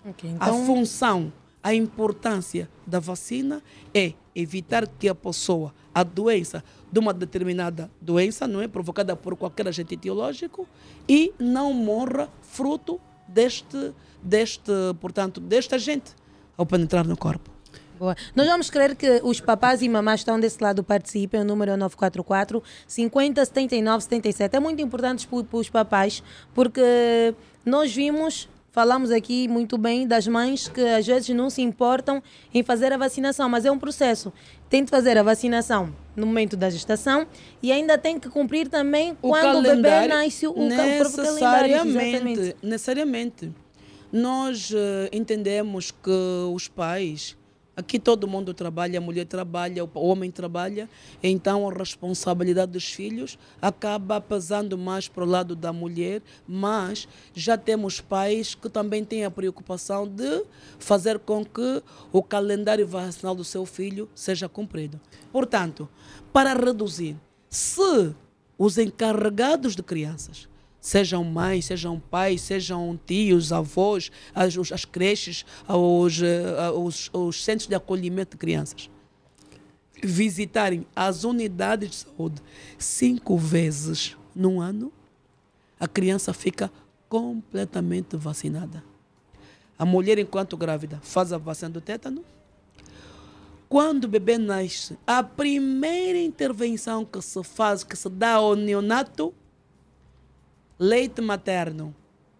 Okay, A então, função, a importância da vacina é evitar que a pessoa, a doença de uma determinada doença, não é provocada por qualquer agente etiológico, e não morra fruto deste, deste, portanto, deste agente ao penetrar no corpo. Boa. Nós vamos querer que os papás e mamás que estão desse lado participem. O número é 944 50 79 77. É muito importante para os papais, porque nós vimos, falamos aqui muito bem das mães que às vezes não se importam em fazer a vacinação, mas é um processo. Tem de fazer a vacinação no momento da gestação e ainda tem que cumprir também quando o bebê nasce o, o próprio calendário. exatamente. necessariamente. Nós eh, entendemos que os pais, aqui todo mundo trabalha, a mulher trabalha, o homem trabalha, então a responsabilidade dos filhos acaba pesando mais para o lado da mulher, mas já temos pais que também têm a preocupação de fazer com que o calendário vacinal do seu filho seja cumprido. Portanto, para reduzir, se os encarregados de crianças sejam mães, sejam pais, sejam tios, avós, as, as creches, os, eh, os, os centros de acolhimento de crianças, visitarem as unidades de saúde cinco vezes no ano, a criança fica completamente vacinada. A mulher, enquanto grávida, faz a vacina do tétano. Quando o bebê nasce, a primeira intervenção que se faz, que se dá ao neonato, leite materno,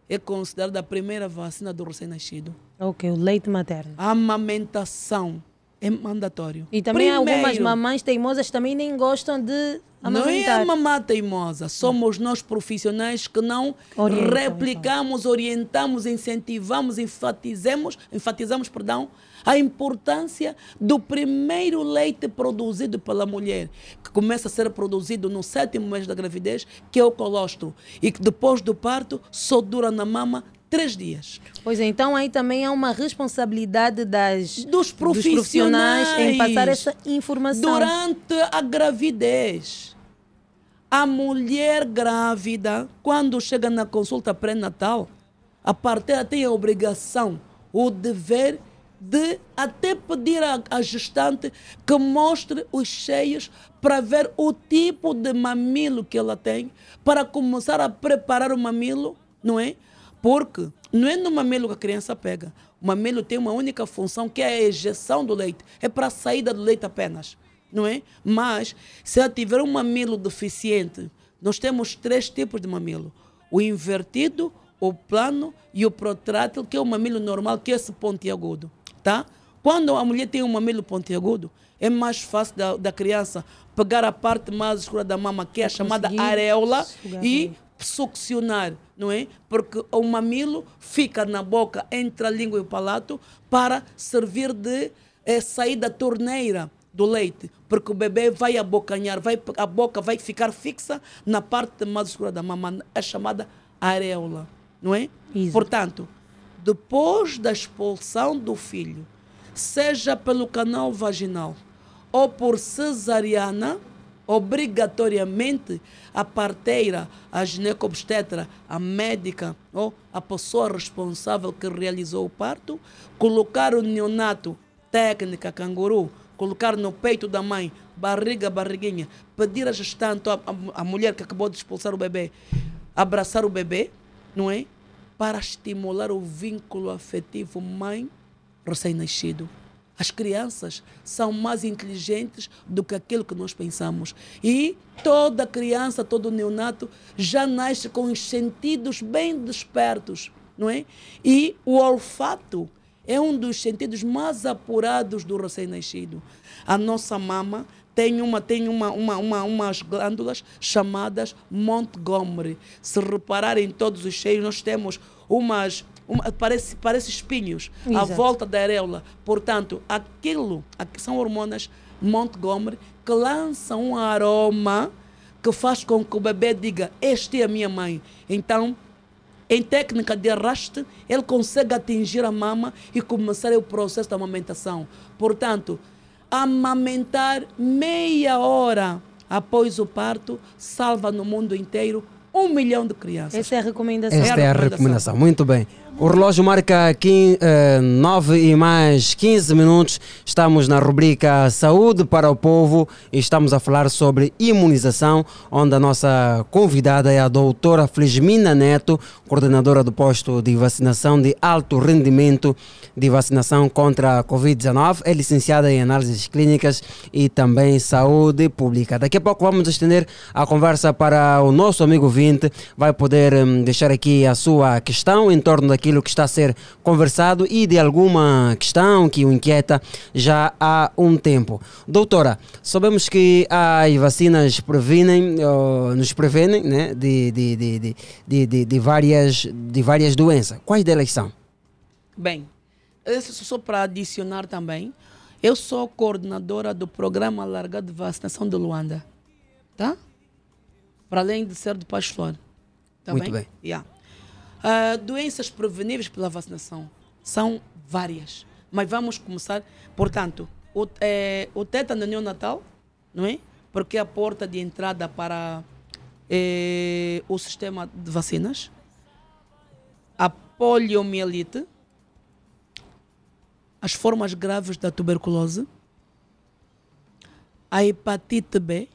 é considerada a primeira vacina do recém-nascido. Ok, o leite materno. A amamentação É mandatório. E também algumas Primeiro, mamães teimosas também nem gostam de Não é amamentar. a mamá teimosa, somos nós profissionais que não Orientam, replicamos, orientamos, incentivamos, enfatizamos, enfatizamos, perdão, a importância do primeiro leite produzido pela mulher, que começa a ser produzido no sétimo mês da gravidez, que é o colostro, e que depois do parto só dura na mama três dias. Pois é, então aí também há uma responsabilidade das, dos profissionais, em passar essa informação. Durante a gravidez. A mulher grávida, quando chega na consulta pré-natal, a parteira tem a obrigação, o dever de até pedir à, gestante que mostre os cheios para ver o tipo de mamilo que ela tem, para começar a preparar o mamilo, não é? Porque não é no mamilo que a criança pega. O mamilo tem uma única função que é a ejeção do leite. É para a saída do leite apenas. Não é? Mas, se ela tiver um mamilo deficiente, nós temos três tipos de mamilo: o invertido, o plano e o protrátil, que é o mamilo normal, que é esse pontiagudo. Tá? Quando a mulher tem um mamilo pontiagudo, é mais fácil da, da criança pegar a parte mais escura da mama, que é a chamada areola, e succionar, não é? Porque o mamilo fica na boca, entre a língua e o palato, para servir de eh, saída torneira do leite, porque o bebê vai abocanhar, vai, a boca vai ficar fixa na parte mais escura da mama, é chamada areola, não é? Portanto, depois da expulsão do filho, seja pelo canal vaginal ou por cesariana, obrigatoriamente a parteira, a ginecobstetra, a médica ou a pessoa responsável que realizou o parto, colocar o neonato, técnica canguru, colocar no peito da mãe, barriga, barriguinha, pedir à gestante, a, a, a mulher que acabou de expulsar o bebê, abraçar o bebê, não é? Para estimular o vínculo afetivo mãe recém-nascido. As crianças são mais inteligentes do que aquilo que nós pensamos. E toda criança, todo neonato já nasce com os sentidos bem despertos, não é? E o olfato é um dos sentidos mais apurados do recém-nascido. A nossa mama tem uma tem uma, uma, uma, umas glândulas chamadas Montgomery. Se repararem em todos os cheios, nós temos umas uma- parece, parece espinhos à Exato. volta da areola. Portanto, aquilo aqui são hormonas Montgomery que lançam um aroma que faz com que o bebê diga: Este é a minha mãe. Então, em técnica de arraste, ele consegue atingir a mama e começar o processo da amamentação. Portanto, amamentar meia hora após o parto salva no mundo inteiro um milhão de crianças. Essa é a recomendação. Esta é a recomendação. Muito bem. O relógio marca aqui eh, 9 e mais 15 minutos. Estamos na rubrica Saúde para o Povo e estamos a falar sobre imunização, onde a nossa convidada é a doutora Flismina Neto, coordenadora do posto de vacinação de alto rendimento de vacinação contra a Covid-19. É licenciada em análises clínicas e também saúde pública. Daqui a pouco vamos estender a conversa para o nosso amigo Vinte. Vai poder hum, deixar aqui a sua questão em torno daquilo que está a ser conversado e de alguma questão que o inquieta já há um tempo. Doutora, sabemos que as vacinas previnem, nos prevenem né, de, de, de, de, de, de, várias, de várias doenças. Quais delas são? Bem, só para adicionar também, eu sou coordenadora do programa largado de vacinação de Luanda, tá? Para além de ser do pastor. Tá Muito bem. Yeah. Ah, doenças preveníveis pela vacinação. São várias, mas vamos começar, portanto, o, eh, o tétano neonatal, não é? Porque é a porta de entrada para eh, o sistema de vacinas. A poliomielite, as formas graves da tuberculose, a hepatite B,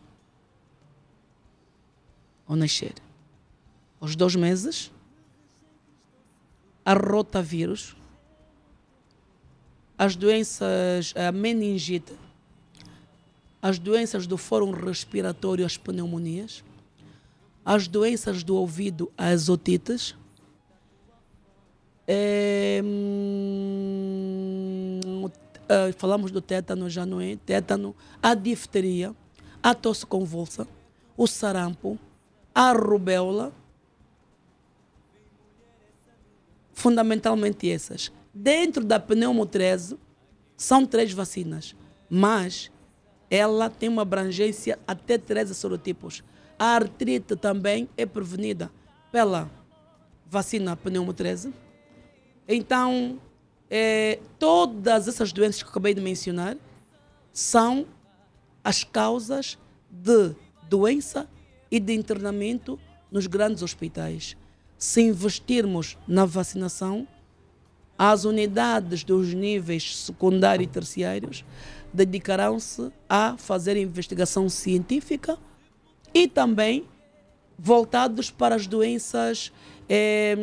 ao nascer, aos dois meses, a rotavírus, as doenças, a meningite, as doenças do fórum respiratório, as pneumonias, as doenças do ouvido, as otites, é, hum, falamos do tétano, já não é? Tétano, a difteria, a tosse convulsa, o sarampo, a rubéola, fundamentalmente essas. Dentro da pneumo 13, são três vacinas, mas ela tem uma abrangência até 13 sorotipos. A artrite também é prevenida pela vacina pneumo 13. Então, eh, todas essas doenças que acabei de mencionar são as causas de doença e de internamento nos grandes hospitais. Se investirmos na vacinação, as unidades dos níveis secundário e terciários dedicarão-se a fazer investigação científica e também voltados para as doenças eh,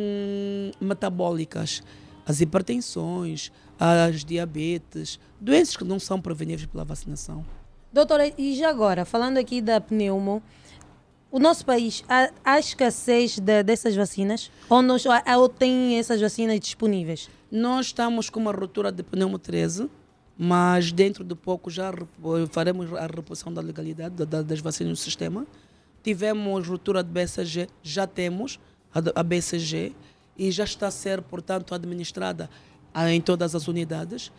metabólicas, as hipertensões, as diabetes, doenças que não são preveníveis pela vacinação. Doutora, e já agora, falando aqui da pneumo, o nosso país, há, há escassez de- dessas vacinas? Ou, nós, ou, tem essas vacinas disponíveis? Nós estamos com uma ruptura de pneumo 13, mas dentro de pouco já faremos a reposição da legalidade da- da- das vacinas no sistema. Tivemos ruptura de BCG, já temos a BCG e já está a ser, portanto, administrada ah, em todas as unidades.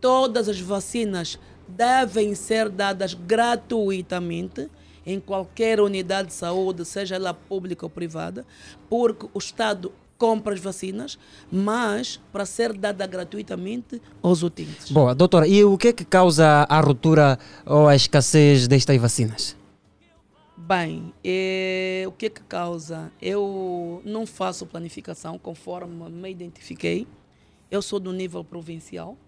Todas as vacinas devem ser dadas gratuitamente em qualquer unidade de saúde, seja ela pública ou privada, porque o Estado compra as vacinas, mas para ser dada gratuitamente aos utentes. Boa, doutora, e o que é que causa a ruptura ou a escassez destas vacinas? Bem, eh, o que é que causa? Eu não faço planificação conforme me identifiquei. Eu sou do nível provincial.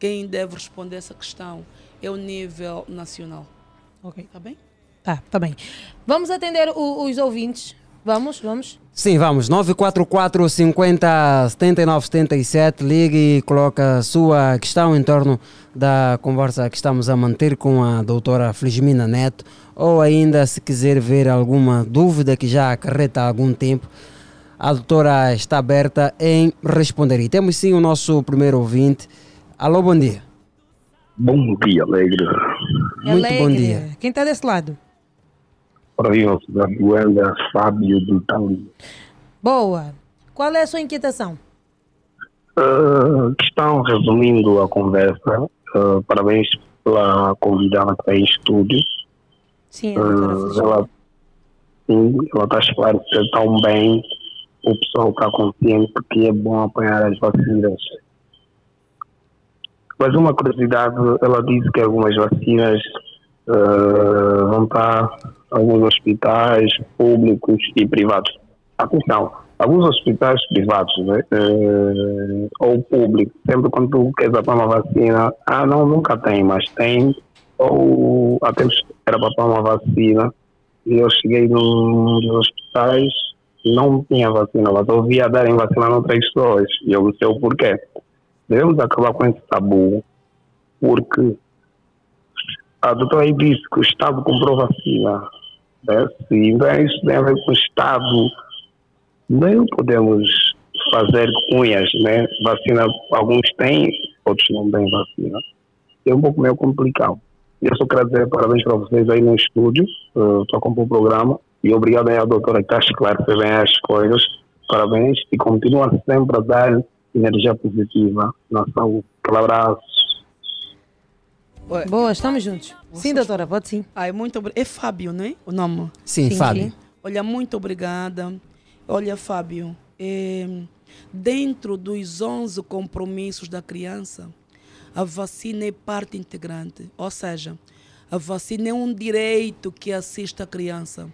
Quem deve responder essa questão é o nível nacional. Ok. Tá bem? Tá, tá bem. Vamos atender o- os ouvintes. Vamos, vamos. Sim, vamos. 944 50 79 77. Ligue e coloca a sua questão em torno da conversa que estamos a manter com a doutora Flismina Neto. Ou ainda, se quiser ver alguma dúvida que já acarreta há algum tempo, a doutora está aberta em responder. E temos sim o nosso primeiro ouvinte. Alô, bom dia. Bom dia, Alegre. Muito bom Alegre. dia. Quem está desse lado? Do Anda, Fábio do Tali. Boa. Qual é a sua inquietação? Uh, questão, resumindo a conversa, uh, parabéns pela convidada que está em estúdio. Sim, Uh, ela sim, ela está a esclarecer tão bem, o pessoal está consciente que é bom apanhar as vacinas. Mas uma curiosidade, ela disse que algumas vacinas uh, vão estar alguns hospitais públicos e privados. Atenção, alguns hospitais privados né, uh, ou públicos, sempre quando tu queres apanhar uma vacina, ah não, nunca tem, mas tem, ou até era para apanhar uma vacina, e eu cheguei num dos hospitais, não tinha vacina, mas eu via darem vacina a outras pessoas, e eu não sei o porquê. Devemos acabar com esse tabu, porque a doutora aí disse que o Estado comprou vacina. Né? Se então isso tem a ver com o Estado, não podemos fazer cunhas, né? Vacina, alguns têm, outros não têm vacina. É um pouco meio complicado. Eu só quero dizer parabéns para vocês aí no estúdio, estou com o programa, e obrigado aí à doutora que está bem as coisas. Parabéns e continua sempre a dar energia positiva na saúde. Aquele abraço. Boa, estamos juntos. Sim, doutora, pode sim. Ai, muito obri- É Fábio, não é? O nome? Sim, Sim, Fábio. sim. Olha, muito obrigada. Olha, Fábio, eh, dentro dos 11 compromissos da criança, a vacina é parte integrante. Ou seja, a vacina é um direito que assiste a criança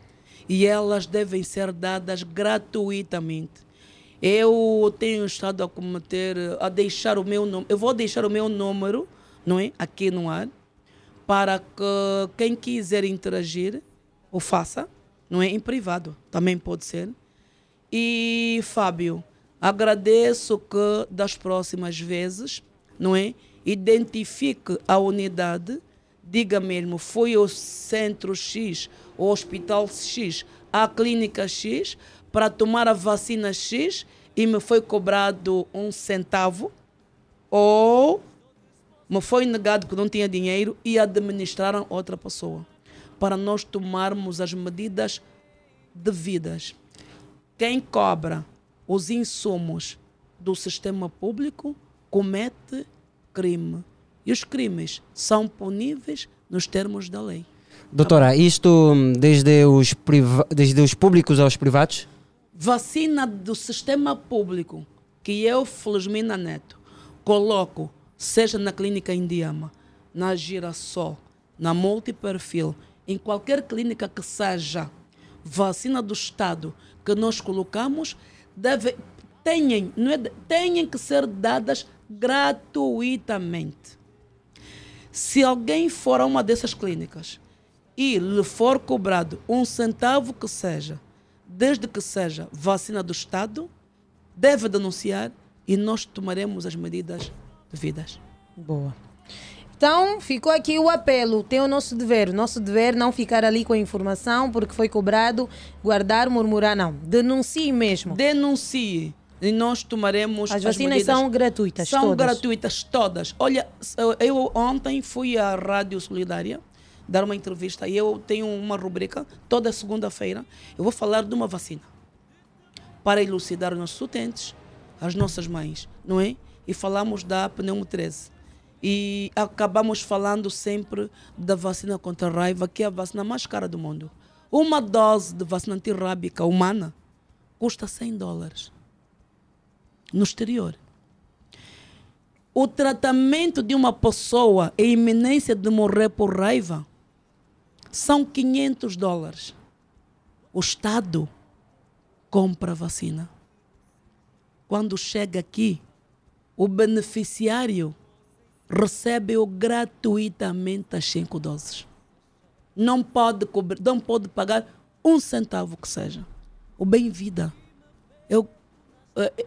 e elas devem ser dadas gratuitamente. Eu tenho estado a cometer, a deixar o meu número, eu vou deixar o meu número, não é? Aqui no ar, para que quem quiser interagir, o faça, não é? Em privado, também pode ser. E, Fábio, agradeço que das próximas vezes, não é? Identifique a unidade, diga mesmo, foi o centro X, o hospital X, a clínica X, para tomar a vacina X e me foi cobrado um centavo, ou me foi negado que não tinha dinheiro e administraram outra pessoa. Para nós tomarmos as medidas devidas. Quem cobra os insumos do sistema público comete crime. E os crimes são puníveis nos termos da lei. Doutora, isto hum, desde os, priva- desde os públicos aos privados? Vacina do sistema público que eu, Felizmina Neto, coloco, seja na clínica Indiama, na Girassol, na Multiperfil, em qualquer clínica que seja, vacina do Estado que nós colocamos, deve, tenham, não é, tenham que ser dadas gratuitamente. Se alguém for a uma dessas clínicas e lhe for cobrado um centavo que seja, desde que seja vacina do Estado, deve denunciar e nós tomaremos as medidas devidas. Boa. Então, ficou aqui o apelo. Tem o nosso dever. O nosso dever não ficar ali com a informação porque foi cobrado, guardar, murmurar, não. Denuncie mesmo. Denuncie. E nós tomaremos As as vacinas medidas. são gratuitas, São todas. gratuitas, todas. Olha, eu ontem fui à Rádio Solidária dar uma entrevista e eu tenho uma rubrica toda segunda-feira. Eu vou falar de uma vacina para elucidar os nossos utentes, as nossas mães, não é? E falamos da pneumo 13. E acabamos falando sempre da vacina contra a raiva, que é a vacina mais cara do mundo. Uma dose de vacina antirrábica humana custa 100 dólares no exterior. O tratamento de uma pessoa em iminência de morrer por raiva são 500 dólares. O Estado compra a vacina. Quando chega aqui, o beneficiário recebe-o gratuitamente as cinco doses. Não pode, cobrir, não pode pagar um centavo que seja. O bem-vida é, o-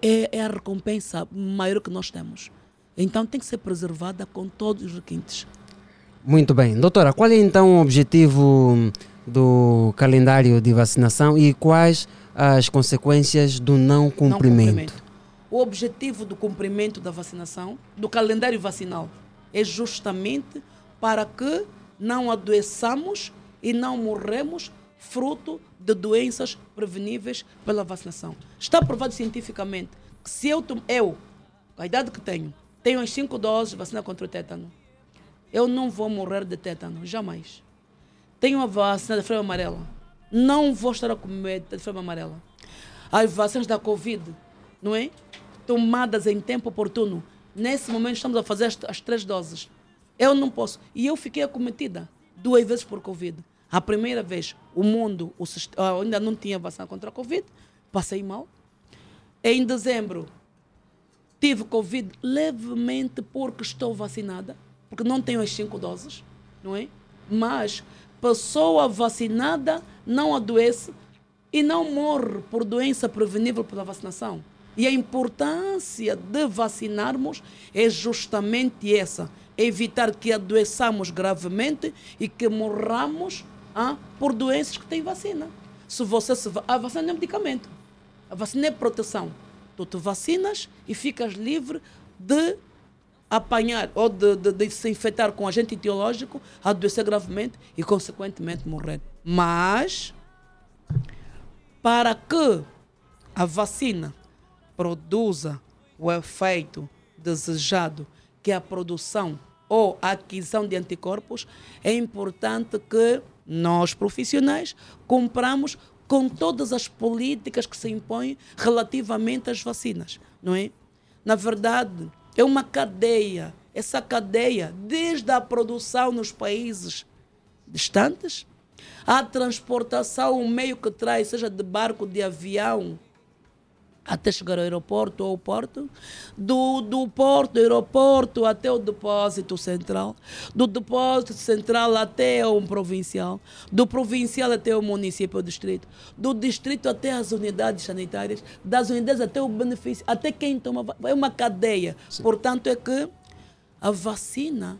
é- é a recompensa maior que nós temos. Então tem que ser preservada com todos os requintes. Muito bem. Doutora, qual é então o objetivo do calendário de vacinação e quais as consequências do não Não cumprimento? O objetivo do cumprimento da vacinação, do calendário vacinal, é justamente para que não adoeçamos e não morremos fruto de doenças preveníveis pela vacinação. Está provado cientificamente que se eu, eu a idade que tenho, tenho as cinco doses de vacina contra o tétano, eu não vou morrer de tétano, jamais. Tenho a vacina da febre amarela, não vou estar com medo da febre amarela. As vacinas da Covid, não é? Tomadas em tempo oportuno. Nesse momento estamos a fazer as, as três doses. Eu não posso. E eu fiquei acometida duas vezes por Covid. A primeira vez, o mundo o ah, ainda não tinha vacina contra a Covid. Passei mal. Em dezembro, tive Covid levemente porque estou vacinada, porque não tenho as cinco doses, não é? Mas pessoa vacinada não adoece e não morre por doença prevenível pela vacinação. E a importância de vacinarmos é justamente essa: evitar que adoeçamos gravemente e que morramos ah, por doenças que têm vacina. Se você se va- a vacina é medicamento, a vacina é proteção. Tu te vacinas e ficas livre de apanhar ou de, de- de se infectar com agente etiológico, adoecer gravemente e, consequentemente, morrer. Mas, para que a vacina produza o efeito desejado, que é a produção ou a aquisição de anticorpos, é importante que nós, profissionais, compramos com todas as políticas que se impõem relativamente às vacinas, não é? Na verdade, é uma cadeia. Essa cadeia, desde a produção nos países distantes, a transportação, o meio que traz, seja de barco, de avião, até chegar ao aeroporto ou ao porto, do, do porto, aeroporto até o depósito central, do depósito central até um provincial, do provincial até o município ou distrito, do distrito até as unidades sanitárias, das unidades até o benefício, até quem toma, é uma cadeia. Portanto, é que a vacina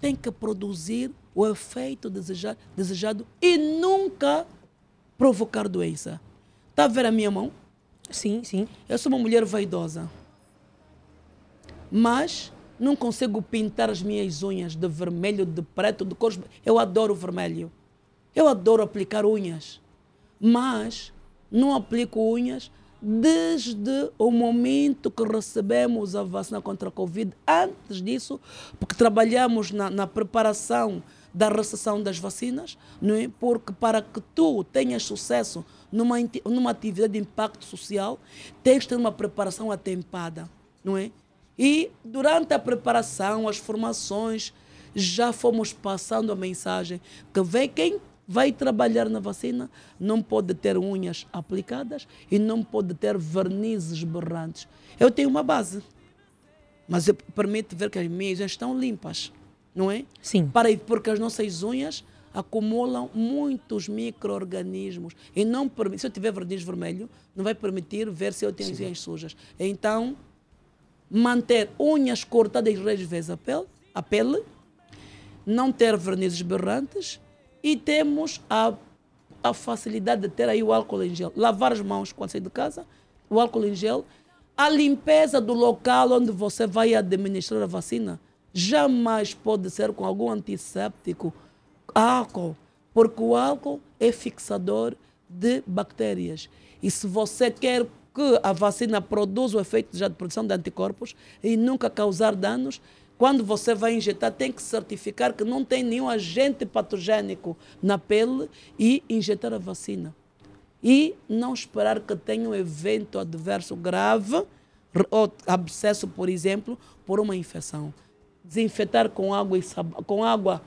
tem que produzir o efeito deseja- desejado e nunca provocar doença. Está a ver a minha mão? Sim, sim. Eu sou uma mulher vaidosa. Mas não consigo pintar as minhas unhas de vermelho, de preto, de cores. Eu adoro vermelho. Eu adoro aplicar unhas. Mas não aplico unhas desde o momento que recebemos a vacina contra a Covid. Antes disso, porque trabalhamos na, na preparação da recepção das vacinas, não é? Porque para que tu tenhas sucesso numa, numa atividade de impacto social, tens de ter uma preparação atempada, não é? E durante a preparação, as formações, já fomos passando a mensagem que vem quem vai trabalhar na vacina não pode ter unhas aplicadas e não pode ter vernizes berrantes. Eu tenho uma base, mas permite ver que as minhas estão limpas, não é? Sim. Para, porque as nossas unhas acumulam muitos micro-organismos e não permite, se eu tiver verniz vermelho, não vai permitir ver se eu tenho as unhas sujas. Então, manter unhas cortadas três vezes a pele, a pele não ter vernizes berrantes e temos a, a facilidade de ter aí o álcool em gel. Lavar as mãos quando sair de casa, o álcool em gel. A limpeza do local onde você vai administrar a vacina jamais pode ser com algum antisséptico, álcool, porque o álcool é fixador de bactérias. E se você quer que a vacina produza o efeito de produção de anticorpos e nunca causar danos, quando você vai injetar, tem que certificar que não tem nenhum agente patogênico na pele e injetar a vacina. E não esperar que tenha um evento adverso grave, ou abscesso, por exemplo, por uma infecção. Desinfetar com água, e sab... com água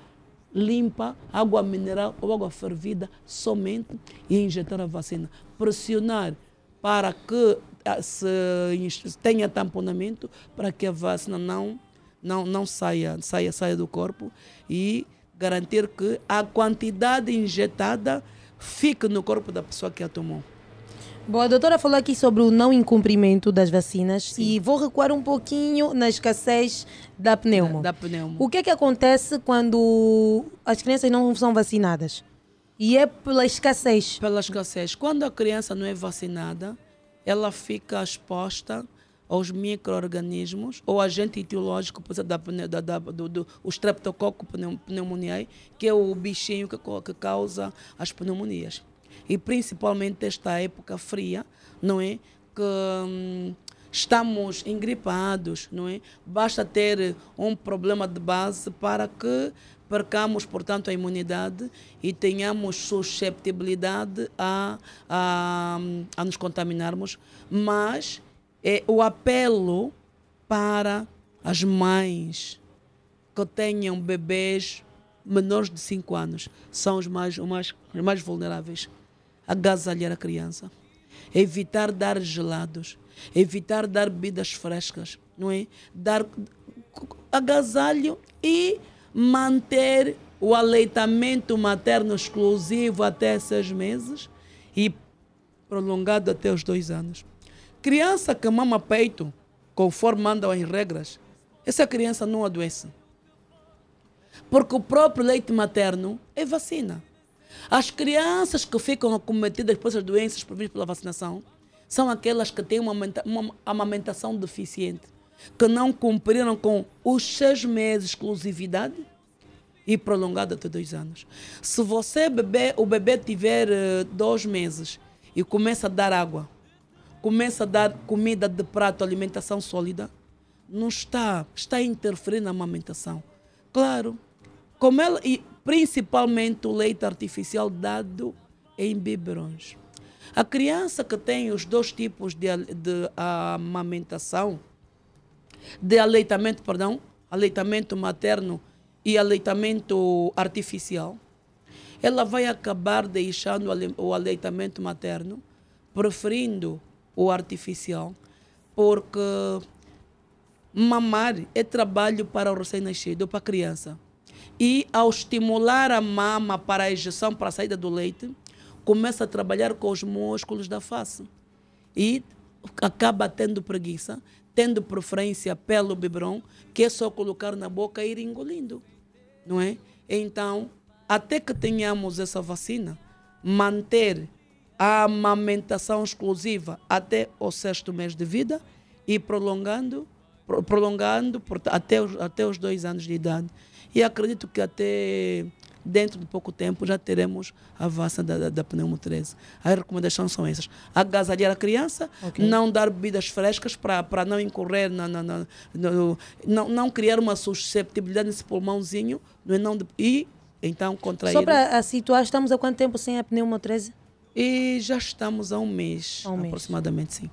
limpa, água mineral ou água fervida somente e injetar a vacina. Pressionar para que ah, se tenha tamponamento, para que a vacina não, não, não saia, saia, saia do corpo e garantir que a quantidade injetada fique no corpo da pessoa que a tomou. Bom, a doutora falou aqui sobre o não incumprimento das vacinas e vou recuar um pouquinho na escassez da pneumo. Da pneumo. O que é que acontece quando as crianças não são vacinadas? E é pela escassez. Pela escassez. Quando a criança não é vacinada, ela fica exposta aos micro-organismos ou agente etiológico por exemplo, da, da, da, do, do, o streptococo pneu- pneumoniae, que é o bichinho que, que causa as pneumonias. E principalmente esta época fria, não é? Que hum, estamos engripados, não é? Basta ter um problema de base para que percamos, portanto, a imunidade e tenhamos susceptibilidade a, a, a nos contaminarmos. Mas é o apelo para as mães que tenham bebês menores de 5 anos são os mais, os mais, os mais vulneráveis. Agasalhar a criança. Evitar dar gelados. Evitar dar bebidas frescas. Não é? Dar agasalho e manter o aleitamento materno exclusivo até seis meses e prolongado até os dois anos. Criança que mama peito, conforme mandam as regras, essa criança não adoece. Porque o próprio leite materno é vacina. As crianças que ficam acometidas por essas doenças previstas pela vacinação são aquelas que têm uma, uma amamentação deficiente, que não cumpriram com os seis meses de exclusividade e prolongado até dois anos. Se você bebê, o bebê tiver eh, dois meses e começa a dar água, começa a dar comida de prato, alimentação sólida, não está, está a interferir na amamentação. Claro, como ela, e principalmente o leite artificial dado em biberões. A criança que tem os dois tipos de, de amamentação, de aleitamento, perdão, aleitamento materno e aleitamento artificial, ela vai acabar deixando o aleitamento materno, preferindo o artificial, porque mamar é trabalho para o recém-nascido, para a criança. E ao estimular a mama para a ejeção, para a saída do leite, começa a trabalhar com os músculos da face. E acaba tendo preguiça, tendo preferência pelo biberon, que é só colocar na boca e ir engolindo. Não é? Então, até que tenhamos essa vacina, manter a amamentação exclusiva até o sexto mês de vida e prolongando pro- prolongando até, os, até os dois anos de idade. E acredito que até dentro de pouco tempo já teremos a vacina da, da, da pneumo 13. As recomendações são essas. Agasalhar a criança, Ok. não dar bebidas frescas para não incorrer, na, na, na- no- não, não criar uma susceptibilidade nesse pulmãozinho não é? Não e então contrair. Só para a situar, estamos há quanto tempo sem a pneumo 13? E já estamos há um mês, Há um mês. aproximadamente, sim.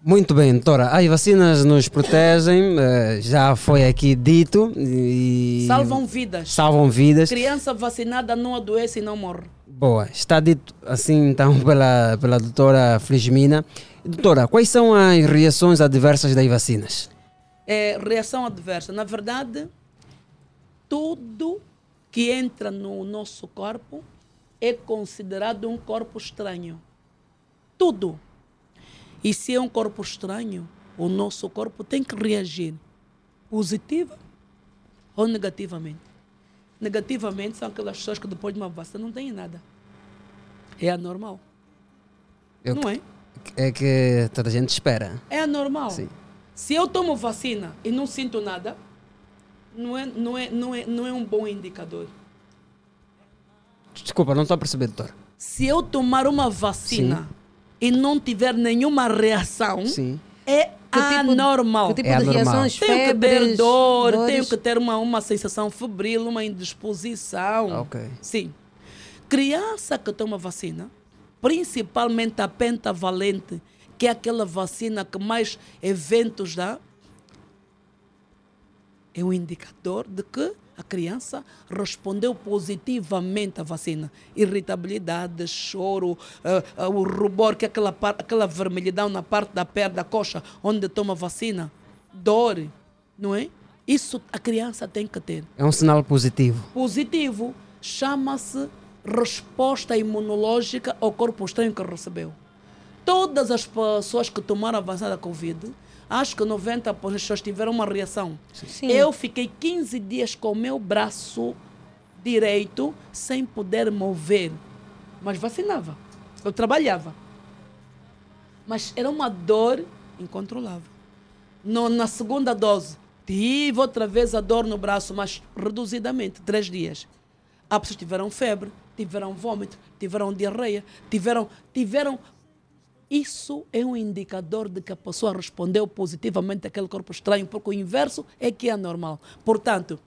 Muito bem, doutora. As vacinas nos protegem, eh, já foi aqui dito. E... Salvam vidas. Salvam vidas. Criança vacinada não adoece e não morre. Boa, está dito assim então pela, pela doutora Frismina. Doutora, quais são as reações adversas das vacinas? É, reação adversa. Na verdade, tudo que entra no nosso corpo é considerado um corpo estranho. Tudo. E se é um corpo estranho, o nosso corpo tem que reagir positiva ou negativamente. Negativamente são aquelas pessoas que depois de uma vacina não têm nada. É anormal. Eu- Não é? É que toda a gente espera. É anormal. Sim. Se eu tomo vacina e não sinto nada, não é, não é, não é, não é um bom indicador. Desculpa, não estou a perceber, doutora. Se eu tomar uma vacina e não tiver nenhuma reação, Sim. é tipo- anormal. que tipo É de anormal. reações? Tenho que ter Febres, dor, dores? tenho que ter uma, uma sensação febril, uma indisposição. Ok. Sim. Criança que toma vacina, principalmente a pentavalente, que é aquela vacina que mais eventos dá, é um indicador de que a criança respondeu positivamente à vacina. Irritabilidade, choro, ah, ah, o rubor, que é aquela, aquela vermelhidão na parte da perna, da coxa, onde toma vacina, dor, não é? Isso a criança tem que ter É um sinal positivo. positivo chama-se resposta imunológica ao corpo estranho que recebeu. Todas as pessoas que tomaram a vacina da Covid, acho que 90% das pessoas tiveram uma reação. Sim. Eu fiquei 15 dias com o meu braço direito sem poder mover, mas vacinava. Eu trabalhava. Mas era uma dor incontrolável. No- na segunda dose, tive outra vez a dor no braço, mas reduzidamente, três dias. Há pessoas que tiveram febre, tiveram vômito, tiveram diarreia, tiveram, tiveram. Isso é um indicador de que a pessoa respondeu positivamente àquele corpo estranho, porque o inverso é que é normal. Portanto,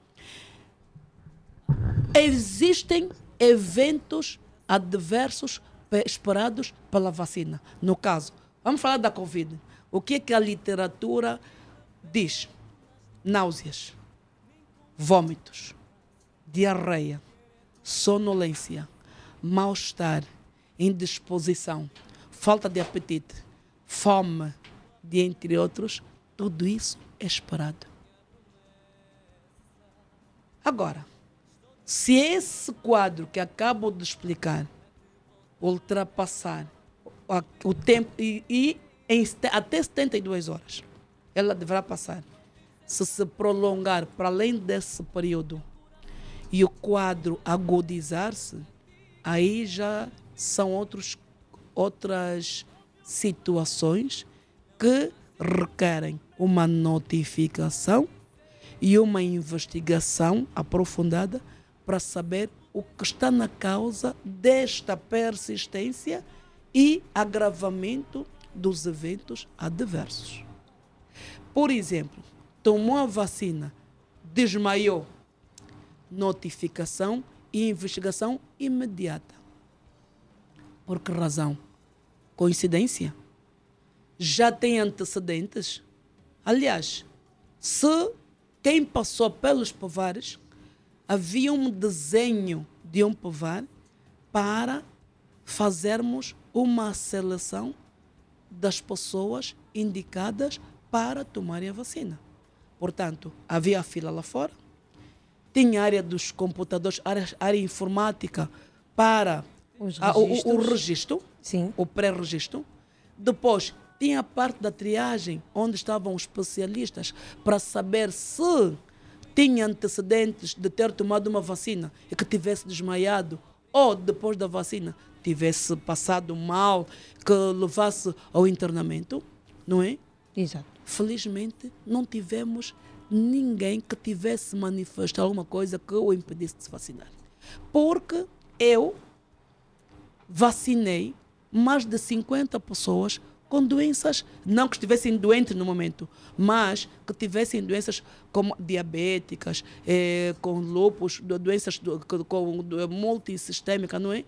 existem eventos adversos pe- esperados pela vacina. No caso, vamos falar da Covid. O que é que a literatura diz? Náuseas, vômitos, diarreia, sonolência, mal-estar, indisposição, falta de apetite, fome, de entre outros, tudo isso é esperado. Agora, se esse quadro que acabo de explicar ultrapassar o tempo e, e em até 72 horas, ela deverá passar. Se se prolongar para além desse período e o quadro agudizar-se, aí já são outros, outras situações que requerem uma notificação e uma investigação aprofundada para saber o que está na causa desta persistência e agravamento dos eventos adversos. Por exemplo, tomou a vacina, desmaiou, notificação e investigação imediata. Por que razão? Coincidência? Já tem antecedentes? Aliás, se quem passou pelos povares havia um desenho de um povar para fazermos uma seleção das pessoas indicadas para tomarem a vacina. Portanto, havia a fila lá fora, tinha a área dos computadores, área, área informática para Os a- o- o, registro, o pré-registro. Depois, tinha a parte da triagem, onde estavam os especialistas para saber se tinha antecedentes de ter tomado uma vacina e que tivesse desmaiado ou depois da vacina tivesse passado mal, que levasse ao internamento, não é? Exato. Felizmente, não tivemos ninguém que tivesse manifestado alguma coisa que o impedisse de se vacinar. Porque eu vacinei mais de 50 pessoas com doenças, não que estivessem doentes no momento, mas que tivessem doenças como diabéticas, eh, com lúpus, do- doenças do- com do- multissistêmica, não é?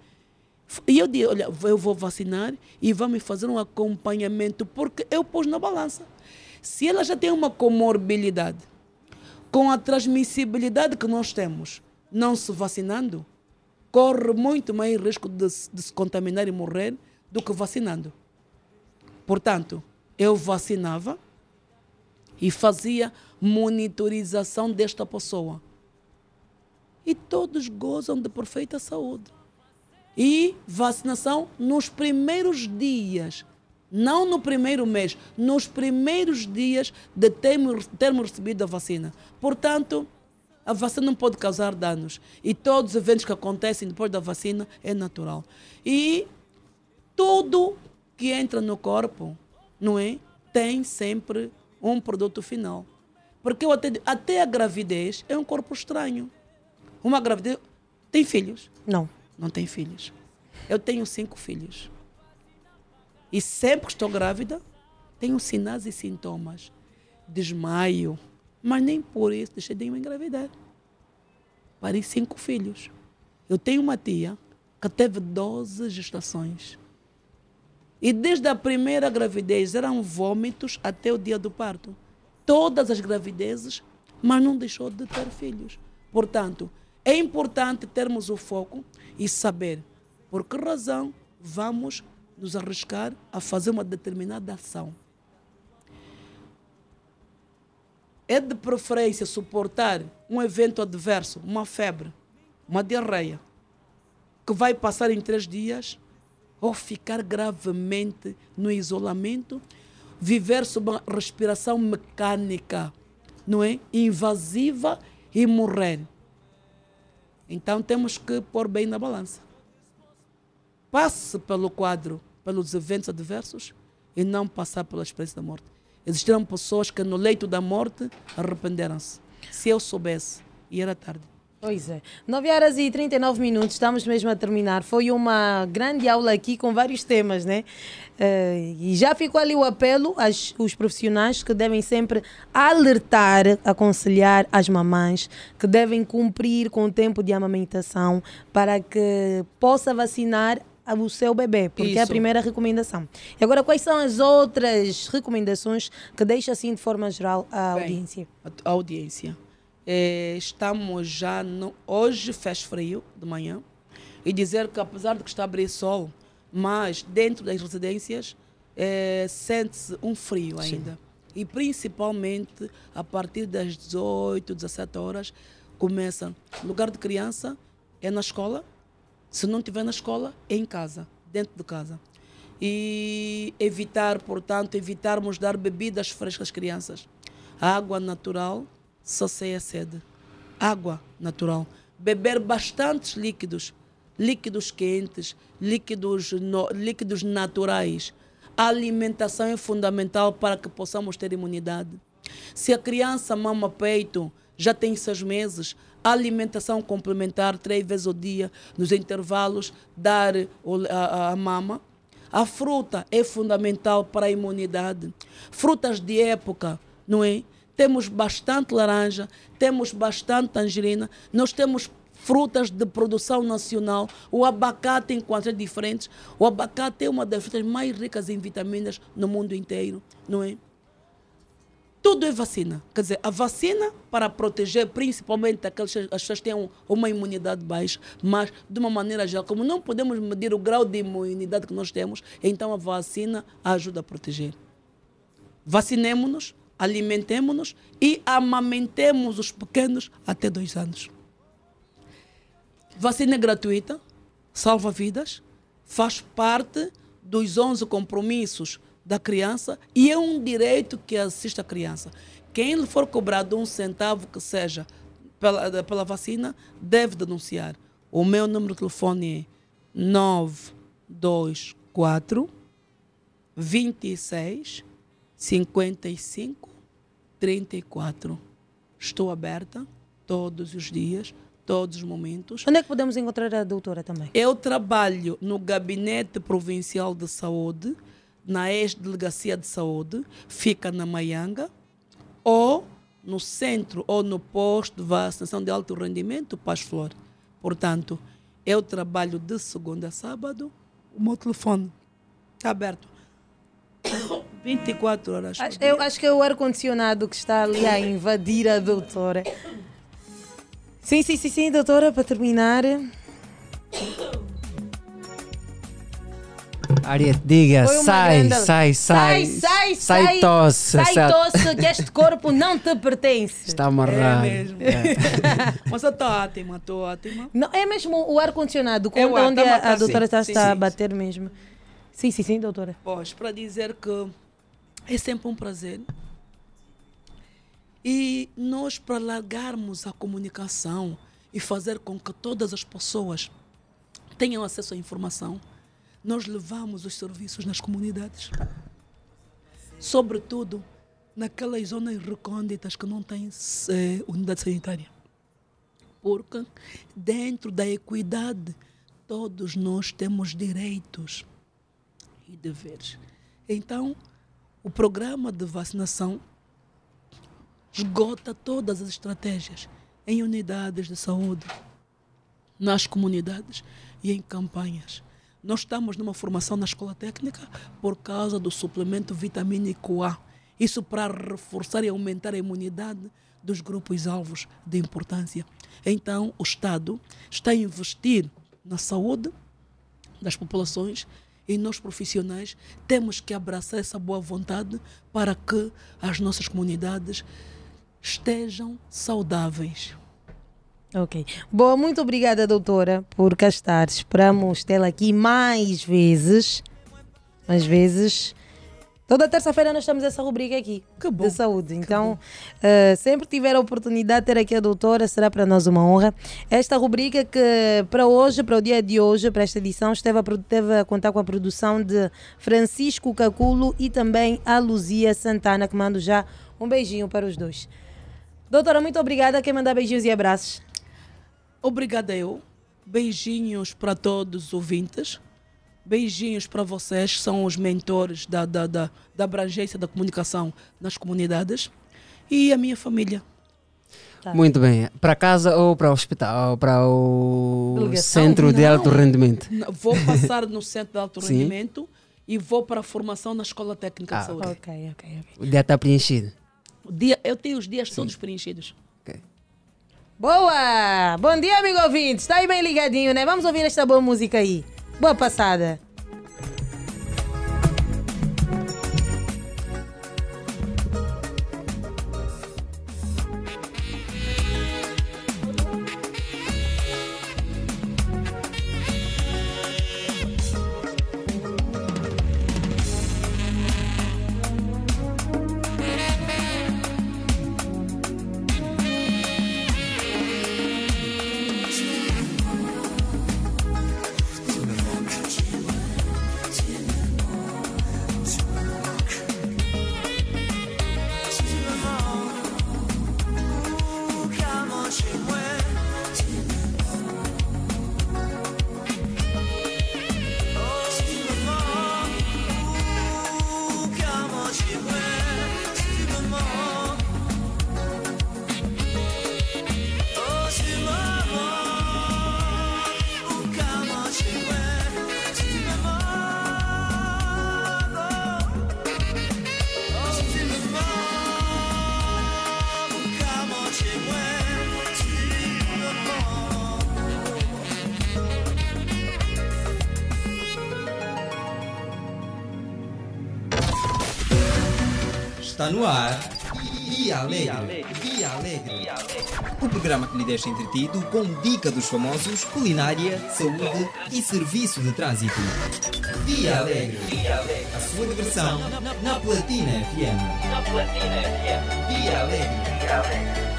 E eu disse, olha, eu vou vacinar e vamos fazer um acompanhamento, porque eu pus na balança. Se ela já tem uma comorbilidade, com a transmissibilidade que nós temos, não se vacinando, corre muito mais risco de, de se contaminar e morrer do que vacinando. Portanto, eu vacinava e fazia monitorização desta pessoa. E todos gozam de perfeita saúde. E vacinação nos primeiros dias, não no primeiro mês, nos primeiros dias de termos, termos recebido a vacina. Portanto, a vacina não pode causar danos. E todos os eventos que acontecem depois da vacina é natural. E tudo que entra no corpo, não é? Tem sempre um produto final. Porque até, até a gravidez é um corpo estranho. Uma gravidez. Tem filhos? Não. Não tem filhos. Eu tenho cinco filhos. E sempre que estou grávida, tenho sinais e sintomas. Desmaio. Mas nem por isso deixei de engravidar. Parei cinco filhos. Eu tenho uma tia que teve 12 gestações. E desde a primeira gravidez eram vômitos até o dia do parto. Todas as gravidezes, mas não deixou de ter filhos. Portanto, é importante termos o foco e saber por que razão vamos nos arriscar a fazer uma determinada ação. É de preferência suportar um evento adverso, uma febre, uma diarreia, que vai passar em três dias, ou ficar gravemente no isolamento, viver sob uma respiração mecânica, não é? Invasiva e morrer. Então temos que pôr bem na balança. Passe pelo quadro, pelos eventos adversos e não passar pela experiência da morte. Existiram pessoas que no leito da morte arrependeram-se. Se eu soubesse, e era tarde. Pois é. 9 horas e 39 minutos, estamos mesmo a terminar. Foi uma grande aula aqui com vários temas, né? Eh, e já ficou ali o apelo aos os profissionais que devem sempre alertar, aconselhar as mamães que devem cumprir com o tempo de amamentação para que possa vacinar o seu bebê, porque é a Isso. primeira recomendação. E agora, quais são as outras recomendações que deixa assim de forma geral a Bem, audiência? A, audiência. Eh, estamos já no, hoje fez frio de manhã e dizer que apesar de que está a abrir sol, mas dentro das residências eh, sente-se um frio Sim. ainda. E principalmente a partir das 18, 17 horas começa. Lugar de criança é na escola. Se não estiver na escola, é em casa, dentro de casa. E evitar, portanto, evitarmos dar bebidas frescas às crianças. Água natural sacia a sede. Água natural. Beber bastantes líquidos. Líquidos quentes, líquidos, no- líquidos naturais. A alimentação é fundamental para que possamos ter imunidade. Se a criança mama peito, já tem seis meses, alimentação complementar três vezes ao dia, nos intervalos, dar a, mama. A fruta é fundamental para a imunidade. Frutas de época, não é? Temos bastante laranja, temos bastante tangerina, nós temos frutas de produção nacional. O abacate em quantidades diferentes. O abacate é uma das frutas mais ricas em vitaminas no mundo inteiro, não é? Tudo é vacina. Quer dizer, a vacina para proteger principalmente aquelas que as pessoas que têm um- uma imunidade baixa, mas de uma maneira geral, como não podemos medir o grau de imunidade que nós temos, então a vacina ajuda a proteger. Vacinemos-nos, alimentemos-nos e amamentemos os pequenos até dois anos. Vacina é gratuita, salva vidas, faz parte dos 11 compromissos da criança e é um direito que assiste a criança. Quem lhe for cobrado um centavo que seja pela, pela vacina, deve denunciar. O meu número de telefone é 924 26 55 34. Estou aberta todos os dias, todos os momentos. Onde é que podemos encontrar a doutora também? Eu trabalho no Gabinete Provincial de Saúde, na ex-delegacia de saúde, fica na Maianga, ou no centro ou no posto de vacinação de alto rendimento, Paz Flor. Portanto, eu trabalho de segunda a sábado, o meu telefone está aberto 24 horas. Acho- Eu acho que é o ar-condicionado que está ali a invadir a doutora. Sim, sim, sim, sim, doutora, para terminar. Ariete, diga, Foi uma sai, sai, sai, sai, sai, sai tosse. Sai sai- tosse, que este corpo não te pertence. Está amarrado. É mesmo. Mas eu estou ótima, estou ótima. Não, é mesmo o ar-condicionado, É onde tá a, a matando. doutora está, Sim, a sim, bater mesmo. Sim, sim, sim, doutora. Pois, para dizer que é sempre um prazer. E nós, para largarmos a comunicação e fazer com que todas as pessoas tenham acesso à informação, nós levamos os serviços nas comunidades. Sobretudo naquelas zonas recônditas que não têm eh, unidade sanitária. Porque dentro da equidade, todos nós temos direitos e deveres. Então, o programa de vacinação esgota todas as estratégias em unidades de saúde, nas comunidades e em campanhas. Nós estamos numa formação na escola técnica por causa do suplemento vitamínico A. Isso para reforçar e aumentar a imunidade dos grupos alvos de importância. Então, o Estado está a investir na saúde das populações e nós profissionais temos que abraçar essa boa vontade para que as nossas comunidades estejam saudáveis. Ok. Boa, muito obrigada, doutora, por cá estar. Esperamos tê-la aqui mais vezes. Mais vezes. Toda terça-feira nós temos essa rubrica aqui de saúde. Então, eh, sempre tiver a oportunidade de ter aqui a doutora, será para nós uma honra. Esta rubrica que para hoje, para o dia de hoje, para esta edição, esteve a, teve a contar com a produção de Francisco Caculo e também a Luzia Santana, que mando já um beijinho para os dois. Doutora, muito obrigada. Quem mandar beijinhos e abraços? Obrigada eu. Beijinhos para todos os ouvintes. Beijinhos para vocês, que são os mentores da, da, da, da abrangência da comunicação nas comunidades. E a minha família. Muito bem. Para casa ou para o hospital? Para o Delegação? centro de Não. alto rendimento? Vou passar no centro de alto Sim. rendimento e vou para a formação na Escola Técnica Ah, de Saúde. Ok, ok, O dia está preenchido. O dia, eu tenho os dias todos preenchidos. Boa! Bom dia, amigo ouvinte. Está aí bem ligadinho, né? Vamos ouvir esta boa música aí. Boa passada. Lhe deixa entretido com dica dos famosos, culinária, saúde e serviço de trânsito. Dia Alegre. A sua diversão na Platina FM. Dia Alegre.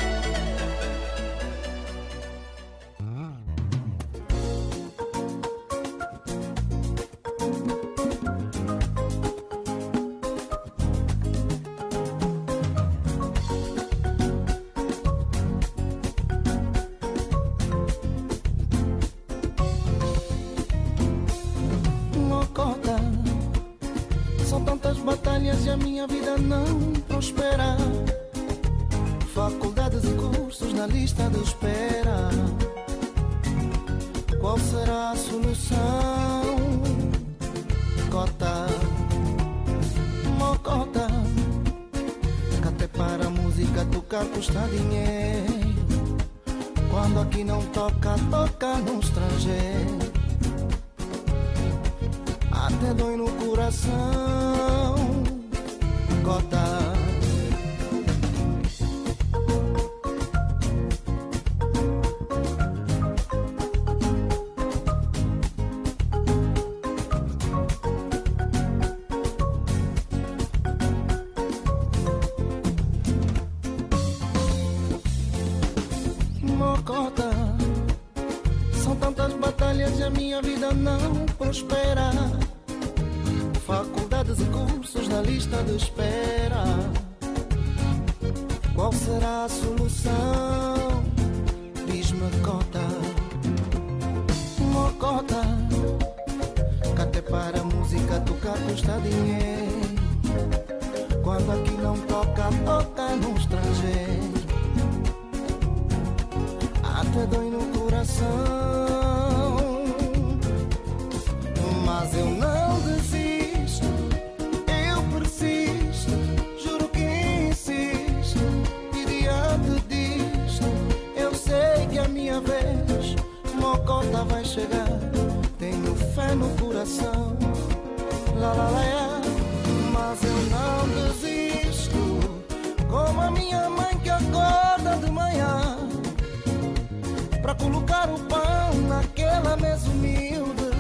Para colocar o pão naquela mesa humilde.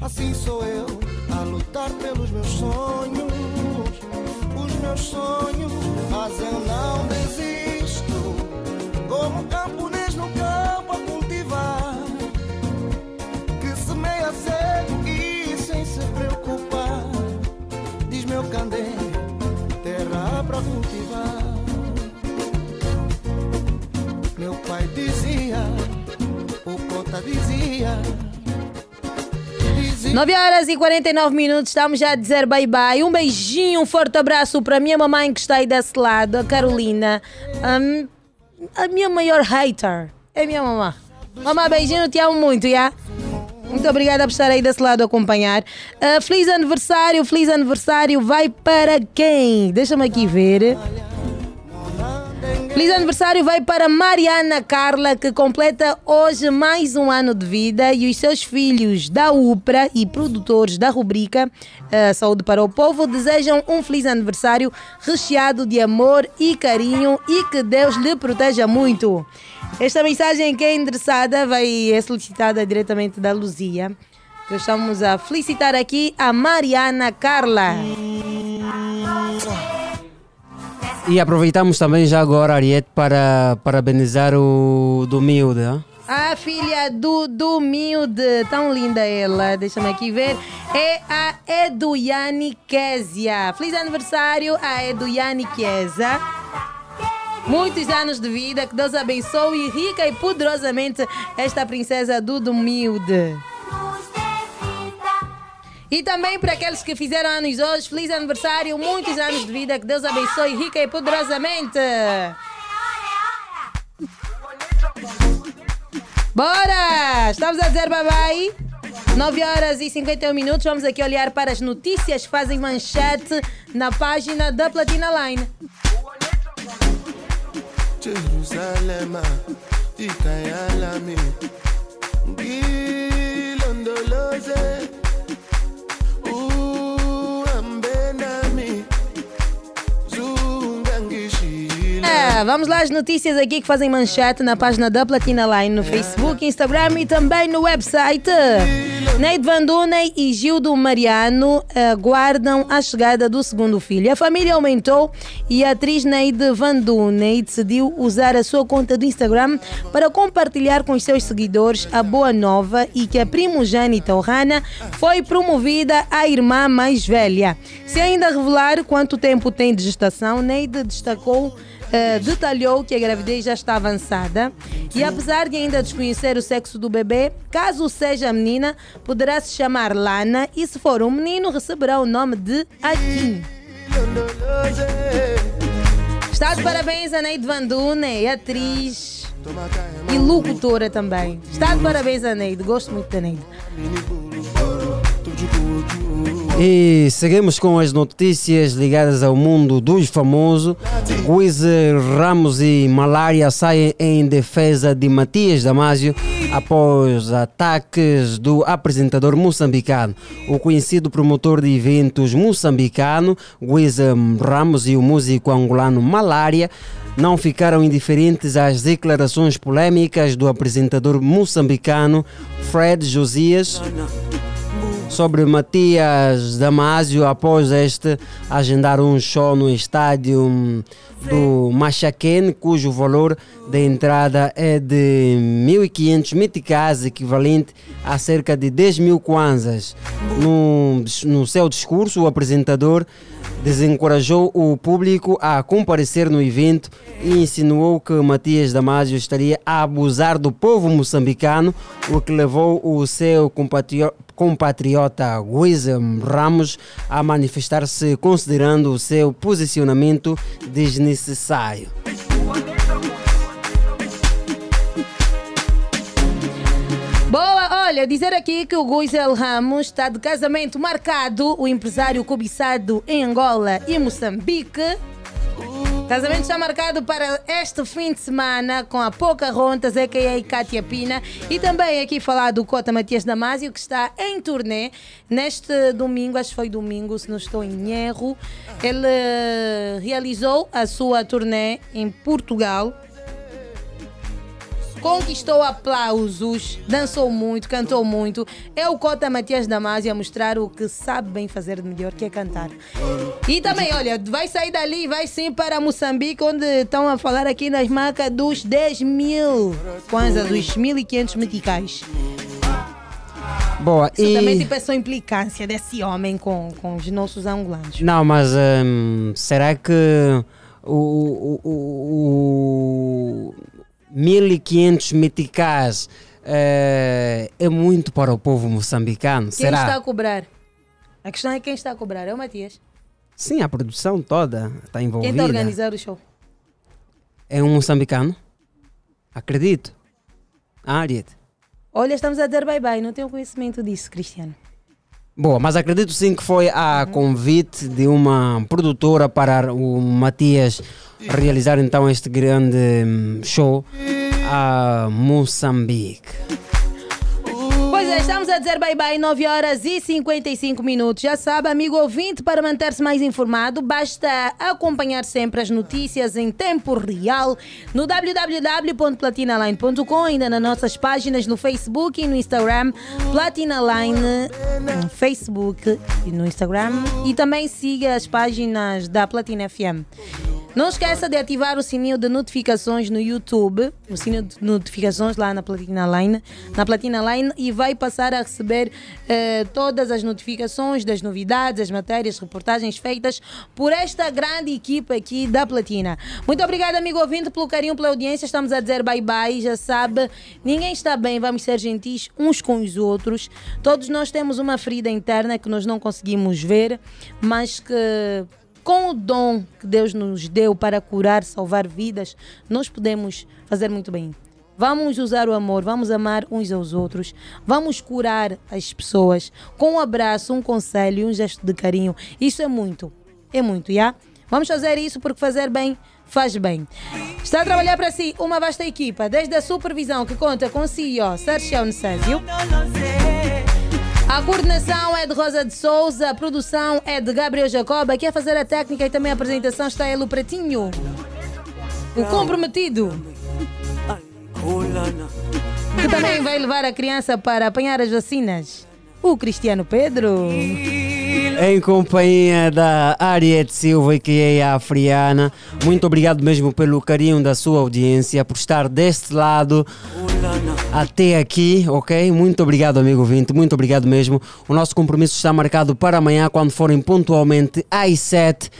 Assim sou eu a lutar pelos meus sonhos, os meus sonhos. Mas eu não desisto, como camponês pai dizia, o Cota dizia. 9 horas e 49 minutos, estamos já a dizer bye bye. Um beijinho, um forte abraço para a minha mamãe que está aí desse lado, a Carolina. Hum, a minha maior hater é minha mamã. Mamãe, beijinho, te amo muito, já? Muito obrigada por estar aí desse lado a acompanhar. Ah, feliz aniversário, feliz aniversário. Vai para quem? Deixa-me aqui ver. Feliz aniversário vai para Mariana Carla, que completa hoje mais um ano de vida, e os seus filhos da UPRA e produtores da rubrica eh, Saúde para o Povo desejam um feliz aniversário recheado de amor e carinho e que Deus lhe proteja muito. Esta mensagem que é endereçada vai é solicitada diretamente da Luzia. Estamos a felicitar aqui a Mariana Carla. E aproveitamos também já agora, Ariete, para parabenizar o Domilde. A filha do Domilde, tão linda ela, deixa-me aqui ver, é a Eduyane Kézia. Feliz aniversário a Eduyane Kézia. Muitos anos de vida, que Deus abençoe rica e poderosamente esta princesa do Domilde. E também para aqueles que fizeram anos hoje, feliz aniversário, muitos anos de vida, que Deus abençoe rica e poderosamente. Bora! Estamos a dizer bye bye. 9 horas e 51 minutos. Vamos aqui olhar para as notícias que fazem manchete na página da Platina Line. Jerusalema, ikayalami, ngilondoloze, É, vamos lá, as notícias aqui que fazem manchete na página da Platina Line no Facebook, Instagram e também no website. Neide Van Duney e Gildo Mariano aguardam a chegada do segundo filho. A família aumentou e a atriz Neide Van Duney decidiu usar a sua conta do Instagram para compartilhar com os seus seguidores a boa nova e que a primogênita Ohana foi promovida à irmã mais velha. Se ainda revelar quanto tempo tem de gestação, Neide destacou eh, detalhou que a gravidez já está avançada e apesar de ainda desconhecer o sexo do bebê, caso seja menina, poderá se chamar Lana e se for um menino, receberá o nome de Akin. Está de parabéns a Neide Van Dune, atriz e locutora também. Está de parabéns a Neide, gosto muito da Neide. E seguimos com as notícias ligadas ao mundo dos famosos. Luiz Ramos e Malária saem em defesa de Matias Damasio após ataques do apresentador moçambicano. O conhecido promotor de eventos moçambicano, Luiz Ramos e o músico angolano Malária não ficaram indiferentes às declarações polêmicas do apresentador moçambicano Fred Josias sobre Matias Damasio após este agendar um show no estádio do Machaquene, cujo valor da entrada é de 1.500 meticais, equivalente a cerca de 10 mil kwanzas. No, no seu discurso, o apresentador desencorajou o público a comparecer no evento e insinuou que Matias Damasio estaria a abusar do povo moçambicano, o que levou o seu compatrio- compatriota Guizem Ramos a manifestar-se considerando o seu posicionamento desnecessário. Boa, olha, dizer aqui que o Guizel Ramos está de casamento marcado, o empresário cobiçado em Angola e Moçambique. Casamento está marcado para este fim de semana com a Pocahontas, a.k.a. Katia Pina, e também aqui falar do Cota Matias Damasio, que está em turnê neste domingo, acho que foi domingo, se não estou em erro. Ele eh, realizou a sua turnê em Portugal, conquistou aplausos, dançou muito, cantou muito. É o Cota Matias Damasio a mostrar o que sabe bem fazer de melhor, que é cantar. E também, olha, vai sair dali e vai sim para Moçambique, onde estão a falar aqui nas marcas dos 10 mil kwanzas, dos 1.500 meticais. Boa, Isso também e... tipo, é só implicância desse homem com, com os nossos angolanos. Não, mas hum, será que o, o, o, o 1500 meticais eh, é muito para o povo moçambicano? Quem será? está a cobrar? A questão é quem está a cobrar, é o Matias. Sim, a produção toda está Quem envolvida. está a organizar o show? É um moçambicano? Acredito. Ah, Ariete. Olha, estamos a dizer bye-bye, não tenho conhecimento disso, Cristiano. Boa, mas acredito sim que foi a convite de uma produtora para o Matias realizar então este grande hum, show a Moçambique. A dizer bye-bye, 9 horas e 55 minutos. Já sabe, amigo ouvinte, para manter-se mais informado, basta acompanhar sempre as notícias em tempo real no www.platinaline.com, ainda nas nossas páginas no Facebook e no Instagram, Platinaline no Facebook e no Instagram, e também siga as páginas da Platina FM. Não esqueça de ativar o sininho de notificações no YouTube, o sininho de notificações lá na Platina Line, na Platina Line e vai passar a receber eh, todas as notificações das novidades, as matérias, reportagens feitas por esta grande equipa aqui da Platina. Muito obrigada, amigo ouvinte, pelo carinho, pela audiência. Estamos a dizer bye bye, já sabe, ninguém está bem, vamos ser gentis uns com os outros. Todos nós temos uma ferida interna que nós não conseguimos ver, mas que com o dom que Deus nos deu para curar, salvar vidas, nós podemos fazer muito bem. Vamos usar o amor, vamos amar uns aos outros, vamos curar as pessoas com um abraço, um conselho, um gesto de carinho. Isso é muito, é muito, já? Vamos fazer isso porque fazer bem faz bem. Está a trabalhar para si uma vasta equipa, desde a supervisão que conta com o CEO Sérgio Necésio. A coordenação é de Rosa de Souza, a produção é de Gabriel Jacob. Aqui a fazer a técnica e também a apresentação está ele, o Pretinho. O comprometido. Que também vai levar a criança para apanhar as vacinas. O Cristiano Pedro. Em companhia da Ariete Silva e que é a Afriana. Muito obrigado mesmo pelo carinho da sua audiência, por estar deste lado até aqui, ok? Muito obrigado, amigo ouvinte, muito obrigado mesmo. O nosso compromisso está marcado para amanhã, quando forem pontualmente às 7.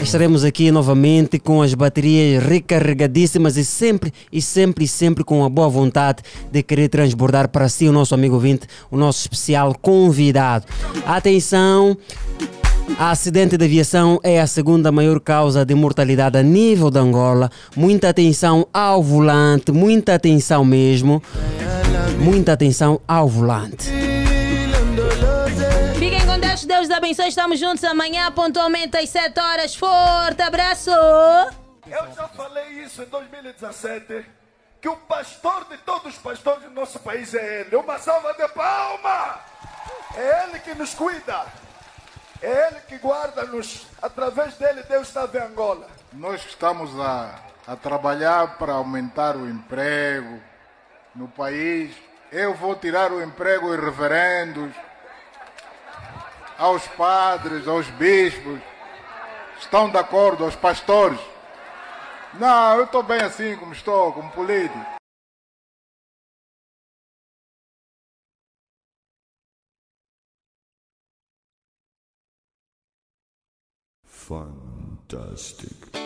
Estaremos aqui novamente com as baterias recarregadíssimas e sempre, e sempre, e sempre com a boa vontade de querer transbordar para si o nosso amigo ouvinte, o nosso especial convidado. Atenção! Acidente de aviação é a segunda maior causa de mortalidade a nível de Angola. Muita atenção ao volante, muita atenção mesmo. Muita atenção ao volante. Deus, Deus abençoe. Estamos juntos amanhã, pontualmente às 7 horas. Forte abraço! Eu já falei isso em 2017, que o pastor de todos os pastores do nosso país é ele. Uma salva de palma! É ele que nos cuida. É ele que guarda-nos. Através dele, Deus está em Angola. Nós estamos a, a trabalhar para aumentar o emprego no país. Eu vou tirar o emprego aos reverendos, aos padres, aos bispos. Estão de acordo, aos pastores? Não, eu estou bem assim como estou, como político. Fantastic.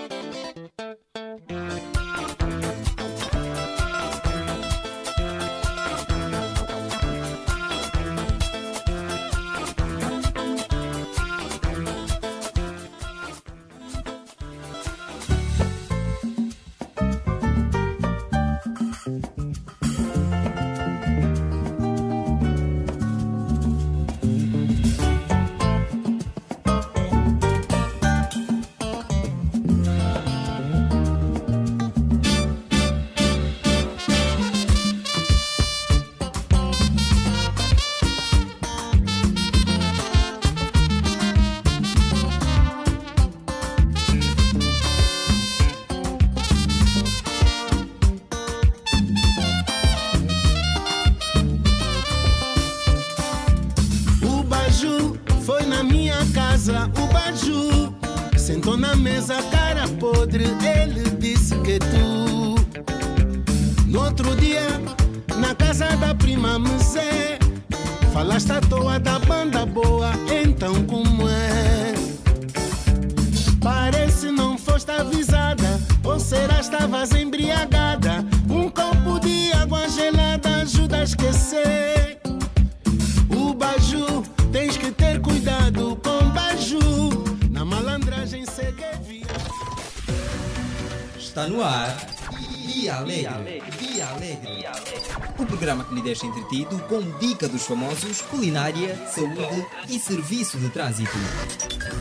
Com dica dos famosos, culinária, saúde e serviço de trânsito.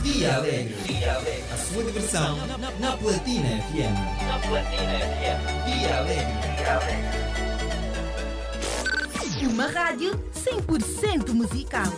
Dia Alegre. A sua diversão na Platina FM. Na Platina FM. Dia Alegre. Uma rádio 100% musical.